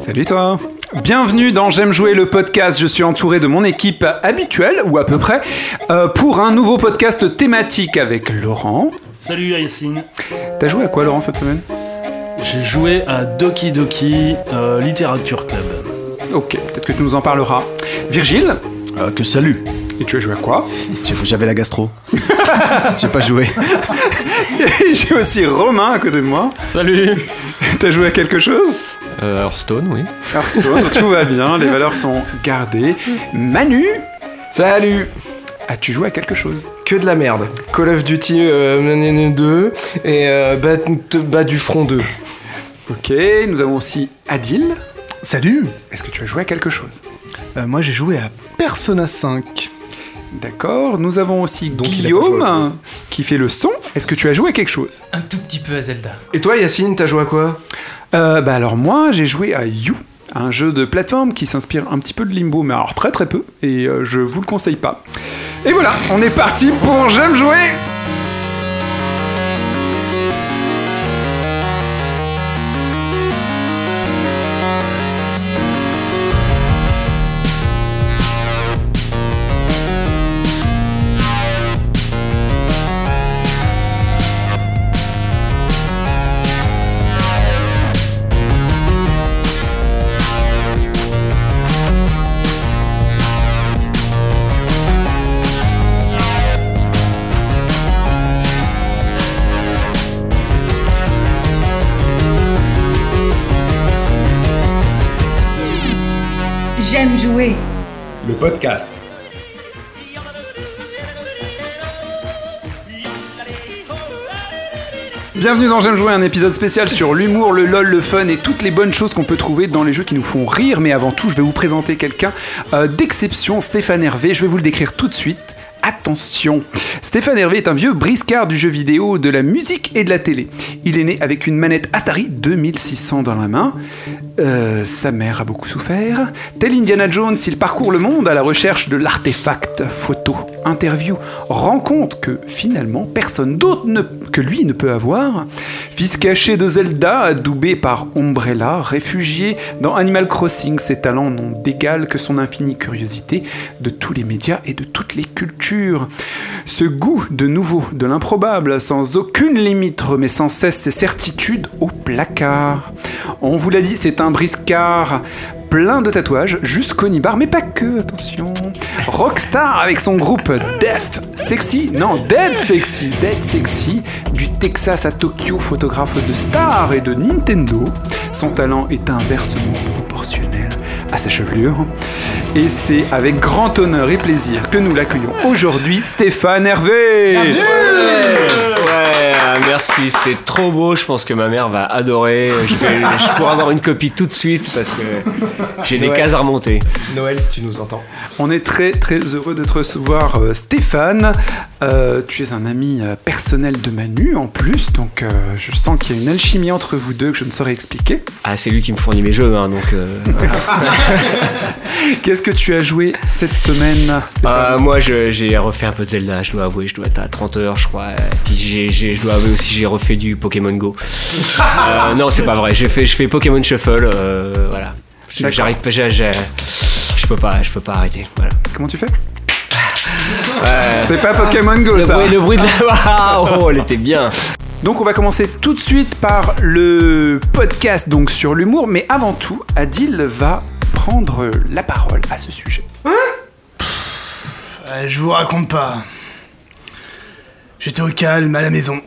Salut toi Bienvenue dans J'aime jouer le podcast, je suis entouré de mon équipe habituelle, ou à peu près, euh, pour un nouveau podcast thématique avec Laurent. Salut Yacine. T'as joué à quoi Laurent cette semaine? J'ai joué à Doki Doki euh, Literature Club. Ok, peut-être que tu nous en parleras. Virgile? Euh, que salut Et tu as joué à quoi? J'ai- J'avais la gastro. J'ai pas joué. J'ai aussi Romain à côté de moi. Salut T'as joué à quelque chose? Euh, Hearthstone, oui. Hearthstone, tout va bien, les valeurs sont gardées. Manu, Salut as-tu joué à quelque chose Que de la merde. Call of Duty euh, 2 et euh, Bas, Bas du Front 2. Ok, nous avons aussi Adil. Salut Est-ce que tu as joué à quelque chose Euh, Moi j'ai joué à Persona 5. D'accord, nous avons aussi Donc, Guillaume qui fait le son. Est-ce que tu as joué à quelque chose Un tout petit peu à Zelda. Et toi Yacine, t'as joué à quoi? Euh, bah alors moi j'ai joué à You, un jeu de plateforme qui s'inspire un petit peu de Limbo, mais alors très très peu, et euh, je vous le conseille pas. Et voilà, on est parti pour J'aime jouer J'aime jouer, un épisode spécial sur l'humour, le lol, le fun et toutes les bonnes choses qu'on peut trouver dans les jeux qui nous font rire. Mais avant tout, je vais vous présenter quelqu'un euh, d'exception, Stéphane Hervé. Je vais vous le décrire tout de suite. Attention Stéphane Hervé est un vieux briscard du jeu vidéo, de la musique et de la télé. Il est né avec une manette Atari 2600 dans la main. Euh, sa mère a beaucoup souffert. Tel Indiana Jones, il parcourt le monde à la recherche de l'artefact. Photo, interview, rencontre que finalement personne d'autre que lui ne peut avoir. Fils caché de Zelda, adoubé par Umbrella, réfugié dans Animal Crossing, ses talents n'ont d'égal que son infinie curiosité de tous les médias et de toutes les cultures. Ce goût de nouveau, de l'improbable, sans aucune limite, remet sans cesse ses certitudes au placard. On vous l'a dit, c'est un briscard plein de tatouages, jusqu'au nibar, mais pas que, attention. Rockstar avec son groupe Def Sexy, non, Dead Sexy, Dead Sexy, du Texas à Tokyo, photographe de stars et de Nintendo. Son talent est inversement proportionnel à sa chevelure. Et c'est avec grand honneur et plaisir que nous l'accueillons aujourd'hui, Stéphane Hervé. Ouais, merci, c'est trop beau. Je pense que ma mère va adorer. Je, vais, je pourrais avoir une copie tout de suite parce que j'ai des cases à remonter. Noël si tu nous entends. On est très très heureux de te recevoir euh, Stéphane. Euh, tu es un ami euh, personnel de Manu en plus, donc euh, je sens qu'il y a une alchimie entre vous deux que je ne saurais expliquer. Ah, c'est lui qui me fournit mes jeux, hein, donc. euh, voilà. Qu'est-ce que tu as joué cette semaine Stéphane? Euh, moi, j'ai refait un peu de Zelda, je dois avouer. Je dois être à 30 heures, je crois. Et Puis j'ai- j'ai- je dois avouer aussi, j'ai refait du Pokémon Go. Euh, non, c'est pas vrai. J'ai fait, je fais Pokémon Shuffle. euh, voilà. J'arrive pas. Je peux pas, je peux pas arrêter. Voilà. Comment tu fais? Ouais. C'est pas Pokémon Go Le ça bruit, le bruit de la. Oh, elle était bien. Donc on va commencer tout de suite par le podcast donc sur l'humour, mais avant tout, Adil va prendre la parole à ce sujet. Euh, je vous raconte pas. J'étais au calme à la maison.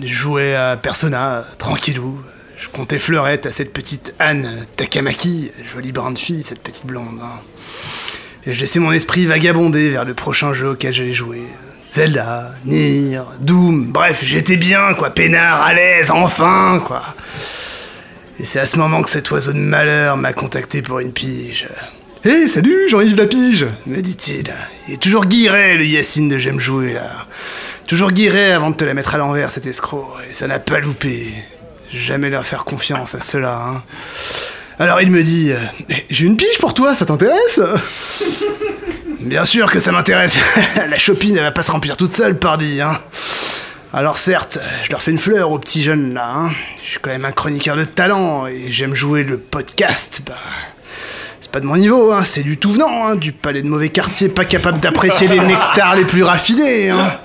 Je jouais à Persona, tranquillou. Je comptais fleurette à cette petite Anne Takamaki, jolie brune fille, cette petite blonde. hein. Et je laissais mon esprit vagabonder vers le prochain jeu auquel j'allais jouer. Zelda, Nier, Doom, bref, j'étais bien, quoi, peinard, à l'aise, enfin, quoi. Et c'est à ce moment que cet oiseau de malheur m'a contacté pour une pige. Hé, salut, Jean-Yves Lapige me dit-il. Il est toujours guiré, le Yacine de J'aime jouer, là. Toujours guiré avant de te la mettre à l'envers, cet escroc. Et ça n'a pas loupé. Jamais leur faire confiance à cela, hein. Alors il me dit, euh, j'ai une pige pour toi, ça t'intéresse? Bien sûr que ça m'intéresse. la chopine, elle va pas se remplir toute seule, pardi, hein. Alors certes, je leur fais une fleur aux petits jeunes là. hein. Je suis quand même un chroniqueur de talent et j'aime jouer le podcast. Bah, c'est pas de mon niveau, hein, c'est du tout venant, hein, du palais de mauvais quartier, pas capable d'apprécier les nectars les plus raffinés. hein.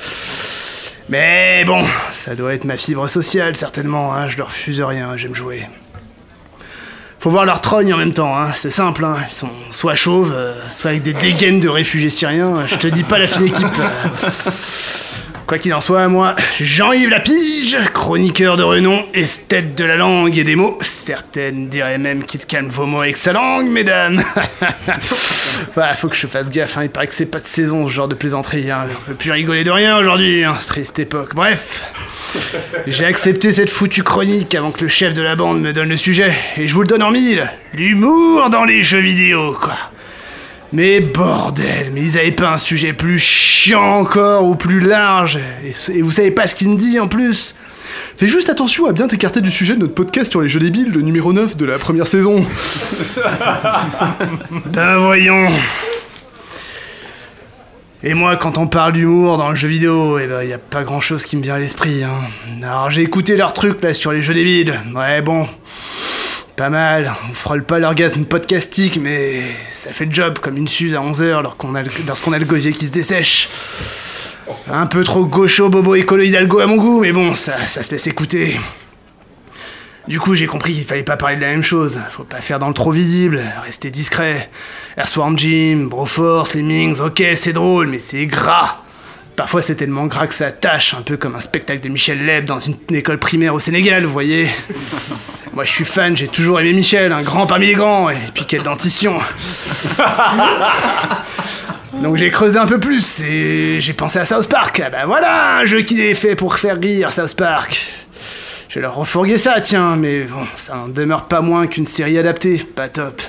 Mais bon, ça doit être ma fibre sociale certainement. hein, je leur refuse rien, j'aime jouer. Faut voir leur trogne en même temps, hein, c'est simple. hein, Ils sont soit chauves, euh, soit avec des dégaines de réfugiés syriens. Je te dis pas la fine équipe. euh. Quoi qu'il en soit, moi, Jean-Yves Lapige, chroniqueur de renom, esthète de la langue et des mots. Certaines diraient même qu'il te calme vos mots avec sa langue, mesdames. bah, faut que je fasse gaffe, hein, il paraît que c'est pas de saison ce genre de plaisanterie. Hein. On peut plus rigoler de rien aujourd'hui, hein, cette triste époque. Bref, j'ai accepté cette foutue chronique avant que le chef de la bande me donne le sujet, et je vous le donne en mille. L'humour dans les jeux vidéo, quoi. Mais bordel, mais ils avaient pas un sujet plus chiant encore ou plus large. Et, et vous savez pas ce qu'il me dit en plus. Fais juste attention à bien t'écarter du sujet de notre podcast sur les jeux débiles, le numéro 9 de la première saison. Ben voyons. Et moi, quand on parle d'humour dans le jeu vidéo, eh ben y a pas grand chose qui me vient à l'esprit. Hein. Alors j'ai écouté leur truc là sur les jeux débiles. Ouais bon, pas mal. On frôle pas l'orgasme podcastique, mais ça fait le job comme une suze à 11h lorsqu'on a, le- lorsqu'on a le gosier qui se dessèche. Un peu trop gaucho, bobo, écolo, hidalgo à mon goût, mais bon, ça, ça se laisse écouter. Du coup, j'ai compris qu'il fallait pas parler de la même chose. Faut pas faire dans le trop visible, rester discret. Airswarm Jim, Broforce, Lemmings, ok, c'est drôle, mais c'est gras. Parfois, c'est tellement gras que ça tâche, un peu comme un spectacle de Michel Leb dans une école primaire au Sénégal, vous voyez. Moi, je suis fan, j'ai toujours aimé Michel, un grand parmi les grands, et puis quelle dentition. Donc j'ai creusé un peu plus et j'ai pensé à South Park. Ah bah voilà, un jeu qui est fait pour faire rire, South Park. Je vais leur refourguer ça, tiens, mais bon, ça n'en demeure pas moins qu'une série adaptée, pas top.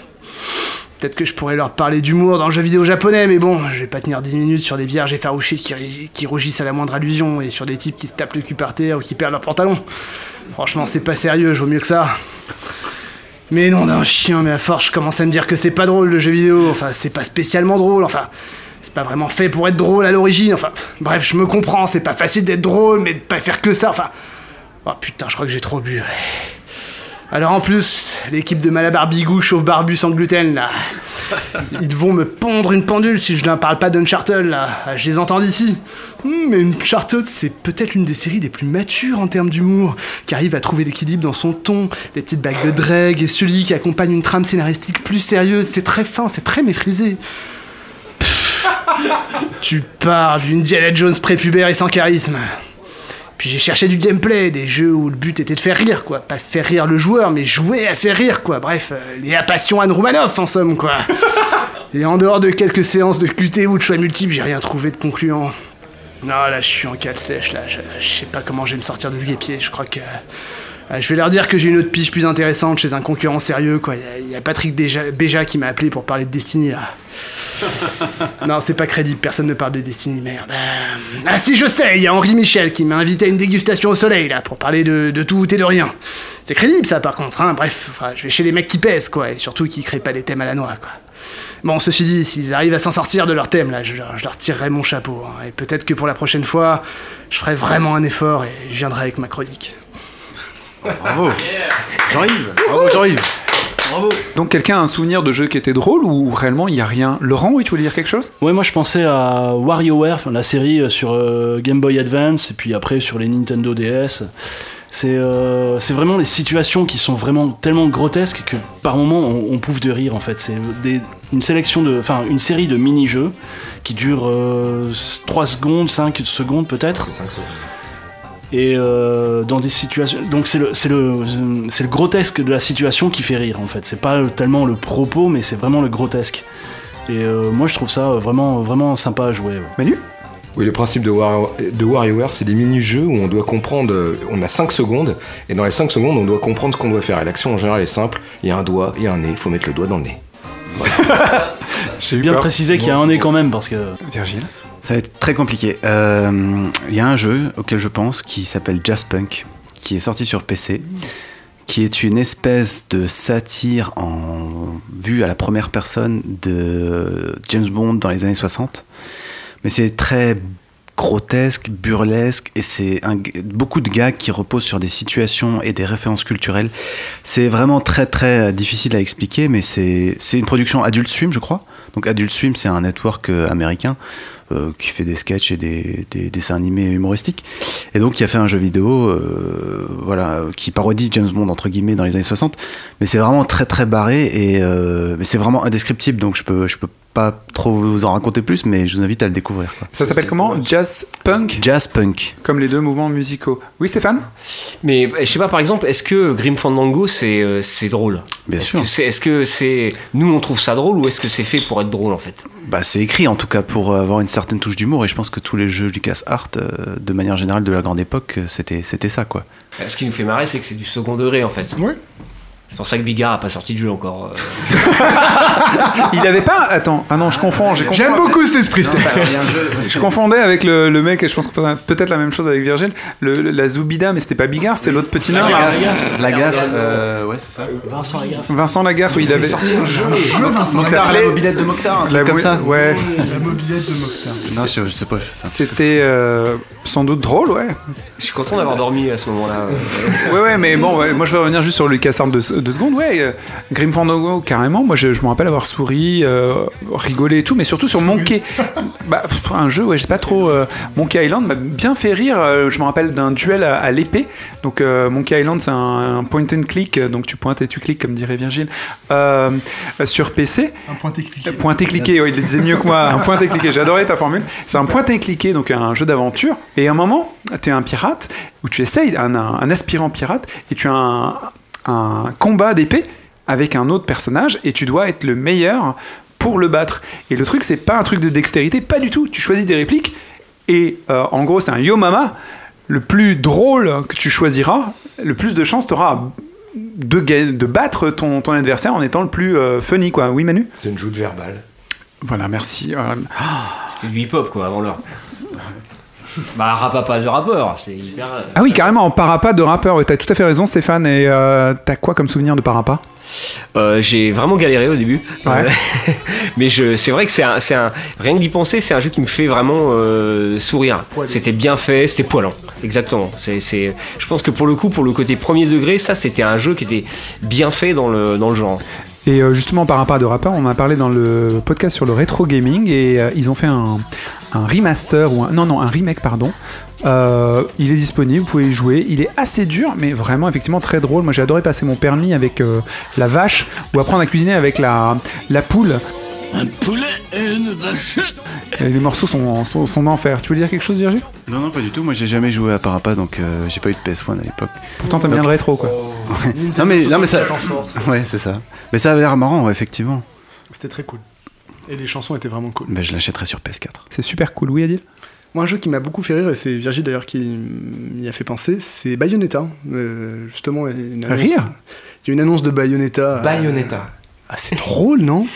Peut-être que je pourrais leur parler d'humour dans le jeu vidéo japonais, mais bon, je vais pas tenir 10 minutes sur des vierges effarouchées qui, qui rougissent à la moindre allusion et sur des types qui se tapent le cul par terre ou qui perdent leurs pantalons. Franchement, c'est pas sérieux, je vaut mieux que ça. Mais non, d'un chien, mais à force, je commence à me dire que c'est pas drôle le jeu vidéo. Enfin, c'est pas spécialement drôle, enfin. C'est pas vraiment fait pour être drôle à l'origine, enfin. Bref, je me comprends, c'est pas facile d'être drôle, mais de pas faire que ça, enfin. Oh putain, je crois que j'ai trop bu. Alors en plus, l'équipe de Malabar Bigou, chauve barbu sans gluten, là. Ils vont me pondre une pendule si je ne parle pas d'Uncharted, là. Ah, Je les entends d'ici. Hmm, mais Uncharted, c'est peut-être l'une des séries les plus matures en termes d'humour, qui arrive à trouver l'équilibre dans son ton, les petites bagues de Dreg et celui qui accompagne une trame scénaristique plus sérieuse. C'est très fin, c'est très maîtrisé. Pff, tu parles d'une Diana Jones prépubère et sans charisme. Puis j'ai cherché du gameplay, des jeux où le but était de faire rire, quoi. Pas faire rire le joueur, mais jouer à faire rire, quoi. Bref, euh, les passion Anne Roumanoff, en somme, quoi. Et en dehors de quelques séances de QT ou de choix multiples, j'ai rien trouvé de concluant. Non, là, je suis en cale sèche, là. Je, je sais pas comment je vais me sortir de ce guépier. Je crois que. euh, je vais leur dire que j'ai une autre pige plus intéressante chez un concurrent sérieux, quoi. Il y, a Patrick Béja, Béja qui m'a appelé pour parler de Destiny, là. Non, c'est pas crédible, personne ne parle de Destiny, merde. Euh, Ah si, je sais, il y a Henri Michel qui m'a invité à une dégustation au soleil, là, pour parler de, tout et de rien. C'est crédible, ça, par contre, hein. Bref, je vais chez les mecs qui pèsent, quoi, et surtout qui créent pas des thèmes à la noix, quoi. Bon, ceci dit, s'ils arrivent à s'en sortir de leur thème, là, je, leur- je leur tirerai mon chapeau. hein. Et peut-être que pour la prochaine fois, je ferai vraiment un effort et je viendrai avec ma chronique. Bravo. Jean-Yves. Bravo Jean-Yves. Donc quelqu'un a un souvenir de jeu qui était drôle ou réellement il y a rien? Laurent, oui, tu voulais dire quelque chose? Ouais, moi je pensais à WarioWare, la série euh, sur euh, Game Boy Advance et puis après sur les Nintendo DS. C'est euh, c'est vraiment les situations qui sont vraiment tellement grotesques que par moments on, on pouffe de rire en fait. C'est des- une sélection de, enfin une série de mini-jeux qui durent 3 secondes, 5 secondes peut-être. Et euh, dans des situations. Donc c'est le, c'est le, c'est le grotesque de la situation qui fait rire en fait. C'est pas tellement le propos, mais c'est vraiment le grotesque. Et euh, moi je trouve ça vraiment, vraiment sympa à jouer. ouais. Manu? Oui, le principe de, War- de WarioWare, c'est des mini-jeux où on doit comprendre. On a 5 secondes, et dans les 5 secondes, on doit comprendre ce qu'on doit faire. Et l'action en général est simple il y a un doigt, il y a un nez, il faut mettre le doigt dans le nez. J'ai Bien peur. préciser qu'il y a un nez quand même parce que. Virgile? Ça va être très compliqué. Euh, Il y a un jeu auquel je pense qui s'appelle Jazzpunk, qui est sorti sur PC, qui est une espèce de satire en vue à la première personne de James Bond dans les années 60. Mais c'est très grotesque, burlesque, et c'est beaucoup de gags qui reposent sur des situations et des références culturelles. C'est vraiment très très difficile à expliquer, mais c'est c'est une production Adult Swim, je crois. Donc Adult Swim, c'est un network euh, américain euh, qui fait des sketchs et des, des dessins animés humoristiques. Et donc, il a fait un jeu vidéo, euh, voilà, qui parodie James Bond entre guillemets dans les années 60. Mais c'est vraiment très très barré et euh, c'est vraiment indescriptible. Donc, je peux je peux pas trop vous en raconter plus, mais je vous invite à le découvrir. quoi. Ça s'appelle comment? Jazz Punk? Jazz punk. Comme les deux mouvements musicaux. Oui, Stéphane? Mais euh, je sais pas, par exemple, est-ce que Grim Fandango c'est euh, c'est drôle? Bien sûr. que c'est est-ce que c'est nous on trouve ça drôle ou est-ce que c'est fait pour être drôle en fait? Bah, c'est écrit en tout cas pour avoir une certaine touche d'humour et je pense que tous les jeux LucasArts, euh, de manière générale de la grande époque, euh, c'était c'était ça quoi. Ce qui nous fait marrer, c'est que c'est du second degré en fait. Oui. C'est pour ça que Bigard a pas sorti de jeu encore. euh. Il avait pas. Attends, ah non, je confonds. j'ai J'aime beaucoup cet esprit, Stéphane. Je confondais avec le, le mec, et je pense que peut-être la même chose avec Virgile, le, le- la Zoubida, mais c'était pas Bigard, c'est l'autre petit nain. là. La gaffe, euh, ouais c'est ça. Vincent Lagaffe. Vincent Lagaffe, où il avait. Jeu, Vincent. Il s'appelait- la mobilette de Mokhtar, un truc La comme bou- ça. Ouais, La mobilette de Mokhtar. Non, je, je sais pas. ça. c'était euh, sans doute drôle, ouais. Je suis content d'avoir dormi à ce moment-là. Ouais, ouais, mais bon, ouais, moi je vais revenir juste sur LucasArts deux, deux secondes. Ouais, euh, Grim Fandango, carrément. Moi je, je me rappelle avoir souri, euh, rigolé et tout, mais surtout sur Monkey. Bah, pff, un jeu, ouais, je sais pas trop. euh, Monkey Island m'a bien fait rire. euh, je me rappelle d'un duel à, à l'épée. Donc euh, Monkey Island, c'est un, un point and click, donc tu pointes et tu cliques, comme dirait Virgile, euh, sur PC. Un point technique. Pointer cliquer, ouais, il le disait mieux que moi. Un pointer cliquer, j'ai adoré ta formule. C'est un pointer cliquer, donc un jeu d'aventure. Et à un moment, tu es un pirate, où tu essayes, un, un- un aspirant pirate, et tu as un, un combat d'épée avec un autre personnage, et tu dois être le meilleur pour le battre. Et le truc, c'est pas un truc de dextérité, pas du tout. Tu choisis des répliques, et euh, en gros, c'est un yo mama. Le plus drôle que tu choisiras, le plus de chances tu auras de, de battre ton, ton adversaire en étant le plus euh, funny, quoi. Oui, Manu? C'est une joute verbale. voilà, merci. Voilà. C'était du hip-hop quoi avant l'heure. Bah Rapapa the Rapper, c'est hyper. euh, Ah oui, carrément, en parappa de rappeur. Ouais, T'as tout à fait raison, Stéphane. Et euh, t'as quoi comme souvenir de parappa? Euh, j'ai vraiment galéré au début. Ouais. Euh, mais je, c'est vrai que c'est un, c'est un, rien que d'y penser, c'est un jeu qui me fait vraiment euh, sourire. C'était bien fait, c'était poilant. Exactement. C'est, c'est, je pense que pour le coup, pour le côté premier degré, ça c'était un jeu qui était bien fait dans le, dans le genre. Et euh, justement, parappa de rappeur, on a parlé dans le podcast sur le rétro gaming. Et euh, ils ont fait un, remaster, ou un, non, non, un remake, pardon. Euh, il est disponible, vous pouvez y jouer. Il est assez dur, mais vraiment, effectivement, très drôle. Moi, j'ai adoré passer mon permis avec la vache ou apprendre à cuisiner avec la poule. Un poulet et une vache. Et les morceaux sont, sont, sont d'enfer. Tu veux dire quelque chose, Virgile? Non, non, pas du tout. Moi, j'ai jamais joué à Parappa, donc euh, j'ai pas eu de PS1 à l'époque. Pourtant, t'aimes bien le rétro, quoi. Non, mais, non, mais ça. Ouais, c'est ça. Mais ça avait l'air marrant, ouais, effectivement. C'était très cool. Et les chansons étaient vraiment cool. Ben, je l'achèterai sur PS4. C'est super cool. Oui, Adil? Moi, un jeu qui m'a beaucoup fait rire, et c'est Virgile d'ailleurs qui m'y a fait penser, c'est Bayonetta. Euh, justement, il y a une annonce, Rire Il y a une annonce de Bayonetta. Bayonetta. Ah, c'est drôle, non?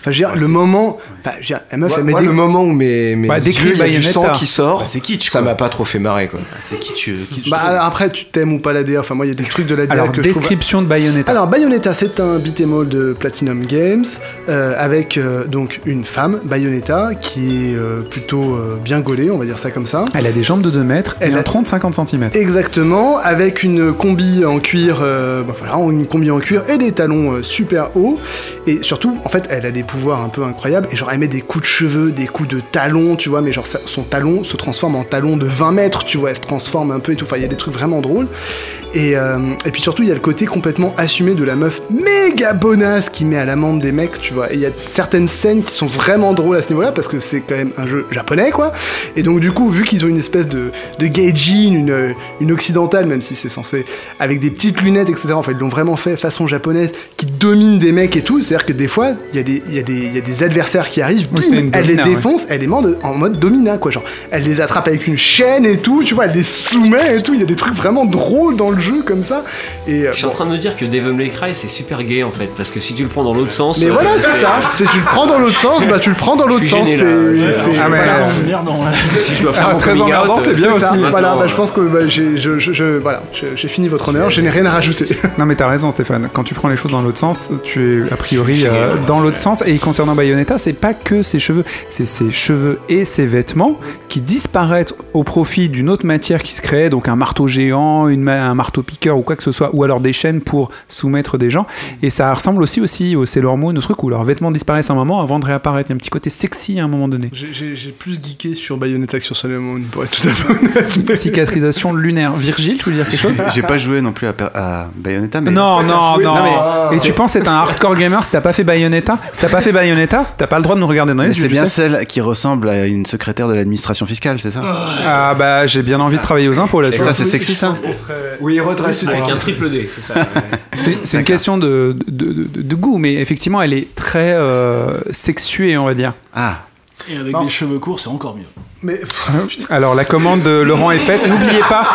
Enfin, je veux dire, le moment. Enfin, je veux dire, la meuf, Moi, elle met moi, des- le moment où mes, mes Bah, décris yeux, il y a du Bayonetta. sang qui sort, Bah, c'est kitsch, ça quoi. m'a pas trop fait marrer quoi. C'est kitsch. kitsch Bah, alors après, tu t'aimes ou pas la DA. Enfin, moi, il y a des trucs de la DA Alors, que je trouve description de Bayonetta. Alors Bayonetta, c'est un beat'em all de Platinum Games euh, avec euh, donc une femme, Bayonetta, qui est euh, plutôt euh, bien gaulée, on va dire ça comme ça. Elle a des jambes de 2 mètres et Elle un a- 30-50 cm. Exactement, avec une combi en cuir, euh, bah voilà, une combi en cuir et des talons euh, super hauts. Et surtout, en fait, elle a des pouvoirs un peu incroyables. Et genre, elle met des coups de cheveux, des coups de talons, tu vois. Mais genre, son talon se transforme en talon de 20 mètres, tu vois. Elle se transforme un peu et tout. Enfin, il y a des trucs vraiment drôles. Et, euh, et puis surtout, il y a le côté complètement assumé de la meuf méga bonasse qui met à l'amende des mecs, tu vois. Et il y a certaines scènes qui sont vraiment drôles à ce niveau-là parce que c'est quand même un jeu japonais, quoi. Et donc, du coup, vu qu'ils ont une espèce de, de gaijin, une, une occidentale, même si c'est censé, avec des petites lunettes, etc. Enfin, ils l'ont vraiment fait façon japonaise, qui domine des mecs et tout. C'est-à-dire que des fois, il y, a des- il y, a des- il y a des adversaires qui arrivent, Oui, bim, elle les ouais. défonce, elle est en mode, en mode domina, quoi. Genre, elle les attrape avec une chaîne et tout, tu vois, elle les soumet et tout. Il y a des trucs vraiment drôles dans le jeu comme ça. Et, euh, Je suis en bon. train de me dire que Devil May Cry c'est super gay en fait, parce que si tu le prends dans l'autre sens. Mais euh, voilà, c'est ça. Si tu le prends dans l'autre sens, bah tu le prends dans l'autre Je sens. gêné, C'est, Ah. Si je dois faire Ah, mon très emmerdant, c'est euh, bien C'est aussi. Voilà, bah, je euh, pense que bah, j'ai, je, je- je- voilà, j'ai, j'ai fini votre honneur. Je n'ai rien à rajouter. Non mais t'as raison Stéphane, quand tu prends les choses dans l'autre sens, tu es a priori euh, dans l'autre sens. Et concernant Bayonetta, c'est pas que ses cheveux, c'est ses cheveux et ses vêtements qui disparaissent au profit d'une autre matière qui se crée, donc un marteau géant, une ma- un marteau piqueur ou quoi que ce soit, ou alors des chaînes pour soumettre des gens. Et ça ressemble aussi aussi au Sailor Moon, au truc où leurs vêtements disparaissent un moment avant de réapparaître. Il y a un petit côté sexy à un moment donné. J'ai, plus geeké sur Bayonetta que sur Solomon, pour être tout à fait honnête. mais- Cicatrisation lunaire. Virgile, tu veux dire quelque chose? J'ai pas joué non plus à, Bayonetta, mais. Non, non, non. non, mais- Et tu penses être un hardcore gamer si t'as pas fait Bayonetta? Si t'as pas fait Bayonetta, t'as pas le droit de nous regarder dans les yeux. c'est bien sais. celle qui ressemble à une secrétaire de l'administration fiscale, c'est ça? Ah bah j'ai bien envie de travailler aux impôts Et là-dessus. ça, c'est sexy ça? On serait- Oui, Avec un triple D, c'est ça. C'est c'est une question de, de, de- de goût, mais effectivement elle est très euh, sexuée, on va dire. Ah, Et avec Non. des cheveux courts, c'est encore mieux. Mais Alors la commande de Laurent est faite. N'oubliez pas,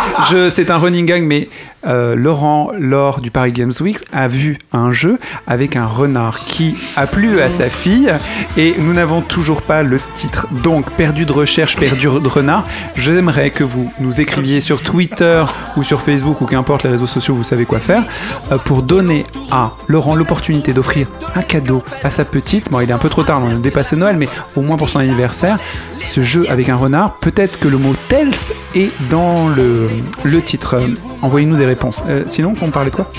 c'est un running gang, mais euh, Laurent, lors du Paris Games Week, a vu un jeu avec un renard qui a plu à sa fille et nous n'avons toujours pas le titre. Donc, perdu de recherche, perdu de renard. J'aimerais que vous nous écriviez sur Twitter ou sur Facebook ou qu'importe les réseaux sociaux, vous savez quoi faire, euh, pour donner à Laurent l'opportunité d'offrir un cadeau à sa petite. Bon, il est un peu trop tard, on a dépassé Noël, mais au moins pour son anniversaire, ce jeu avec un renard. Peut-être que le mot Tels est dans le, le titre. Envoyez-nous des réponses. Euh, sinon, on parlait de quoi?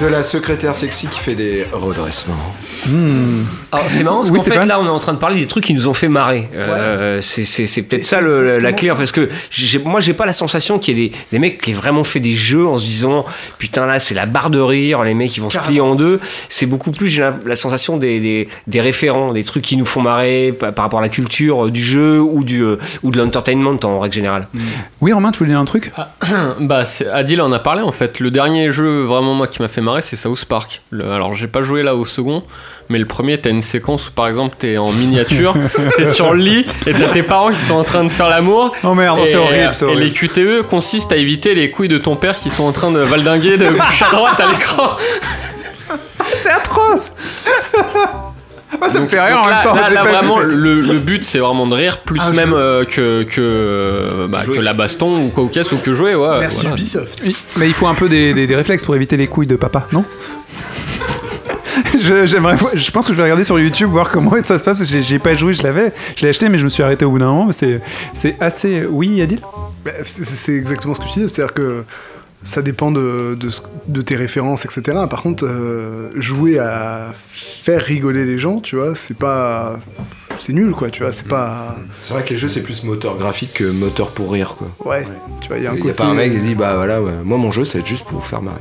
De la secrétaire sexy qui fait des redressements. Hmm. Alors, c'est marrant parce Oui, qu'en fait là on est en train de parler des trucs qui nous ont fait marrer. Euh, c'est c'est- c'est peut-être ça le- la clé parce que j'ai- moi j'ai pas la sensation qu'il y ait des, des mecs qui aient vraiment fait des jeux en se disant putain là c'est la barre de rire, les mecs ils vont se plier en deux. C'est beaucoup plus j'ai la, la sensation des, des, des référents, des trucs qui nous font marrer par, par rapport à la culture euh, du jeu ou, du, euh, ou de l'entertainment en règle générale. Oui, Romain, tu voulais dire un truc? Bah, c'est- Adil en a parlé en fait. Le dernier jeu vraiment moi qui m'a fait marrer, c'est South Park. Le- alors j'ai pas joué là au second, mais le premier t'as une séquence où par exemple t'es en miniature, t'es sur le lit et t'as tes parents qui sont en train de faire l'amour. Oh merde, c'est horrible, c'est et les QTE consistent à éviter les couilles de ton père qui sont en train de valdinguer de gauche à droite à l'écran. C'est atroce Moi, ça me fait rire en Donc là, même temps. là- vraiment, le, le but c'est vraiment de rire, plus Ah, même euh, que, que, bah, que la baston ou quoi ou caisse ou que jouer. Ouais, merci voilà. Ubisoft. Oui, Mais il faut un peu des, des- des réflexes pour éviter les couilles de papa, non? j'aimerais, je pense que je vais regarder sur YouTube voir comment ça se passe. parce que J'ai, j'ai pas joué, je l'avais, je l'ai acheté, mais je me suis arrêté au bout d'un moment. mais C'est, c'est assez. Oui, Adil? Bah, c'est, c'est exactement ce que tu dis, c'est-à-dire que ça dépend de, de, tes références, etc. Par contre, euh, jouer à faire rigoler les gens, tu vois, c'est pas. C'est nul, quoi, tu vois, c'est pas. C'est vrai que les jeux, c'est plus moteur graphique que moteur pour rire, quoi. Ouais, tu vois, il y a un Il y côté. a pas un mec qui dit, bah voilà, ouais, moi mon jeu, c'est juste pour vous faire marrer.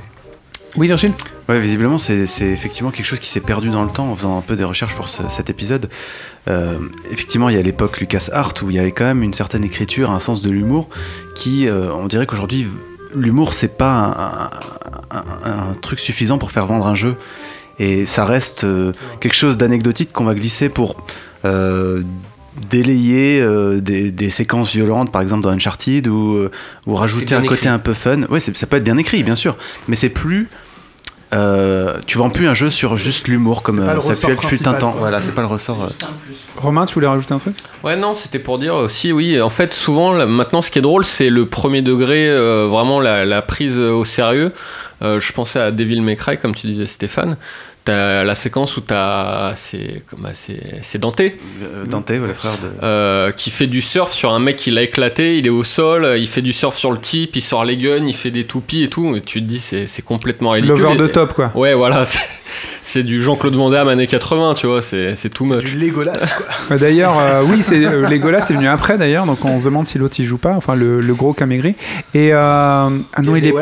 Oui, Virgile Ouais, visiblement, c'est effectivement quelque chose qui s'est perdu dans le temps en faisant un peu des recherches pour ce- cet épisode. Euh, effectivement, il y a l'époque Lucas Art où il y avait quand même une certaine écriture, un sens de l'humour qui, euh, on dirait qu'aujourd'hui, l'humour, c'est pas un, un- un- un truc suffisant pour faire vendre un jeu. Et ça reste euh, quelque chose d'anecdotique qu'on va glisser pour délayer euh, des, des séquences violentes, par exemple dans Uncharted, ou, euh, ou rajouter un côté un peu fun. Oui, ça peut être bien écrit, bien sûr, mais c'est plus. euh, tu vends plus un jeu sur juste l'humour comme euh, ça a pu être fut un temps. quoi. Voilà, c'est pas le ressort. euh. Romain, tu voulais rajouter un truc? Ouais, non, c'était pour dire aussi, oui, en fait, souvent, là, maintenant, ce qui est drôle, c'est le premier degré, euh, vraiment la, la prise au sérieux. Euh, je pensais à Devil May Cry, comme tu disais, Stéphane. T'as la séquence où t'as. C'est c'est c'est Dante. Euh, Dante, ouais, le frère de. euh, qui fait du surf sur un mec qui l'a éclaté, il est au sol, il fait du surf sur le type, il sort les guns, il fait des toupies et tout, et tu te dis c'est c'est complètement ridicule. L'over de top, quoi. Ouais, voilà, c'est- c'est du Jean-Claude Van Damme années 80, tu vois, c'est c'est too much. Du Legolas, quoi. Euh, D'ailleurs, euh, oui, c'est euh, Legolas c'est venu après d'ailleurs, donc on se demande si l'autre il joue pas, enfin le, le gros Camégré. Et euh, ah non, il est.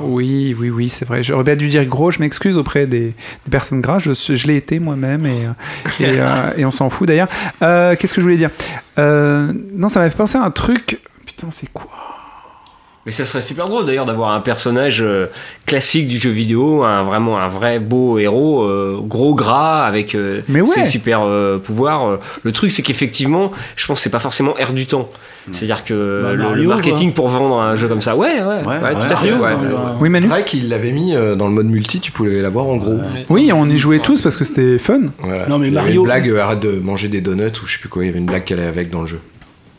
Oui, oui, oui, c'est vrai. J'aurais bien dû dire gros. Je m'excuse auprès des, personnes grasses. Je, l'ai été moi-même et, euh, euh, et on s'en fout d'ailleurs. Euh, Qu'est-ce que je voulais dire? Non, ça m'a fait penser à un truc. Putain, c'est quoi? Mais ça serait super drôle d'ailleurs d'avoir un personnage euh, classique du jeu vidéo, un, vraiment un vrai beau héros, euh, gros gras avec euh, Mais ouais. ses super euh, pouvoirs. Le truc c'est qu'effectivement, je pense que c'est pas forcément air du temps. C'est-à-dire que Bah, le, marketing pour vendre un jeu comme ça, ouais, ouais, ouais, tout à fait. Mario, ouais. ouais. Oui, Manu Drake, il l'avait mis dans le mode multi, tu pouvais l'avoir en gros. Oui, on y jouait tous parce que c'était fun. Voilà. Non, mais il y avait Mario- une blague, arrête de manger des donuts ou je sais plus quoi, il y avait une blague qui allait avec dans le jeu.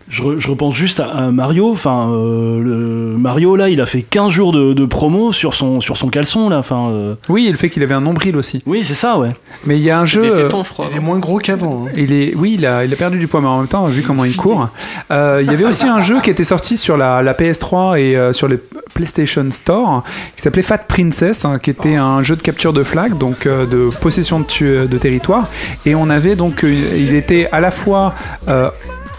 Je, re- je repense juste à, à Mario. Enfin, euh, Mario là, il a fait 15 jours de, de promo sur son sur son caleçon là. Enfin, euh, Oui, et le fait qu'il avait un nombril aussi. oui, c'est ça, ouais. Mais il y a un jeu. Des euh, tétons, je crois. Il est moins gros qu'avant. hein. Il est, oui, il a, il a perdu du poids, mais en même temps, vu comment il court. Euh, il y avait aussi un jeu qui était sorti sur la, la PS3 et euh, sur les PlayStation Store, qui s'appelait Fat Princess, hein, qui était un jeu de capture de flag, donc euh, de possession de, de territoire. Et on avait donc, euh, il était à la fois euh,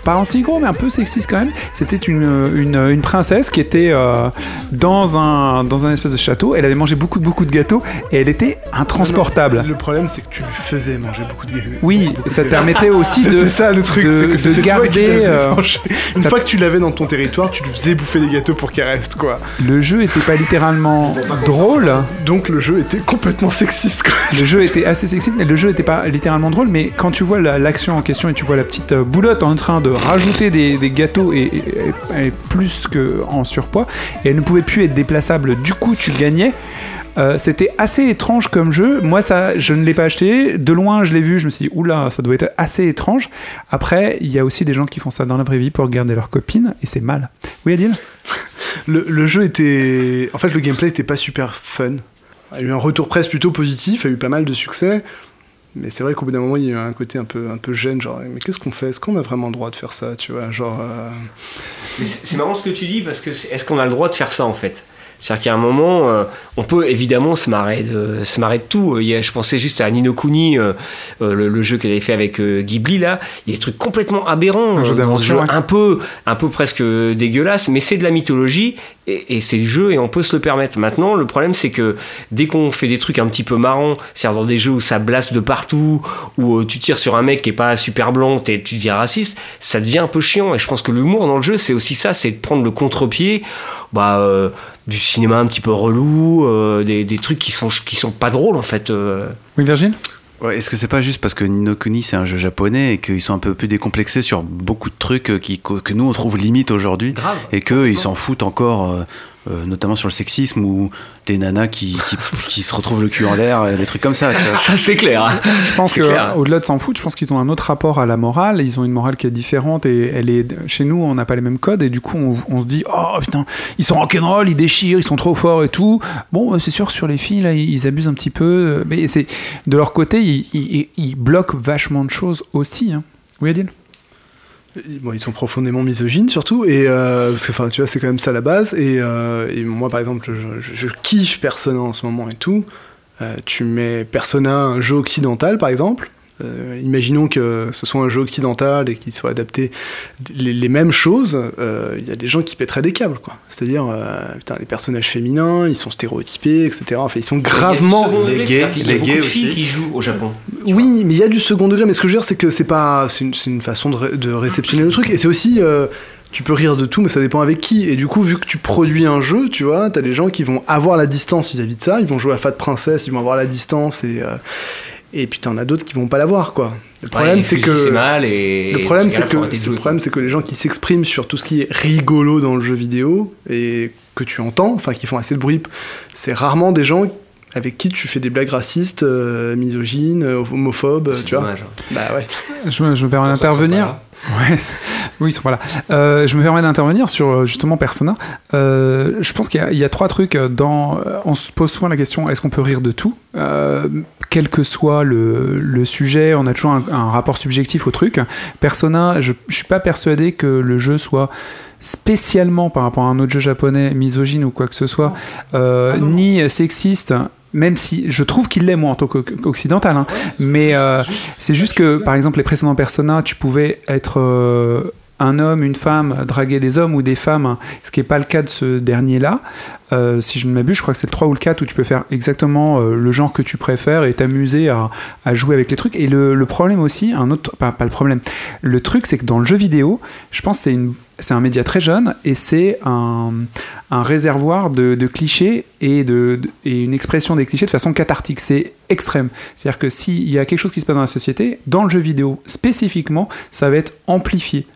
pas anti-gros, mais un peu sexiste quand même. C'était une, une, une princesse qui était euh, dans, un, dans un espèce de château. Elle avait mangé beaucoup, beaucoup de gâteaux et elle était intransportable. Le problème, c'est que tu lui faisais manger beaucoup de gâteaux. Oui, ça te permettait aussi de, ça le truc, de- que de garder, euh. Une ça- fois que tu l'avais dans ton territoire, tu lui faisais bouffer des gâteaux pour qu'il reste, quoi. Le jeu était pas littéralement drôle. Donc le jeu était complètement sexiste, quoi. Le jeu était assez sexy, mais le jeu était pas littéralement drôle. Mais quand tu vois la- l'action en question et tu vois la petite euh, boulotte en train de rajouter des, gâteaux et, et- et- plus que en surpoids et elle ne pouvait plus être déplaçable, du coup tu gagnais. Euh, C'était assez étrange comme jeu. Moi, ça, je ne l'ai pas acheté. De loin, je l'ai vu. Je me suis dit, oula, ça doit être assez étrange. Après, il y a aussi des gens qui font ça dans la vraie vie pour garder leur copine et c'est mal. Oui, Adil? Le, le jeu était. En fait, le gameplay était pas super fun. Il y a eu un retour presse plutôt positif, il y a eu pas mal de succès. Mais c'est vrai qu'au bout d'un moment, il y a eu un côté un peu, un peu gêne, genre, mais qu'est-ce qu'on fait? Est-ce qu'on a vraiment le droit de faire ça, tu vois Genre. euh, Mais c'est marrant ce que tu dis parce que est-ce qu'on a le droit de faire ça en fait? C'est-à-dire qu'à un moment, euh, on peut évidemment se marrer de, se marrer de tout. Euh, il y a- je pensais juste à Nino Kuni, euh, le, le jeu qu'elle avait fait avec euh, Ghibli là. Il y a des trucs complètement aberrants Un jeu dans ce jeu, d'aventure, ouais. un peu, un peu presque dégueulasse, mais c'est de la mythologie et, c'est le jeu et on peut se le permettre. Maintenant, le problème c'est que dès qu'on fait des trucs un petit peu marrants, c'est-à-dire dans des jeux où ça blasse de partout, où euh, tu tires sur un mec qui est pas super blanc, et tu deviens raciste, ça devient un peu chiant. Et je pense que l'humour dans le jeu, c'est aussi ça, c'est de prendre le contre-pied, bah, euh, du cinéma un petit peu relou, euh, des, des trucs qui sont qui sont pas drôles en fait. Oui, Virgile? Ouais, Est-ce que c'est pas juste parce que Nino Kuni c'est un jeu japonais et qu'ils sont un peu plus décomplexés sur beaucoup de trucs euh, qui, que nous on trouve limite aujourd'hui et qu'ils s'en foutent encore, euh, euh, notamment sur le sexisme ou les nanas qui, qui, qui se retrouvent le cul en l'air, et des trucs comme ça. tu vois. Ça c'est clair. hein. Je pense C'est que clair. au-delà de s'en foutre, je pense qu'ils ont un autre rapport à la morale. Ils ont une morale qui est différente et elle est chez nous, on n'a pas les mêmes codes et du coup, on, on se dit oh putain, ils sont rock'n'roll, ils déchirent, ils sont trop forts et tout. Bon, euh, c'est sûr sur les filles là, ils, abusent un petit peu, euh, mais c'est de leur côté, ils, ils- ils bloquent vachement de choses aussi. Hein. Oui, Adil? Ils sont profondément misogynes surtout, et euh, parce que enfin, tu vois, c'est quand même ça la base. Et, euh, moi, par exemple, je kiffe Persona en ce moment et tout. Euh, tu mets Persona, un jeu occidental, par exemple. Euh, imaginons que ce soit un jeu occidental et qu'il soit adapté les, les mêmes choses. euh, Il y a des gens qui pèteraient des câbles, quoi. C'est-à-dire, euh, putain, les personnages féminins, ils sont stéréotypés, etc. Enfin, ils sont gravement Il y a les gays- qu'il y a les beaucoup gays de filles aussi. qui jouent au Japon. Oui, mais il y a du second degré. Mais ce que je veux dire, c'est que c'est pas, c'est une, c'est une façon de, ré- de réceptionner le truc. Et c'est aussi, euh, tu peux rire de tout, mais ça dépend avec qui. Et du coup, vu que tu produis un jeu, tu vois, t'as des gens qui vont avoir la distance vis-à-vis de ça. Ils vont jouer à Fat Princess, ils vont avoir la distance et euh, et puis t'en as d'autres qui vont pas l'avoir, quoi. Le problème, c'est que c'est mal et le problème, ces c'est que le problème, c'est que les gens qui s'expriment sur tout ce qui est rigolo dans le jeu vidéo et que tu entends, enfin qui font assez de bruit, c'est rarement des gens avec qui tu fais des blagues racistes, euh, misogynes, homophobes, C'est tu vois. dommage. hein. Bah ouais. Je me, je me permets d'intervenir. Ouais, oui, ils sont pas là. Euh, je me permets d'intervenir sur euh, justement Persona. Euh, je pense qu'il y, a- il y a trois trucs. Dans, on se pose souvent la question est-ce qu'on peut rire de tout? Euh, Quel que soit le, le sujet, on a toujours un, un rapport subjectif au truc. Persona, je, je suis pas persuadé que le jeu soit spécialement par rapport à un autre jeu japonais misogyne ou quoi que ce soit, euh, ni sexiste. Même si je trouve qu'il l'est moi en tant qu'o- qu'occidental, hein. mais euh, c'est juste que par exemple les précédents Persona, tu pouvais être euh, un homme, une femme draguer des hommes ou des femmes, hein, ce qui n'est pas le cas de ce dernier-là. Euh, si je ne m'abuse, je crois que c'est le 3 ou le 4 où tu peux faire exactement euh, le genre que tu préfères et t'amuser à, jouer avec les trucs. Et le, problème aussi, un autre, pas, pas le problème, le truc c'est que dans le jeu vidéo, je pense que c'est un média très jeune et c'est un, réservoir de, clichés et, et une expression des clichés de façon cathartique. C'est extrême. C'est-à-dire que s'il y a quelque chose qui se passe dans la société, dans le jeu vidéo spécifiquement, ça va être amplifié.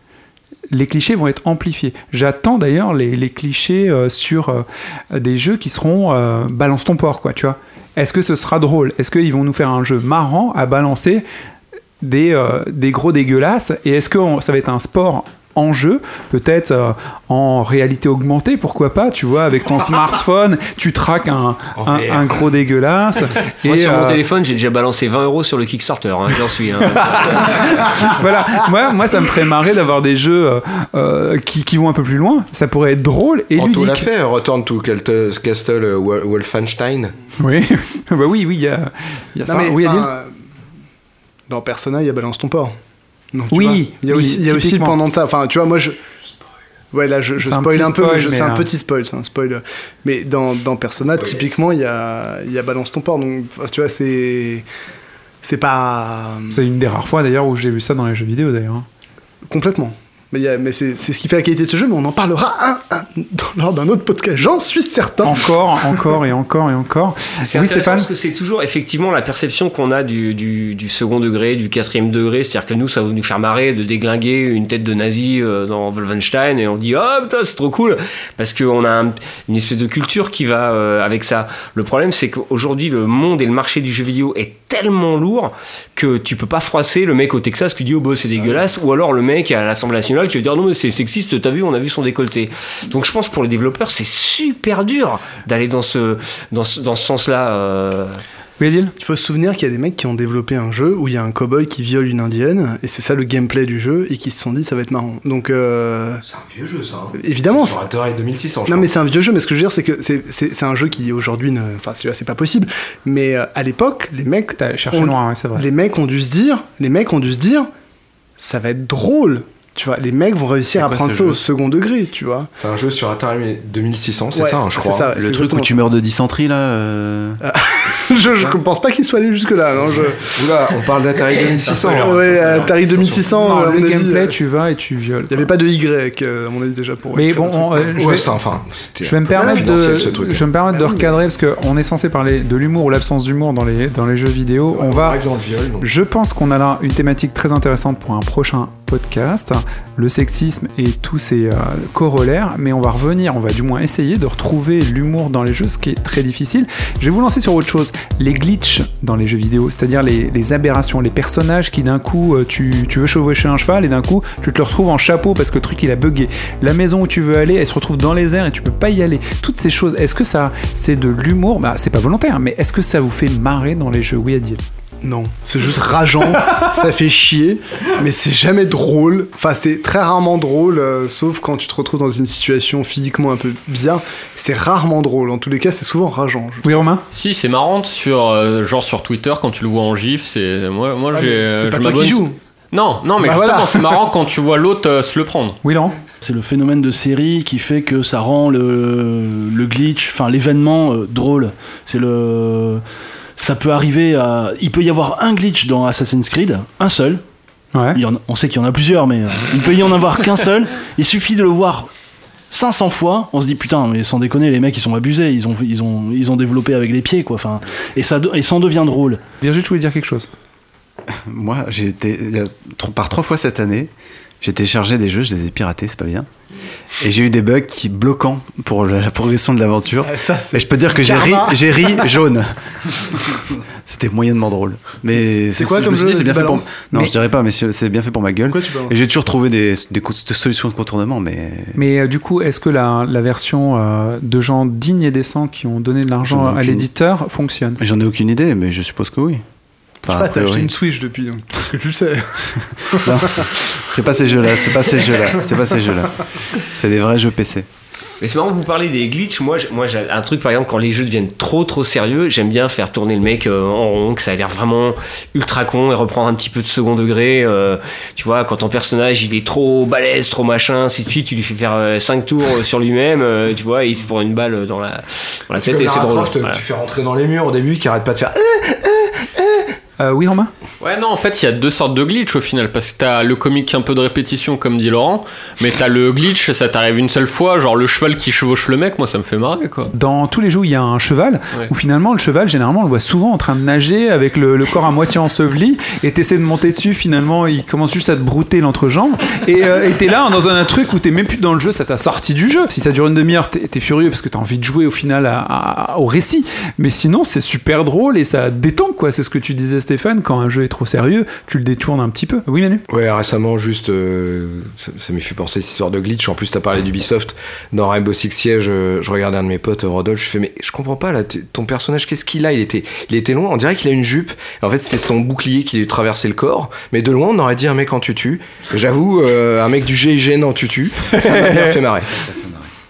Les clichés vont être amplifiés. J'attends d'ailleurs les, clichés euh, sur euh, des jeux qui seront euh, balance ton porc, quoi, tu vois. Est-ce que ce sera drôle? Est-ce qu'ils vont nous faire un jeu marrant à balancer des, des gros dégueulasses? Et est-ce que ça va être un sport en jeu, peut-être euh, en réalité augmentée, pourquoi pas, tu vois, avec ton smartphone, tu traques un, un, gros dégueulasse. Moi, et, sur mon euh, téléphone, j'ai déjà balancé 20 euros sur le Kickstarter, hein, j'en suis. hein. voilà, moi, moi ça me ferait marrer d'avoir des jeux euh, qui, qui vont un peu plus loin. Ça pourrait être drôle et En tout l'a ludique. fait, Return to Castle Wol- Wolfenstein. Oui, bah oui, oui, il y a, il y a Non, ça. mais, oui, enfin, Adil euh, dans Persona, il y a Balance ton port. Donc, tu Oui, vois, il y a oui, aussi, il y a aussi le pendant. Enfin, tu vois, moi, je. Ouais, là, je, je un spoil un, peu. C'est un euh, petit spoil, c'est un spoil. Mais dans, dans Persona, typiquement, il y a, y a Balance ton port. Donc, tu vois, c'est. C'est pas. C'est une des rares fois d'ailleurs où j'ai vu ça dans les jeux vidéo d'ailleurs. hein. Complètement. Mais, c'est ce qui fait la qualité de ce jeu, mais on en parlera un, un, lors d'un autre podcast, j'en suis certain. Encore, encore et encore et encore. C'est Oui, Stéphane parce que c'est toujours effectivement la perception qu'on a du, du, du second degré, du quatrième degré. C'est-à-dire que nous, ça va nous faire marrer de déglinguer une tête de nazi euh, dans Wolfenstein et on dit oh putain c'est trop cool parce qu'on a un- une espèce de culture qui va euh, avec ça. Le problème c'est qu'aujourd'hui le monde et le marché du jeu vidéo est tellement lourd que tu peux pas froisser le mec au Texas qui dit oh bah c'est dégueulasse ou alors le mec à l'Assemblée nationale qui veut dire non mais c'est sexiste t'as vu on a vu son décolleté. Donc je pense pour les développeurs c'est super dur d'aller dans ce dans dans ce sens-là. euh. Oui, Adil Il faut se souvenir qu'il y a des mecs qui ont développé un jeu où il y a un cowboy qui viole une indienne, et c'est ça le gameplay du jeu, et qui se sont dit ça va être marrant. Donc, euh, C'est un vieux jeu, ça. hein. évidemment. Sur Atari 2600, je Non crois. mais c'est un vieux jeu, mais ce que je veux dire c'est que c'est- c'est c'est un jeu qui aujourd'hui ne... Enfin c'est c'est pas possible, mais euh, à l'époque les mecs... T'as cherché loin, ouais, c'est vrai. Les mecs ont dû se dire, les mecs ont dû se dire, ça va être drôle. Tu vois, les mecs vont réussir C'est à quoi prendre ça jeu? au second degré, tu vois. C'est un jeu sur Atari 2600, c'est Ouais, ça, hein, je c'est crois. ça. Le c'est truc où tu meurs de dysenterie là. euh, je, je pense pas qu'il soit allé jusque là, non. Je... Oula, on parle d'Atari 2600. hein. Ouais, Atari 2600, Non, à mon le gameplay, euh, tu vas et tu violes. Il n'y avait pas de Y, euh, à mon avis, déjà pour. Mais bon, on, euh, je, Ouais, vais, enfin. je vais me permettre de, ce truc. je vais me permettre de Ah oui. recadrer parce qu'on est censé parler de l'humour ou l'absence d'humour dans les, dans les jeux vidéo. On va, Par exemple, le viol, donc. je pense qu'on a là une thématique très intéressante pour un prochain podcast, le sexisme et tous ses euh, corollaires, mais on va revenir, on va du moins essayer de retrouver l'humour dans les jeux, ce qui est très difficile. Je vais vous lancer sur autre chose, les glitches dans les jeux vidéo, c'est-à-dire les, aberrations, les personnages qui d'un coup, euh, tu, tu veux chevaucher un cheval et d'un coup, tu te le retrouves en chapeau parce que le truc il a bugué. La maison où tu veux aller, elle se retrouve dans les airs et tu peux pas y aller. Toutes ces choses, est-ce que ça, c'est de l'humour? Bah, c'est pas volontaire, mais est-ce que ça vous fait marrer dans les jeux? Oui, Adil. Non, c'est juste rageant, ça fait chier, mais c'est jamais drôle. Enfin, c'est très rarement drôle, euh, sauf quand tu te retrouves dans une situation physiquement un peu bizarre. C'est rarement drôle. En tous les cas, c'est souvent rageant. je Oui, Romain Si, c'est marrant sur euh, genre sur Twitter quand tu le vois en gif, c'est moi moi Ah, j'ai euh, c'est pas je toi qui joues. Non, non, mais Bah justement, voilà. c'est marrant quand tu vois l'autre euh, se le prendre. Oui, Laurent C'est le phénomène de série qui fait que ça rend le, le glitch, enfin l'événement euh, drôle. C'est le, ça peut arriver à, il peut y avoir un glitch dans Assassin's Creed, un seul. Ouais. Il y en a- on sait qu'il y en a plusieurs, mais euh, il peut y en avoir qu'un seul. Il suffit de le voir 500 fois, on se dit putain, mais sans déconner, les mecs ils sont abusés, ils ont, ils ont, ils ont développé avec les pieds quoi. Enfin, et ça, et ça en devient drôle. Virgile, tu voulais dire quelque chose? Moi, j'ai été tro- par trois fois cette année. J'ai téléchargé des jeux, je les ai piratés, c'est pas bien. Et j'ai eu des bugs qui bloquants pour la, progression de l'aventure. Ah, Et je peux dire que j'ai ri, karma. j'ai ri jaune. C'était moyennement drôle. Mais C'est quoi je comme me suis jeu, dit, c'est bien fait pour. Non, Mais- je dirais pas, mais c'est bien fait pour ma gueule. Et j'ai toujours trouvé des, des co- des solutions de contournement, mais Mais euh, du coup, est-ce que la, la version euh, de gens dignes et décents qui ont donné de l'argent à l'éditeur fonctionne? J'en ai aucune idée, mais je suppose que oui. Enfin, Ah, t'as acheté une Switch depuis, donc tu le sais. Non, c'est pas ces jeux-là, c'est pas ces jeux-là, c'est pas ces jeux-là. C'est des vrais jeux PC. Mais c'est marrant, vous parlez des glitches. Moi, moi, j'ai un truc, par exemple, quand les jeux deviennent trop, trop sérieux, j'aime bien faire tourner le mec euh, en rond, que ça a l'air vraiment ultra con et reprendre un petit peu de second degré. euh, tu vois, quand ton personnage, il est trop balèze, trop machin, de suite, tu lui fais faire 5 tours euh, sur lui-même, euh, tu vois, et il se prend une balle dans la, dans la C'est tête et c'est drôle. Croft, Voilà. tu fais rentrer dans les murs au début, qui arrête pas de faire. Euh, oui, Romain Ouais, non, en fait, il y a deux sortes de glitch au final, parce que t'as le comique un peu de répétition, comme dit Laurent, mais t'as le glitch, ça t'arrive une seule fois, genre le cheval qui chevauche le mec, moi ça me fait marrer quoi. Dans tous les jeux il y a un cheval, Ouais. où finalement le cheval, généralement, on le voit souvent en train de nager avec le, le corps à moitié enseveli, et t'essaies de monter dessus, finalement, il commence juste à te brouter l'entrejambe, et euh, et t'es là dans un, truc où t'es même plus dans le jeu, ça t'a sorti du jeu. Si ça dure une demi-heure, t'es furieux parce que t'as envie de jouer au final à- à- au récit, mais sinon c'est super drôle et ça détend, quoi. C'est ce que tu disais, Stéphane, quand un jeu est trop sérieux, tu le détournes un petit peu. Oui, Manu? Ouais, récemment, juste, euh, ça, ça m'y fait penser cette histoire de glitch. En plus, t'as parlé d'Ubisoft. Dans Rainbow Six Siege, euh, je regardais un de mes potes, Rodolphe, je fais, mais je comprends pas, là, ton personnage, qu'est-ce qu'il a? Il était, il était loin, on dirait qu'il a une jupe. En fait, c'était son bouclier qui lui traversait le corps. Mais de loin, on aurait dit un mec en tutu. J'avoue, euh, un mec du GIGN en tutu, ça m'a bien fait marrer.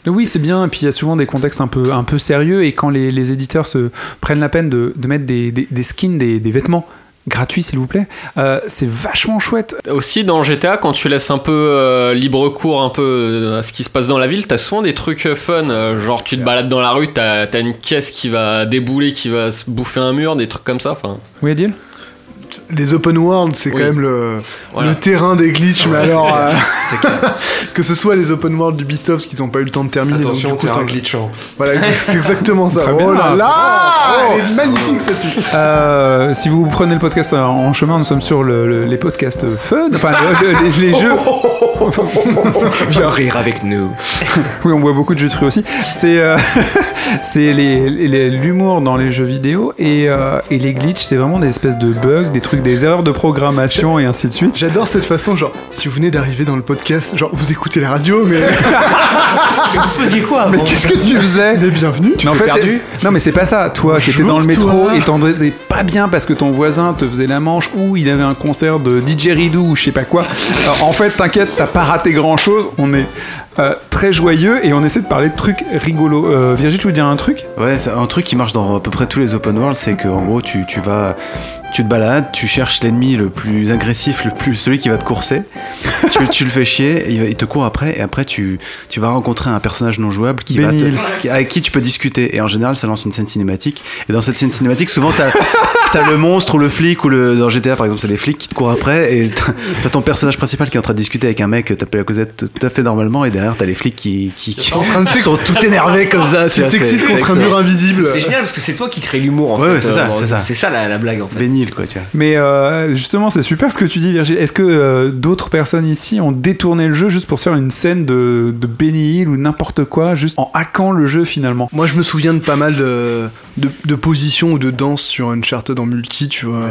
Oui, c'est bien. Et puis il y a souvent des contextes un peu, un peu sérieux. Et quand les, les éditeurs se prennent la peine de, de mettre des, des- des skins, des, des vêtements gratuits, s'il vous plaît, euh, c'est vachement chouette. Aussi dans GTA, quand tu laisses un peu euh, libre cours un peu euh, à ce qui se passe dans la ville, t'as souvent des trucs fun, genre tu te balades dans la rue, t'as as une caisse qui va débouler, qui va se bouffer un mur, des trucs comme ça. Enfin, Oui, Adil? Les open world, c'est Oui. quand même le, Voilà. le terrain des glitches, mais alors. euh, que ce soit les open world d'Ubisoft qui n'ont pas eu le temps de terminer. donc Attention, du coup, terrain glitchant. Voilà, c'est exactement ça. Très bien. Oh là là Oh. Elle est magnifique celle-ci. Euh, si vous prenez le podcast en- chemin, nous sommes sur le- le- les podcasts fun, enfin le- le- les, les jeux. Viens rire avec nous. Oui, on voit beaucoup de jeux de fruits aussi. C'est euh, c'est les- les- l'humour dans les jeux vidéo et, euh, et les glitches, c'est vraiment des espèces de bugs, des trucs, des erreurs de programmation et ainsi de suite. J'adore cette façon, genre, si vous venez d'arriver dans le podcast, genre, vous écoutez la radio, mais. Vous faisiez quoi mais qu'est-ce que tu faisais Mais bienvenue, tu t'es fait, perdu Non, mais c'est pas ça. Toi qui étais dans le métro toi. et t'entendais pas bien parce que ton voisin te faisait la manche ou il avait un concert de DJ Ridou ou je sais pas quoi. Alors, en fait, t'inquiète, t'as pas raté grand chose. On est euh, très joyeux et on essaie de parler de trucs rigolos. Euh, Virgile, tu veux dire un truc? Ouais, c'est un truc qui marche dans à peu près tous les open world, c'est qu'en gros, tu, tu vas, tu te balades, tu cherches l'ennemi le plus agressif, le plus, celui qui va te courser, tu, tu le fais chier, il, va- il te court après, et après tu, tu vas rencontrer un personnage non jouable qui va te- qui- avec qui tu peux discuter. Et en général, ça lance une scène cinématique. Et dans cette scène cinématique, souvent, t'as as le monstre ou le flic, ou le, dans GTA par exemple, c'est les flics qui te courent après, et t'as ton personnage principal qui est en train de discuter avec un mec, t'appelles la causette tout à fait normalement, et derrière, t'as les flics qui, qui, qui en train de sont tout énervés comme ça. tu c'est- contre un mur invisible. C'est génial parce que c'est toi qui crée l'humour en Ouais, fait. ouais, c'est ça, Euh, c'est ça. C'est ça la, la blague en fait. Bénil, quoi, tu vois. Mais euh, justement, c'est super ce que tu dis, Virgile. Est-ce que euh, d'autres personnes ici ont détourné le jeu juste pour se faire une scène de, de Benny Hill ou n'importe quoi, juste en hackant le jeu finalement? Moi, je me souviens de pas mal de, de, de positions ou de danses sur Uncharted en multi, tu vois.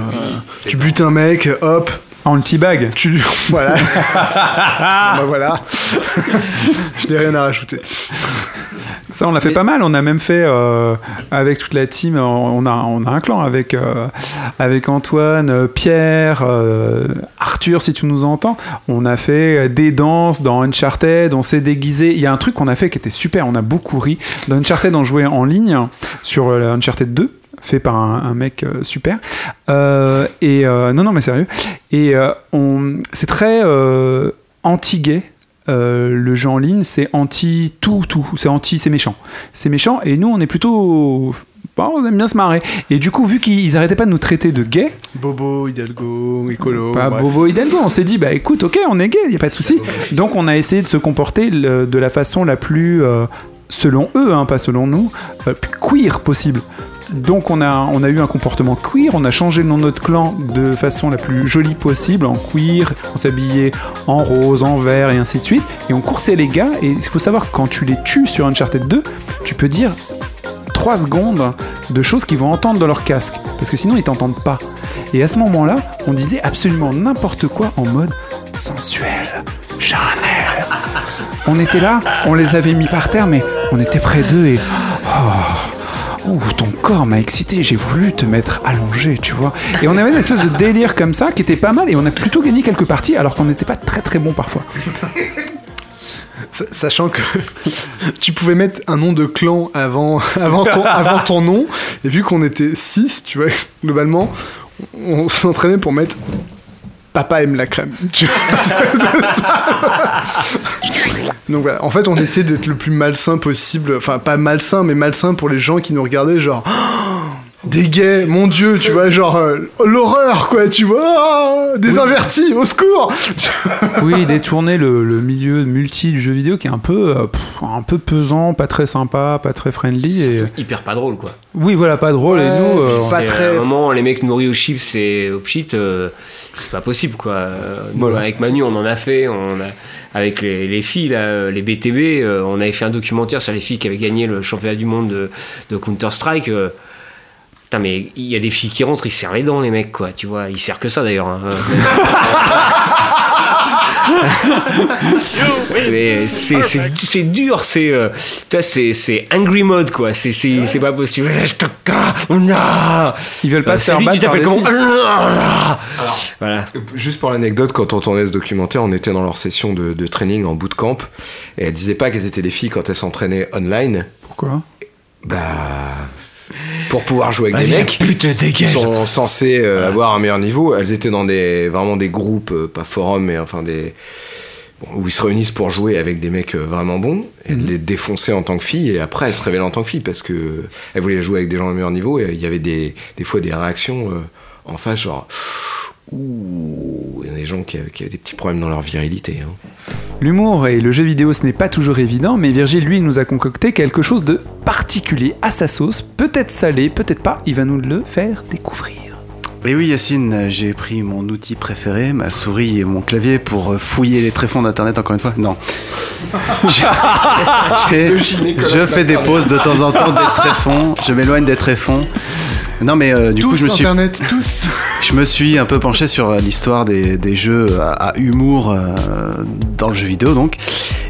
tu butes un mec, hop, En teabag tu. Voilà. bah voilà. je n'ai rien à rajouter. Ça, on l'a fait pas mal. On a même fait euh, avec toute la team. On a, on a un clan avec, euh, avec Antoine, euh, Pierre, euh, Arthur, si tu nous entends. On a fait des danses dans Uncharted. On s'est déguisé. Il y a un truc qu'on a fait qui était super. On a beaucoup ri. Dans Uncharted, on jouait en ligne sur Uncharted 2 fait par un, un mec euh, super Euh, et euh, non non mais sérieux et on c'est très anti-gay euh, le jeu en ligne, c'est anti tout, tout. C'est anti, c'est méchant. C'est méchant. Et nous, on est plutôt. bah, on aime bien se marrer. Et du coup, vu qu'ils arrêtaient pas de nous traiter de gays, Bobo, Hidalgo, Écolo. pas bref. Bobo Hidalgo, on s'est dit, bah écoute, ok, on est gay, y a pas de souci. Donc, on a essayé de se comporter le- de la façon la plus, euh, selon eux, hein, pas selon nous, euh, queer possible. Donc on a, a eu un comportement queer, on a changé le nom de notre clan de façon la plus jolie possible, en queer, on s'habillait en rose, en vert et ainsi de suite, et on coursait les gars, et il faut savoir que quand tu les tues sur Uncharted 2, tu peux dire 3 secondes de choses qu'ils vont entendre dans leur casque, parce que sinon ils t'entendent pas. Et à ce moment-là, on disait absolument n'importe quoi en mode sensuel, charnel. On était là, on les avait mis par terre, mais on était près d'eux et... Oh, Ouh, ton corps m'a excité, j'ai voulu te mettre allongé, tu vois. Et on avait une espèce de délire comme ça qui était pas mal et on a plutôt gagné quelques parties alors qu'on n'était pas très très bon parfois. Sa- Sachant que tu pouvais mettre un nom de clan avant, avant, ton, avant ton nom, et vu qu'on était 6, tu vois, globalement, on s'entraînait pour mettre Papa aime la crème. Tu vois, c'est ça. Donc voilà, en fait, on essayait d'être le plus malsain possible. Enfin, pas malsain, mais malsain pour les gens qui nous regardaient, genre. Des gays, mon dieu, tu vois, genre euh, l'horreur, quoi, tu vois, ah, des invertis, au secours Oui, détourner le, le milieu multi du jeu vidéo qui est un peu, euh, pff, un peu pesant, pas très sympa, pas très friendly. Et... Hyper pas drôle, quoi. Oui, voilà, pas drôle. et nous, euh, C'est À un moment, les mecs nourris aux chips et aux pchit, euh, c'est pas possible, quoi. Euh, nous, Voilà. Avec Manu, on en a fait. On a, avec les, les filles, là, euh, les BTB, euh, on avait fait un documentaire sur les filles qui avaient gagné le championnat du monde de, de Counter-Strike. euh, Putain, mais il y a des filles qui rentrent, ils se serrent les dents, les mecs, quoi. Tu vois, ils serrent que ça, d'ailleurs. hein. mais c'est c'est- dur, c'est euh, c'est c'est angry mode quoi. C'est c'est c'est pas possible. Ils veulent pas Euh, se faire battre par comment filles. Voilà. Juste pour l'anecdote, quand on tournait ce documentaire, on était dans leur session de, de training en bootcamp et elles disaient pas qu'elles étaient des filles quand elles s'entraînaient online. Pourquoi? Bah. Pour pouvoir jouer avec des mecs pute, qui sont censés euh, avoir un meilleur niveau, elles étaient dans des vraiment des groupes, euh, pas forums, mais enfin des bon, où ils se réunissent pour jouer avec des mecs euh, vraiment bons, et Mhm. les défoncer en tant que filles, et après elles se révélaient en tant que filles parce que elles voulaient jouer avec des gens de meilleur niveau, et il y avait des, des fois des réactions en face, genre ouh, il y a des gens qui avaient, qui avaient des petits problèmes dans leur virilité. hein. L'humour et le jeu vidéo, ce n'est pas toujours évident, mais Virgile, lui, nous a concocté quelque chose de particulier à sa sauce, peut-être salé, peut-être pas, il va nous le faire découvrir. Oui, oui, Yacine, j'ai pris mon outil préféré, ma souris et mon clavier pour euh, fouiller les tréfonds d'internet encore une fois. Non. Je fais des pauses de temps en temps des tréfonds, je m'éloigne des tréfonds. Non, mais euh, du coup, je me suis. Internet, tous Je me suis un peu penché sur euh, l'histoire des, des jeux à, à humour euh, dans le jeu vidéo, donc.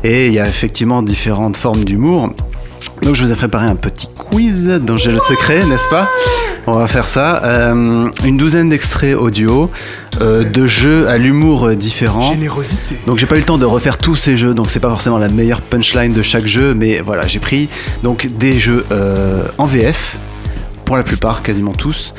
Et il y a effectivement différentes formes d'humour. Donc je vous ai préparé un petit quiz dont j'ai le secret, n'est-ce pas? On va faire ça. Euh, une douzaine d'extraits audio euh, de jeux à l'humour euh, différent. Générosité. Donc j'ai pas eu le temps de refaire tous ces jeux, donc c'est pas forcément la meilleure punchline de chaque jeu, mais voilà, j'ai pris donc des jeux euh, en VF, pour la plupart, quasiment tous.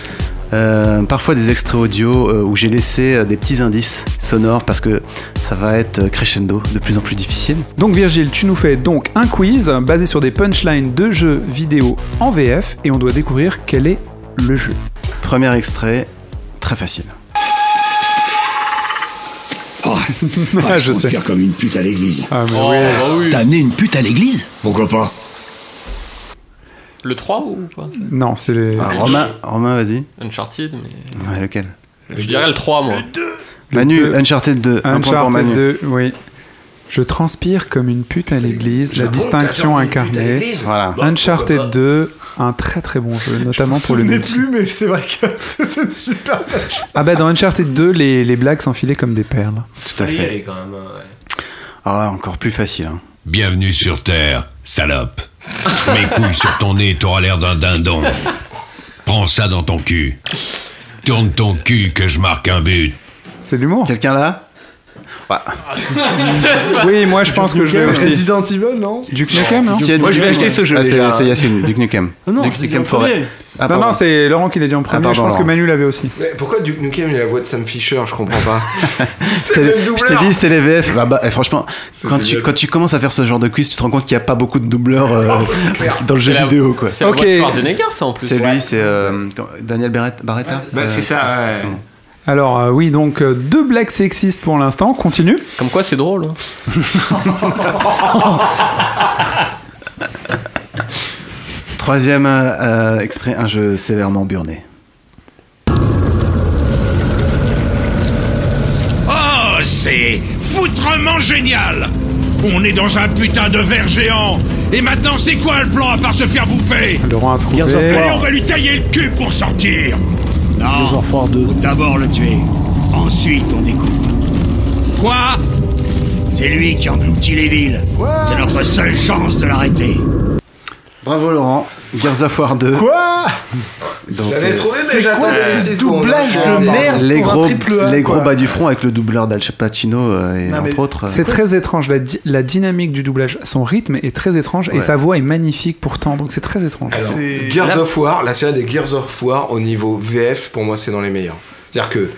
Euh, parfois des extraits audio euh, où j'ai laissé euh, des petits indices sonores parce que ça va être euh, crescendo, de plus en plus difficile. Donc Virgile, tu nous fais donc un quiz basé sur des punchlines de jeux vidéo en VF, et on doit découvrir quel est le jeu. Premier extrait, très facile. Ah, Ah, je je sais. comme une pute à l'église. Ah, mais Oh, oui. bah oui. T'as amené une pute à l'église? Pourquoi pas? Le 3 ou pas Non, c'est les... Ah, Romain, Romain vas-y. Uncharted, mais. Ouais, lequel Je dirais le 3, moi. Le Manu, deux. Uncharted 2, un point pour Uncharted Manu. 2, oui. Je transpire comme une pute à l'église, la distinction incarnée. Voilà. Uncharted 2, un très très bon jeu, notamment pour le Je ne multi. plus, mais c'est vrai que c'était super match. Ah bah dans Uncharted 2, les, les blagues s'enfilaient comme des perles. Tout à fait. aller, quand même. ouais. Alors là, encore plus facile. hein. Bienvenue sur Terre, salope. Mes couilles sur ton nez, t'auras l'air d'un dindon. Prends ça dans ton cul. Tourne ton cul que je marque un but. C'est l'humour Quelqu'un là? Ouais. Oui, moi je pense que je vais C'est aussi. Resident Evil, non? Duke Nukem, non? Moi, je vais acheter ce jeu, Ah, c'est-. C'est Yacine, Duke Nukem. Ah non, Duke Nukem Forêt. Ah, Non, non, c'est Laurent qui l'a dit en premier. pardon, je pense que. Manu l'avait aussi. Mais pourquoi Duke Nukem il a la voix de Sam Fisher Je comprends pas. C'est- le Je t'ai dit, c'est les VF. Bah, bah, eh, franchement, quand tu, quand tu commences à faire ce genre de quiz, tu te rends compte qu'il n'y a pas beaucoup de doubleurs euh, dans le jeu C'est la- vidéo. quoi. C'est Ok. le voix de Schwarzenegger, ça en plus. C'est lui, c'est euh, Daniel Barrett- Barretta Bah, c'est ça, Euh, ouais. c'est nom. Alors euh, oui, donc euh, deux blagues sexistes pour l'instant, continue. Comme quoi, c'est drôle. hein. Troisième euh, euh, extrait, un jeu sévèrement burné. Oh, c'est foutrement génial On est dans un putain de verre géant Et maintenant, c'est quoi le plan à part se faire bouffer? Laurent a trouvé. Gears of Allez, War. on va lui tailler le cul pour sortir Gears Non, of War 2. faut d'abord le tuer. Ensuite, on découvre. Quoi? C'est lui qui engloutit les villes. C'est notre seule chance de l'arrêter. Bravo Laurent, Gears of War 2. Quoi l'avais euh, trouvé, mais c'est j'attends quoi que ce doublage de merde les pour un gros, triple A, les gros quoi. bas du front avec le doubleur d'Al Pacino euh, et Non, entre autres. euh, C'est très étrange, la, di- la dynamique du doublage, son rythme est très étrange et sa voix est magnifique pourtant, donc c'est très étrange. Alors, C'est- Gears of War, la série des Gears of War au niveau VF, pour moi, c'est dans les meilleurs. C'est-à-dire que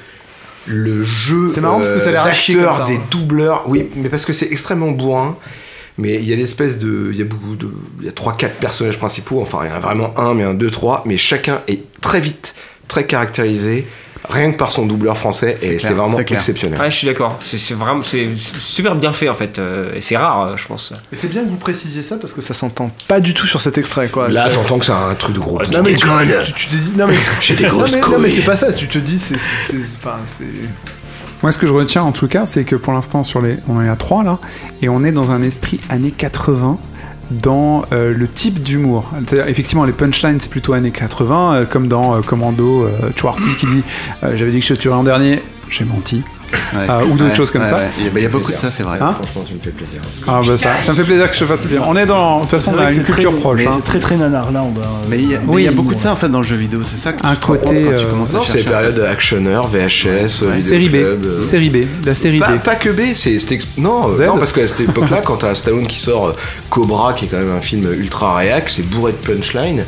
le jeu C'est marrant parce que ça a l'air à chier d'acteurs, ça, des hein. doubleurs, oui, mais parce que c'est extrêmement bourrin. Mais il y a des espèces de. Il y a beaucoup de. Il y a 3-4 personnages principaux, enfin, il y en a vraiment un, mais un, deux, trois, mais chacun est très vite, très caractérisé, rien que par son doubleur français, et c'est vraiment exceptionnel. Ouais, je suis d'accord. C'est vraiment, c'est super bien fait en fait. euh, et c'est rare, euh, je pense. Et c'est bien que vous précisiez ça parce que ça s'entend pas du tout sur cet extrait, quoi. Là, t'entends que c'est un truc de gros. Non mais tu, tu- tu te dis non mais J'ai des grosses mais, non, mais c'est pas ça tu te dis c'est c'est c'est- enfin c'est Moi, ce que je retiens en tout cas, c'est que pour l'instant, sur les, on est à 3 là, et on est dans un esprit années 80 dans euh, le type d'humour. Effectivement, les punchlines, c'est plutôt années 80, euh, comme dans euh, Commando, Schwarzy qui dit J'avais dit que je te tuerais en dernier, j'ai menti. Ouais. euh, ou d'autres Ouais, choses comme ouais, ça. ouais. Il y a- bah, il y a beaucoup de ça, c'est vrai. Hein Franchement, tu me fais plaisir. Ah bah ça, ça me fait plaisir que je te fasse plaisir. On est dans, de toute façon, on a une culture très- proche. hein. C'est très très nanar là, on va. Mais il y a, mais Oui, il y a beaucoup de ça en fait dans le jeu vidéo, c'est ça que tu Un côté, quand tu euh, commences à Non, c'est périodes actionneur, VHS, Série B, euh, série B, la série Pas, B. pas que B, c'est euh, non parce qu'à cette époque-là, quand t'as Stallone qui sort euh, Cobra, qui est quand même un film ultra réac, c'est bourré de punchline.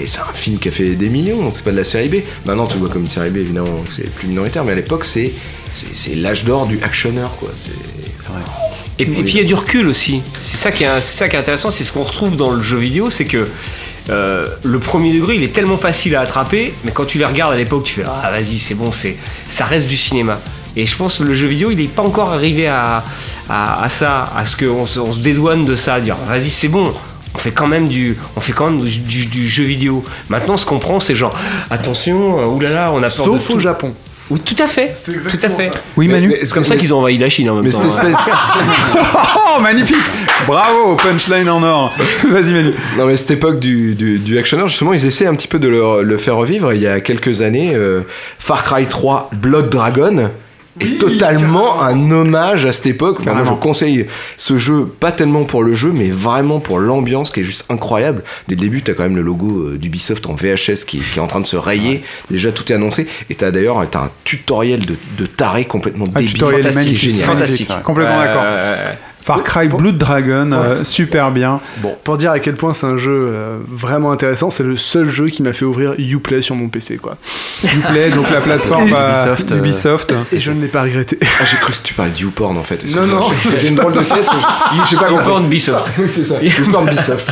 Et c'est un film qui a fait des millions, donc c'est pas de la série B. Maintenant, tu vois comme une série B, évidemment, c'est plus minoritaire, mais à l'époque, c'est l'âge d'or du actionneur, quoi. Et, puis- il y a du recul aussi. C'est ça qui est, intéressant, c'est ce qu'on retrouve dans le jeu vidéo, c'est que euh, le premier degré, il est tellement facile à attraper, mais quand tu les regardes à l'époque, tu fais ah vas-y c'est bon, c'est ça reste du cinéma. Et je pense que le jeu vidéo, il n'est pas encore arrivé à, ça, à ce qu'on se, on se dédouane de ça, à dire vas-y c'est bon. On fait quand même du, on fait quand même du, du- du jeu vidéo. Maintenant, ce qu'on prend, c'est genre attention, euh, oulala, on a peur de sauf au tout. Japon. Oui, tout à fait. C'est Tout à exactement fait. ça. Oui, Mais- Manu C'est comme ça qu'ils ont envahi la Chine en même Mais temps. cette espèce, Oh, magnifique Bravo, punchline en or. Vas-y, Manu. non mais cette époque du, du, du actionneur, justement, ils essaient un petit peu de le, le faire revivre. Il y a quelques années, euh, Far Cry 3 Blood Dragon est totalement carrément. un hommage à cette époque. Enfin, moi, je conseille ce jeu, pas tellement pour le jeu, mais vraiment pour l'ambiance qui est juste incroyable. Dès le début, t'as quand même le logo euh, d'Ubisoft en VHS qui, qui est en train de se rayer. Déjà, tout est annoncé. Et t'as d'ailleurs t'as un tutoriel de, de taré complètement Un débile. tutoriel Fantastique, génial. Fantastique. Complètement d'accord. Far Cry Blood Dragon, euh, super bien. Bon, pour dire à quel point c'est un jeu euh, vraiment intéressant, c'est le seul jeu qui m'a fait ouvrir Uplay sur mon PC, quoi. Uplay, donc la plateforme euh, Ubisoft, euh, Ubisoft. Et je ne l'ai pas regretté. Ah, j'ai cru que tu parlais de YouPorn en fait. Non, non. Je faisais une drôle de tête. Je sais pas compris. Ubisoft. Oui, c'est ça. YouPorn Ubisoft.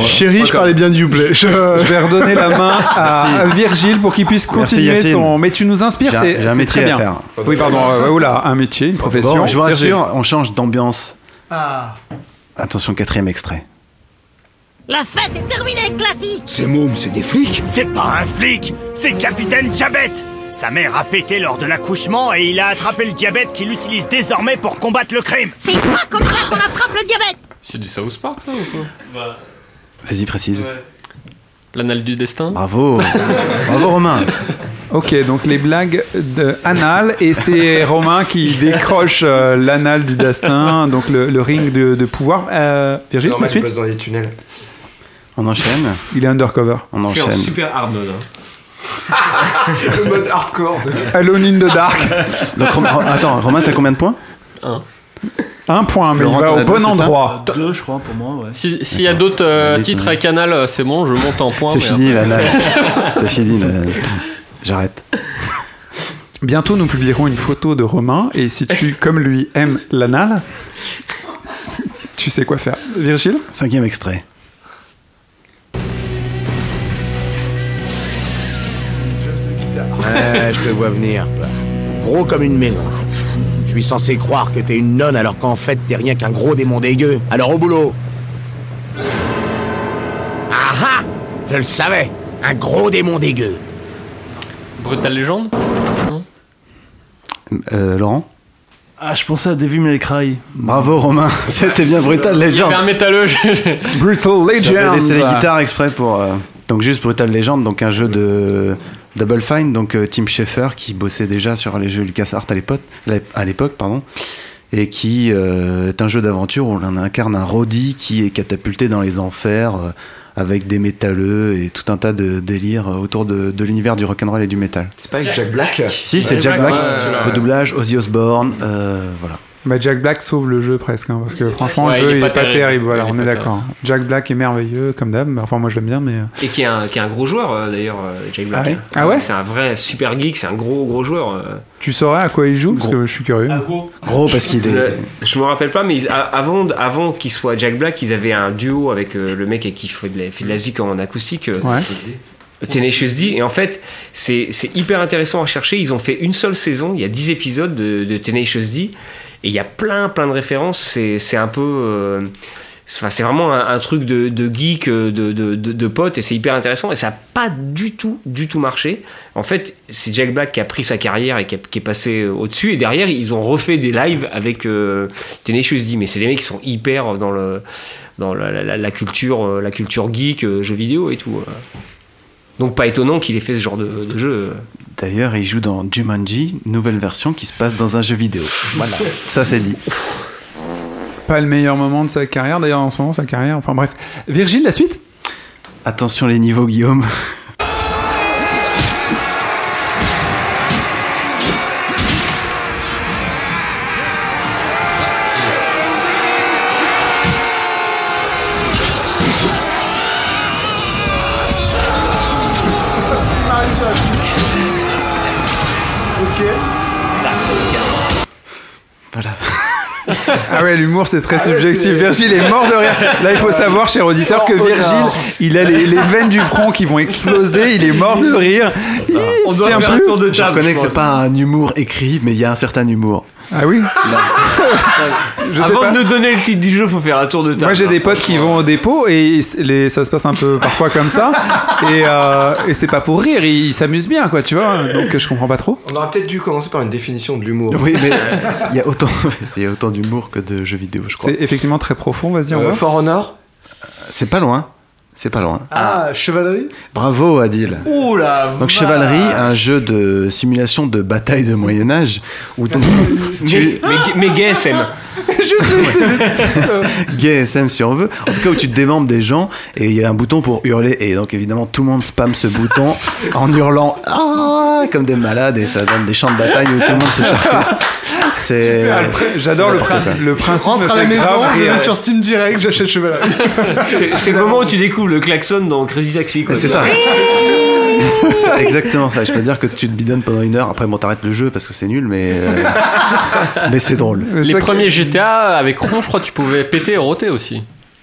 Chérie, je parlais bien de Uplay. Je... Je vais redonner la main à, à Virgile pour qu'il puisse continuer son. Mais tu nous inspires, J'ai un- c'est j'ai très à bien. faire. Oui, pardon. euh, oula, un métier, une profession. Bon, je vous rassure, on change d'ambiance. Ah. Attention, quatrième extrait. La fête est terminée, Classy Ces mômes, c'est des flics C'est pas un flic, c'est Capitaine Diabète Sa mère a pété lors de l'accouchement et il a attrapé le diabète qu'il utilise désormais pour combattre le crime. C'est pas comme ça qu'on attrape le diabète C'est du South Park ça ou quoi Vas-y, précise. L'anal du destin Bravo. Bravo, Romain. Ok, donc les blagues de anal et c'est Romain qui décroche euh, l'anal du destin, donc le, le ring de, de pouvoir. Euh, Virgile, la Normal, il suite passe dans les tunnels. On enchaîne. Il est undercover. On Fait enchaîne. super hard mode. hein. Le mode hardcore. de- Alone in the dark. Donc, Rom- Ro- attends, Romain, t'as combien de points? Un point, mais Laurent, il va t'en au bon deux, c'est ça? endroit. Deux, je crois, pour moi, ouais. Si- S'il y a d'autres euh, Allez, titres à Canal, euh, c'est bon, je monte en point. C'est mais fini, là. C'est fini. là. J'arrête. Bientôt, nous publierons une photo de Romain et si tu, comme lui, aimes l'anal, tu sais quoi faire. Virgile? Cinquième extrait. Ouais, je te vois venir. Gros comme une maison. Je suis censé croire que t'es une nonne alors qu'en fait t'es rien qu'un gros démon dégueu. Alors au boulot Ah ah Je le savais Un gros démon dégueu Brutal Legend Euh, Laurent Ah, je pensais à Devil May Cry. Bravo, Romain. C'était bien Brutal Legend. un métalleux. Brutal J'avais laissé les Legend. guitares exprès pour. euh, donc, juste Brutal Legend, donc un jeu de Double Fine, donc euh, Tim Schafer qui bossait déjà sur les jeux LucasArts à l'époque, à l'époque, pardon, et qui euh, est un jeu d'aventure où on incarne un Roddy qui est catapulté dans les enfers euh, avec des métalleux et tout un tas de délires autour de, de l'univers du rock'n'roll et du métal. C'est pas avec Jack Black Si, c'est Jack Black, Black, ouais. doublage, Ozzy Osbourne, euh, voilà. Bah, Jack Black sauve le jeu presque, hein, parce que franchement, Ouais, le jeu il est il pas est pas terrible. terrible, voilà, est on est d'accord. Jack Black est merveilleux, comme d'hab, enfin moi je l'aime bien, mais. euh, Et qui est un, qui est un gros joueur euh, d'ailleurs, euh, Jack Black. Ah ouais Ah ouais C'est un vrai super geek, c'est un gros gros joueur. Tu saurais à quoi il joue Parce que je suis curieux. Gros parce qu'il est. Le- je me rappelle pas, mais ils- avant, avant qu'il soit Jack Black, ils avaient un duo avec euh, le mec qui fait de la, fait de la zik en acoustique. euh, Ouais. Tenacious D et en fait c'est c'est hyper intéressant à chercher ils ont fait une seule saison il y a 10 épisodes de, de Tenacious D et il y a plein plein de références c'est un peu euh, c'est vraiment un, truc de, geek, euh, de, de, de, potes, et c'est hyper intéressant. Et ça n'a pas du tout, du tout marché. En fait, c'est Jack Black qui a pris sa carrière et qui, a- est passé euh, au-dessus. Et derrière, ils ont refait des lives avec euh, Tenacious D. Mais c'est des mecs qui sont hyper dans, le, dans la, la- la- culture, la culture geek, jeux vidéo et tout. Donc, pas étonnant qu'il ait fait ce genre de jeu. D'ailleurs, il joue dans Jumanji, nouvelle version qui se passe dans un jeu vidéo. Voilà, ça c'est dit. Pas le meilleur moment de sa carrière, d'ailleurs en ce moment, sa carrière, enfin bref. Virgile, la suite? Attention les niveaux, Guillaume. Ah ouais, l'humour c'est très subjectif. Virgile est mort de rire. Là, il faut savoir, cher auditeur, que Virgile, il a les, les veines du front qui vont exploser. Il est mort de rire. Il- On doit faire un tour de Je table. reconnais que je c'est pas un humour écrit, mais il y a un certain humour. Ah oui Je sais Avant pas. de nous donner le titre du jeu, faut faire un tour de table. Moi j'ai des potes qui vont au dépôt et les, ça se passe un peu parfois comme ça et, euh, et c'est pas pour rire, ils s'amusent bien quoi tu vois donc je comprends pas trop. On aurait peut-être dû commencer par une définition de l'humour. Oui, mais il y a autant, il y a autant d'humour que de jeux vidéo, je crois. C'est effectivement très profond, vas-y on Euh, va. For Honor? C'est pas loin. C'est pas loin. Ah, chevalerie Bravo Adil. Ouh là Donc Chevalerie, un jeu de simulation de bataille de Moyen Âge où donc tu Mais, mais gay SM. gay SM si on veut. En tout cas où tu te démembres des gens et il y a un bouton pour hurler et donc évidemment tout le monde spam ce bouton en hurlant ah comme des malades et ça donne des champs de bataille où tout le monde se charcule. C'est le J'adore le, principe. le principe. Rentre à la maison, je vais sur Steam Direct, j'achète chevalerie. C'est c'est le moment où tu découvres le klaxon dans Crazy Taxi. C'est ça. C'est exactement ça. Je peux dire que tu te bidonnes pendant une heure. Après, bon, t'arrêtes le jeu parce que c'est nul, mais euh, mais c'est drôle. Les premiers GTA avec Ron, je crois que tu pouvais péter et roter aussi.